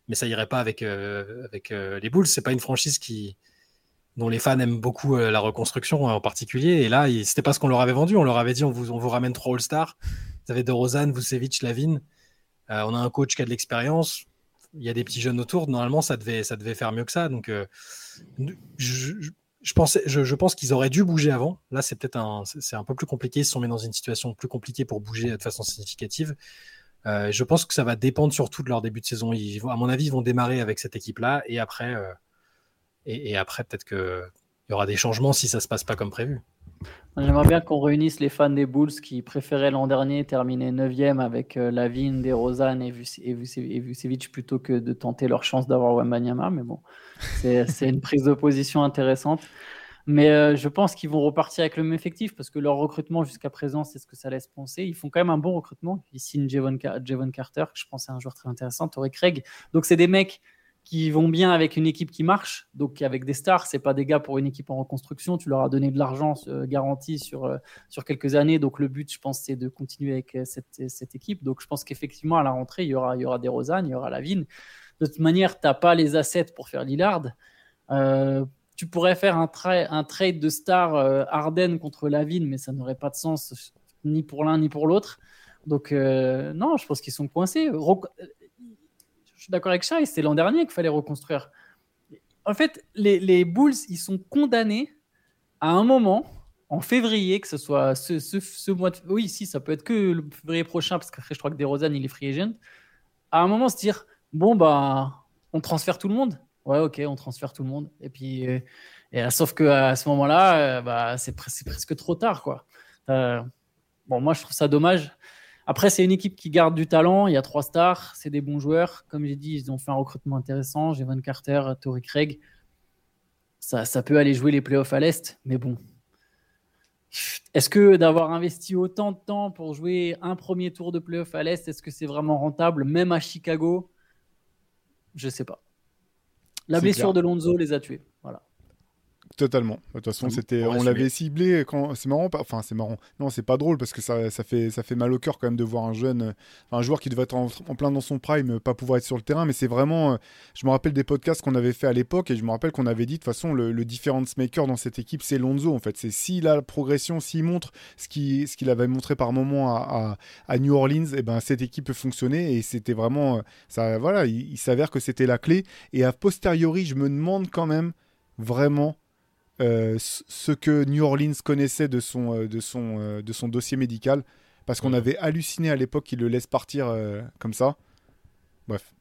mais ça irait pas avec, les Bulls. C'est pas une franchise qui, dont les fans aiment beaucoup la reconstruction en particulier. Et là, c'était pas ce qu'on leur avait vendu. On leur avait dit on vous, on vous ramène trois All-Stars. Vous avez De Rosanne, Vucevic, Lavine. on a un coach qui a de l'expérience il y a des petits jeunes autour. Normalement, ça devait, ça devait faire mieux que ça. Donc, euh, je, je, pensais, je, pense qu'ils auraient dû bouger avant. Là, c'est peut-être un, c'est un peu plus compliqué. Ils se sont mis dans une situation plus compliquée pour bouger de façon significative. Euh, je pense que ça va dépendre surtout de leur début de saison. À mon avis, ils vont démarrer avec cette équipe-là et après, euh, et, après peut-être qu'il y aura des changements si ça se passe pas comme prévu. J'aimerais bien qu'on réunisse les fans des Bulls qui préféraient l'an dernier terminer 9e avec euh, Lavigne, DeRozan et, Vucevic plutôt que de tenter leur chance d'avoir Wembanyama. Mais bon, [laughs] c'est une prise de position intéressante. Mais euh, je pense qu'ils vont repartir avec le même effectif parce que leur recrutement jusqu'à présent, c'est ce que ça laisse penser. Ils font quand même un bon recrutement. Ils signent Javon, Carter, je pense c'est un joueur très intéressant, Torrey Craig. Donc, c'est des mecs qui vont bien avec une équipe qui marche, donc avec des stars. C'est pas des gars pour une équipe en reconstruction. Tu leur as donné de l'argent euh, garanti sur, euh, sur quelques années. Donc le but, je pense, c'est de continuer avec euh, cette, cette, équipe. Donc je pense qu'effectivement, à la rentrée, il y aura, il y aura des Rosanne, il y aura Lavigne. De toute manière, tu n'as pas les assets pour faire Lillard. tu pourrais faire un, un trade de stars Arden contre Lavigne, mais ça n'aurait pas de sens ni pour l'un ni pour l'autre. Donc non, je pense qu'ils sont coincés je suis d'accord avec Chai, c'est l'an dernier qu'il fallait reconstruire. En fait, les, Bulls, ils sont condamnés à un moment, en février, que ce soit ce, mois de... Oui, si, ça peut être que le février prochain, parce qu'après, je crois que DeRozan, il est free agent. À un moment, se dire, bon, bah, on transfère tout le monde. Ouais, ok, on transfère tout le monde. Et puis, euh, et, sauf qu'à ce moment-là, euh, bah, c'est presque trop tard, quoi. Euh, bon, moi, je trouve ça dommage. Après, c'est une équipe qui garde du talent. Il y a trois stars, c'est des bons joueurs. Comme j'ai dit, ils ont fait un recrutement intéressant. J'ai Van Carter, Tory Craig. Ça, ça peut aller jouer les playoffs à l'Est, mais bon. Est-ce que d'avoir investi autant de temps pour jouer un premier tour de playoffs à l'Est, est-ce que c'est vraiment rentable, même à Chicago? Je ne sais pas. La blessure de Lonzo les a tués. Voilà. Totalement. De toute façon, c'était, on l'avait ciblé quand. C'est marrant, enfin c'est marrant. Non, c'est pas drôle parce que ça, ça, fait, ça fait mal au cœur quand même de voir un jeune, un joueur qui devait être en, plein dans son prime, pas pouvoir être sur le terrain. Mais c'est vraiment, je me rappelle des podcasts qu'on avait fait à l'époque et je me rappelle qu'on avait dit de toute façon le, le difference maker dans cette équipe, c'est Lonzo en fait. C'est s'il a la progression, s'il montre ce qu'il, ce qu'il avait montré par moment à, à, New Orleans, et eh ben cette équipe peut fonctionner et c'était vraiment, ça, voilà, il, il s'avère que c'était la clé. Et a posteriori, je me demande quand même vraiment euh, ce que New Orleans connaissait de son, euh, de son, euh, de son dossier médical, parce qu'on avait halluciné à l'époque qu'il le laisse partir comme ça. Bref.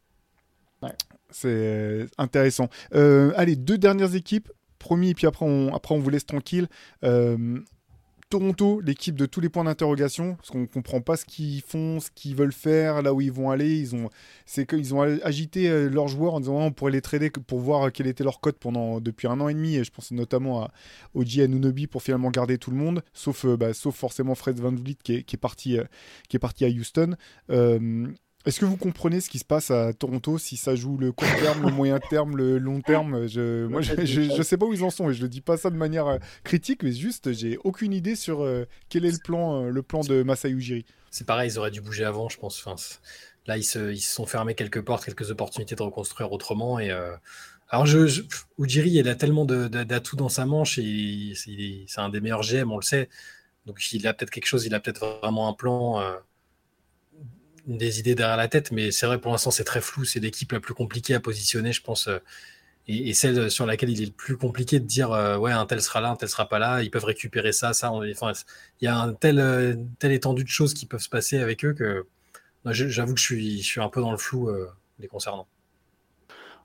C'est intéressant. allez, deux dernières équipes. Promis, et puis après on, après on vous laisse tranquille. Toronto, l'équipe de tous les points d'interrogation, parce qu'on ne comprend pas ce qu'ils font, ce qu'ils veulent faire, là où ils vont aller. Ils ont, c'est qu'ils ont agité euh, leurs joueurs en disant on pourrait les trader pour voir quel était leur code pendant depuis un an et demi. Et je pense notamment à Oji Anunobi pour finalement garder tout le monde, sauf, euh, bah, sauf forcément Fred Van Vliet qui est, euh, qui est parti à Houston. Est-ce que vous comprenez ce qui se passe à Toronto si ça joue le court terme, le moyen terme, le long terme? Je, Moi, je, sais pas où ils en sont et je ne dis pas ça de manière euh, critique, mais juste, j'ai aucune idée sur euh, quel est le plan, euh, le plan de Masai Ujiri. C'est pareil, ils auraient dû bouger avant, je pense. Enfin, là, ils se, ils se sont fermés quelques portes, quelques opportunités de reconstruire autrement. Et alors, Ujiri, il a tellement d'atouts dans sa manche et c'est un des meilleurs GM, on le sait. Donc, il a peut-être quelque chose, il a peut-être vraiment un plan des idées derrière la tête, mais c'est vrai pour l'instant c'est très flou. C'est l'équipe la plus compliquée à positionner, je pense, euh, et, celle sur laquelle il est le plus compliqué de dire euh, ouais un tel sera là, un tel sera pas là. Ils peuvent récupérer ça, ça. enfin, il y a un tel euh, telle étendue de choses qui peuvent se passer avec eux que j'avoue que je suis, je suis un peu dans le flou les concernant.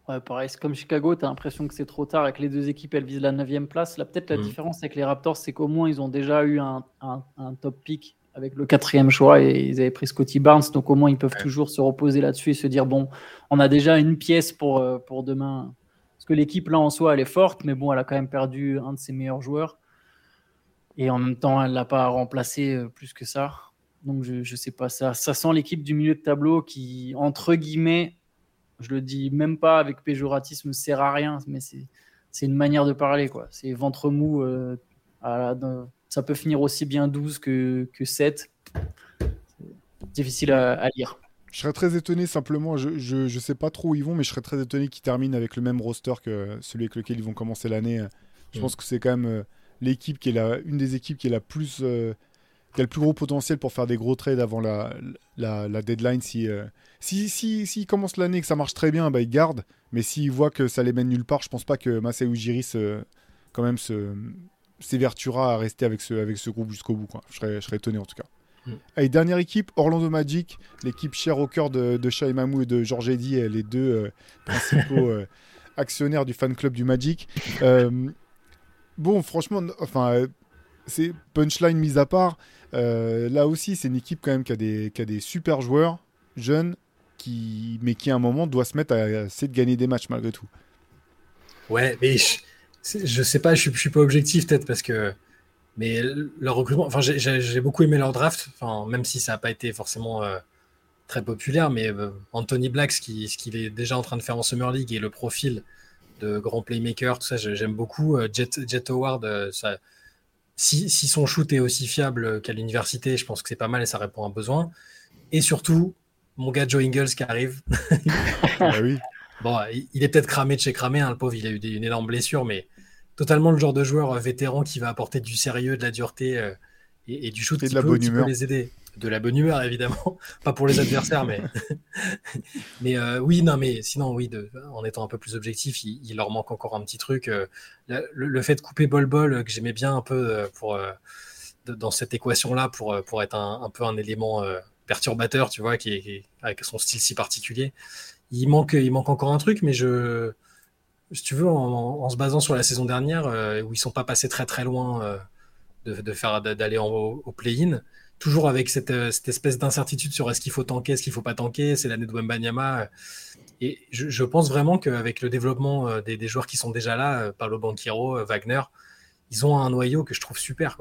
Ouais, pareil, c'est comme Chicago, tu as l'impression que c'est trop tard et que les deux équipes elles visent la 9 place. Là, peut-être la mm. différence avec les Raptors, c'est qu'au moins ils ont déjà eu un, un top pick avec le quatrième choix et ils avaient pris Scotty Barnes, donc au moins ils peuvent toujours se reposer là-dessus et se dire bon, on a déjà une pièce pour, euh, pour demain. Parce que l'équipe là en soi elle est forte, mais bon, elle a quand même perdu un de ses meilleurs joueurs et en même temps elle l'a pas remplacé euh, plus que ça. Donc je, je sais pas, ça, ça sent l'équipe du milieu de tableau qui, entre guillemets, je le dis même pas avec péjoratisme, sert à rien, mais c'est une manière de parler quoi. C'est ventre mou. Euh, à ça peut finir aussi bien 12 que, que 7. Difficile à, lire. Je serais très étonné simplement, je, je, sais pas trop où ils vont, mais je serais très étonné qu'ils terminent avec le même roster que celui avec lequel ils vont commencer l'année. Je mm. pense que c'est quand même euh, l'équipe qui est la, une des équipes qui est la plus euh, qui a le plus gros potentiel pour faire des gros trades avant la, la, deadline. Si, euh, si, si, si commencent l'année et que ça marche très bien, bah, ils gardent. Mais s'ils voient que ça les mène nulle part, je pense pas que Masai Ujiri quand même se, s'évertuera à rester avec ce, avec ce groupe jusqu'au bout. Quoi. Je, serais, je serais étonné en tout cas. Mm. Allez, dernière équipe, Orlando Magic, l'équipe chère au cœur de, de Shai Mamou et de Georges Eddy, les deux euh, principaux [laughs] euh, actionnaires du fan club du Magic. Euh, bon, franchement, enfin, c'est punchline mise à part. là aussi, c'est une équipe quand même qui a des, qui a des super joueurs, jeunes, qui, mais qui à un moment doit se mettre à, essayer de gagner des matchs malgré tout. Ouais, mais je sais pas, je, je suis pas objectif peut-être parce que. Mais leur recrutement, enfin, j'ai beaucoup aimé leur draft, enfin, même si ça n'a pas été forcément euh, très populaire, mais euh, Anthony Black, ce qu'il est déjà en train de faire en Summer League et le profil de grand playmaker, tout ça, j'aime beaucoup. Euh, Jet, Jet Howard, ça, si, si, son shoot est aussi fiable qu'à l'université, je pense que c'est pas mal et ça répond à un besoin. Et surtout, mon gars Joe Ingles qui arrive. [laughs] ah oui. Bon, il est peut-être cramé de chez cramé, hein, le pauvre, il a eu une énorme blessure, mais totalement le genre de joueur euh, vétéran qui va apporter du sérieux, de la dureté euh, et, du shoot et de la bonne humeur. les aider. De la bonne humeur, évidemment. [laughs] Pas pour les adversaires, mais. [laughs] mais euh, oui, non, mais sinon, oui, de, en étant un peu plus objectif, il, leur manque encore un petit truc. le, fait de couper Bol-Bol, que j'aimais bien un peu pour, dans cette équation-là, pour, pour être un, peu un élément perturbateur, tu vois, qui avec son style si particulier. Il manque, il manque encore un truc, mais je si tu veux, en, se basant sur la saison dernière, euh, où ils sont pas passés très très loin euh, de, d'aller au, play-in, toujours avec cette, euh, cette espèce d'incertitude sur est-ce qu'il faut tanker, est-ce qu'il faut pas tanker, c'est l'année de Wembanyama. Et je, pense vraiment qu'avec le développement des, joueurs qui sont déjà là, Pablo Banquero, Wagner, ils ont un noyau que je trouve super.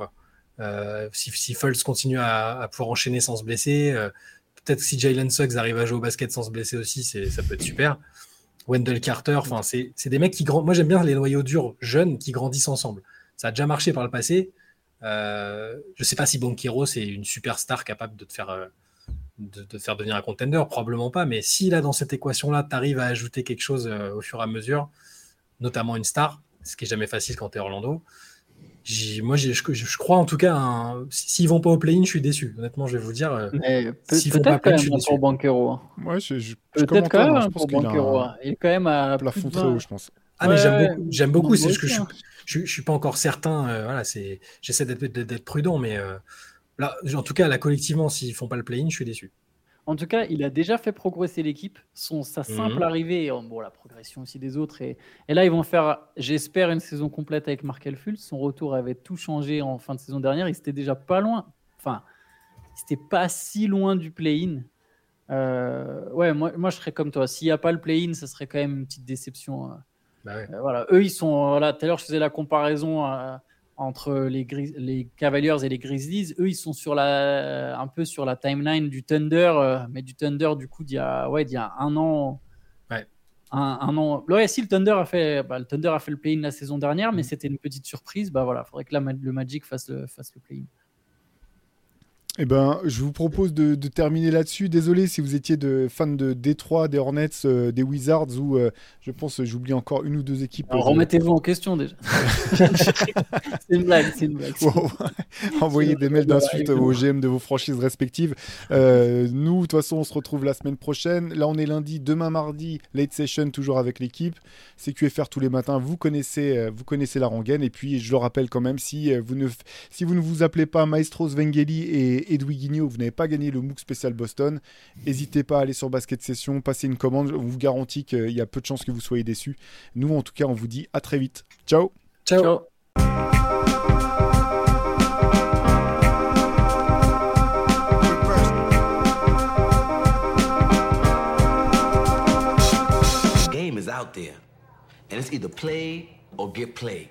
Si, si continue à, pouvoir enchaîner sans se blesser, peut-être si Jalen Suggs arrive à jouer au basket sans se blesser aussi, ça peut être super. Wendell Carter. Enfin, c'est des mecs qui grandissent. Moi, j'aime bien les noyaux durs jeunes qui grandissent ensemble. Ça a déjà marché par le passé. Euh, je sais pas si Banquero c'est une superstar capable de te faire, euh, de, faire devenir un contender, probablement pas. Mais si là, dans cette équation-là, tu arrives à ajouter quelque chose au fur et à mesure, notamment une star, ce qui est jamais facile quand tu es Orlando, moi, je, je, crois en tout cas, s'ils vont pas au play-in, je suis déçu. Honnêtement, je vais vous dire. Euh, peut-être quand même pour Banquero. Hein. Ouais, je, peut-être quand même pour Banquero. Hein. Il est quand même à plafond très haut, je pense. Ah, mais j'aime beaucoup. J'aime beaucoup. C'est que hein. je, je, suis pas encore certain. Euh, voilà, c'est. J'essaie d'être prudent, mais euh, là, en tout cas, là, collectivement, s'ils font pas le play-in, je suis déçu. En tout cas, il a déjà fait progresser l'équipe. Son, sa simple mhm. arrivée, bon, la progression aussi des autres. Et, et là, ils vont faire, j'espère, une saison complète avec Mark Elful. Son retour avait tout changé en fin de saison dernière. Il était déjà pas loin. Enfin, c'était pas si loin du play-in. Euh, ouais, moi, moi, je serais comme toi. S'il n'y a pas le play-in, ça serait quand même une petite déception. Euh. Bah euh, voilà. Eux, ils sont. Voilà, tout à l'heure, je faisais la comparaison entre les, les Cavaliers et les Grizzlies. Eux, ils sont sur la, un peu sur la timeline du Thunder, euh, mais du Thunder du coup d'il y a, ouais, y a un an. Ouais. Un, an. Ouais, si le Thunder a fait, bah, le Thunder a fait le play-in la saison dernière, mais mm. c'était une petite surprise. Bah voilà, faudrait que le Magic fasse le, fasse le play-in. Eh ben, je vous propose de, terminer là-dessus. Désolé si vous étiez de fan de Détroit, des Hornets, euh, des Wizards ou euh, je pense j'oublie encore une ou deux équipes. Alors, remettez-vous en question déjà. [laughs] c'est une blague, c'est une blague. Envoyez des mails d'insultes aux GM de vos franchises respectives. Euh, nous, de toute façon, on se retrouve la semaine prochaine. Là, on est lundi, demain mardi, late session toujours avec l'équipe. CQFR tous les matins. Vous connaissez, vous connaissez la rengaine. Et puis, je le rappelle quand même, si vous ne, si vous ne vous appelez pas Maestro Svengeli et Edoui Guignot, vous n'avez pas gagné le MOOC spécial Boston, n'hésitez pas à aller sur Basket Session, passer une commande. On vous garantit qu'il y a peu de chances que vous soyez déçus. Nous, en tout cas, on vous dit à très vite. Ciao. Ciao. game is out there, and it's either play or get played.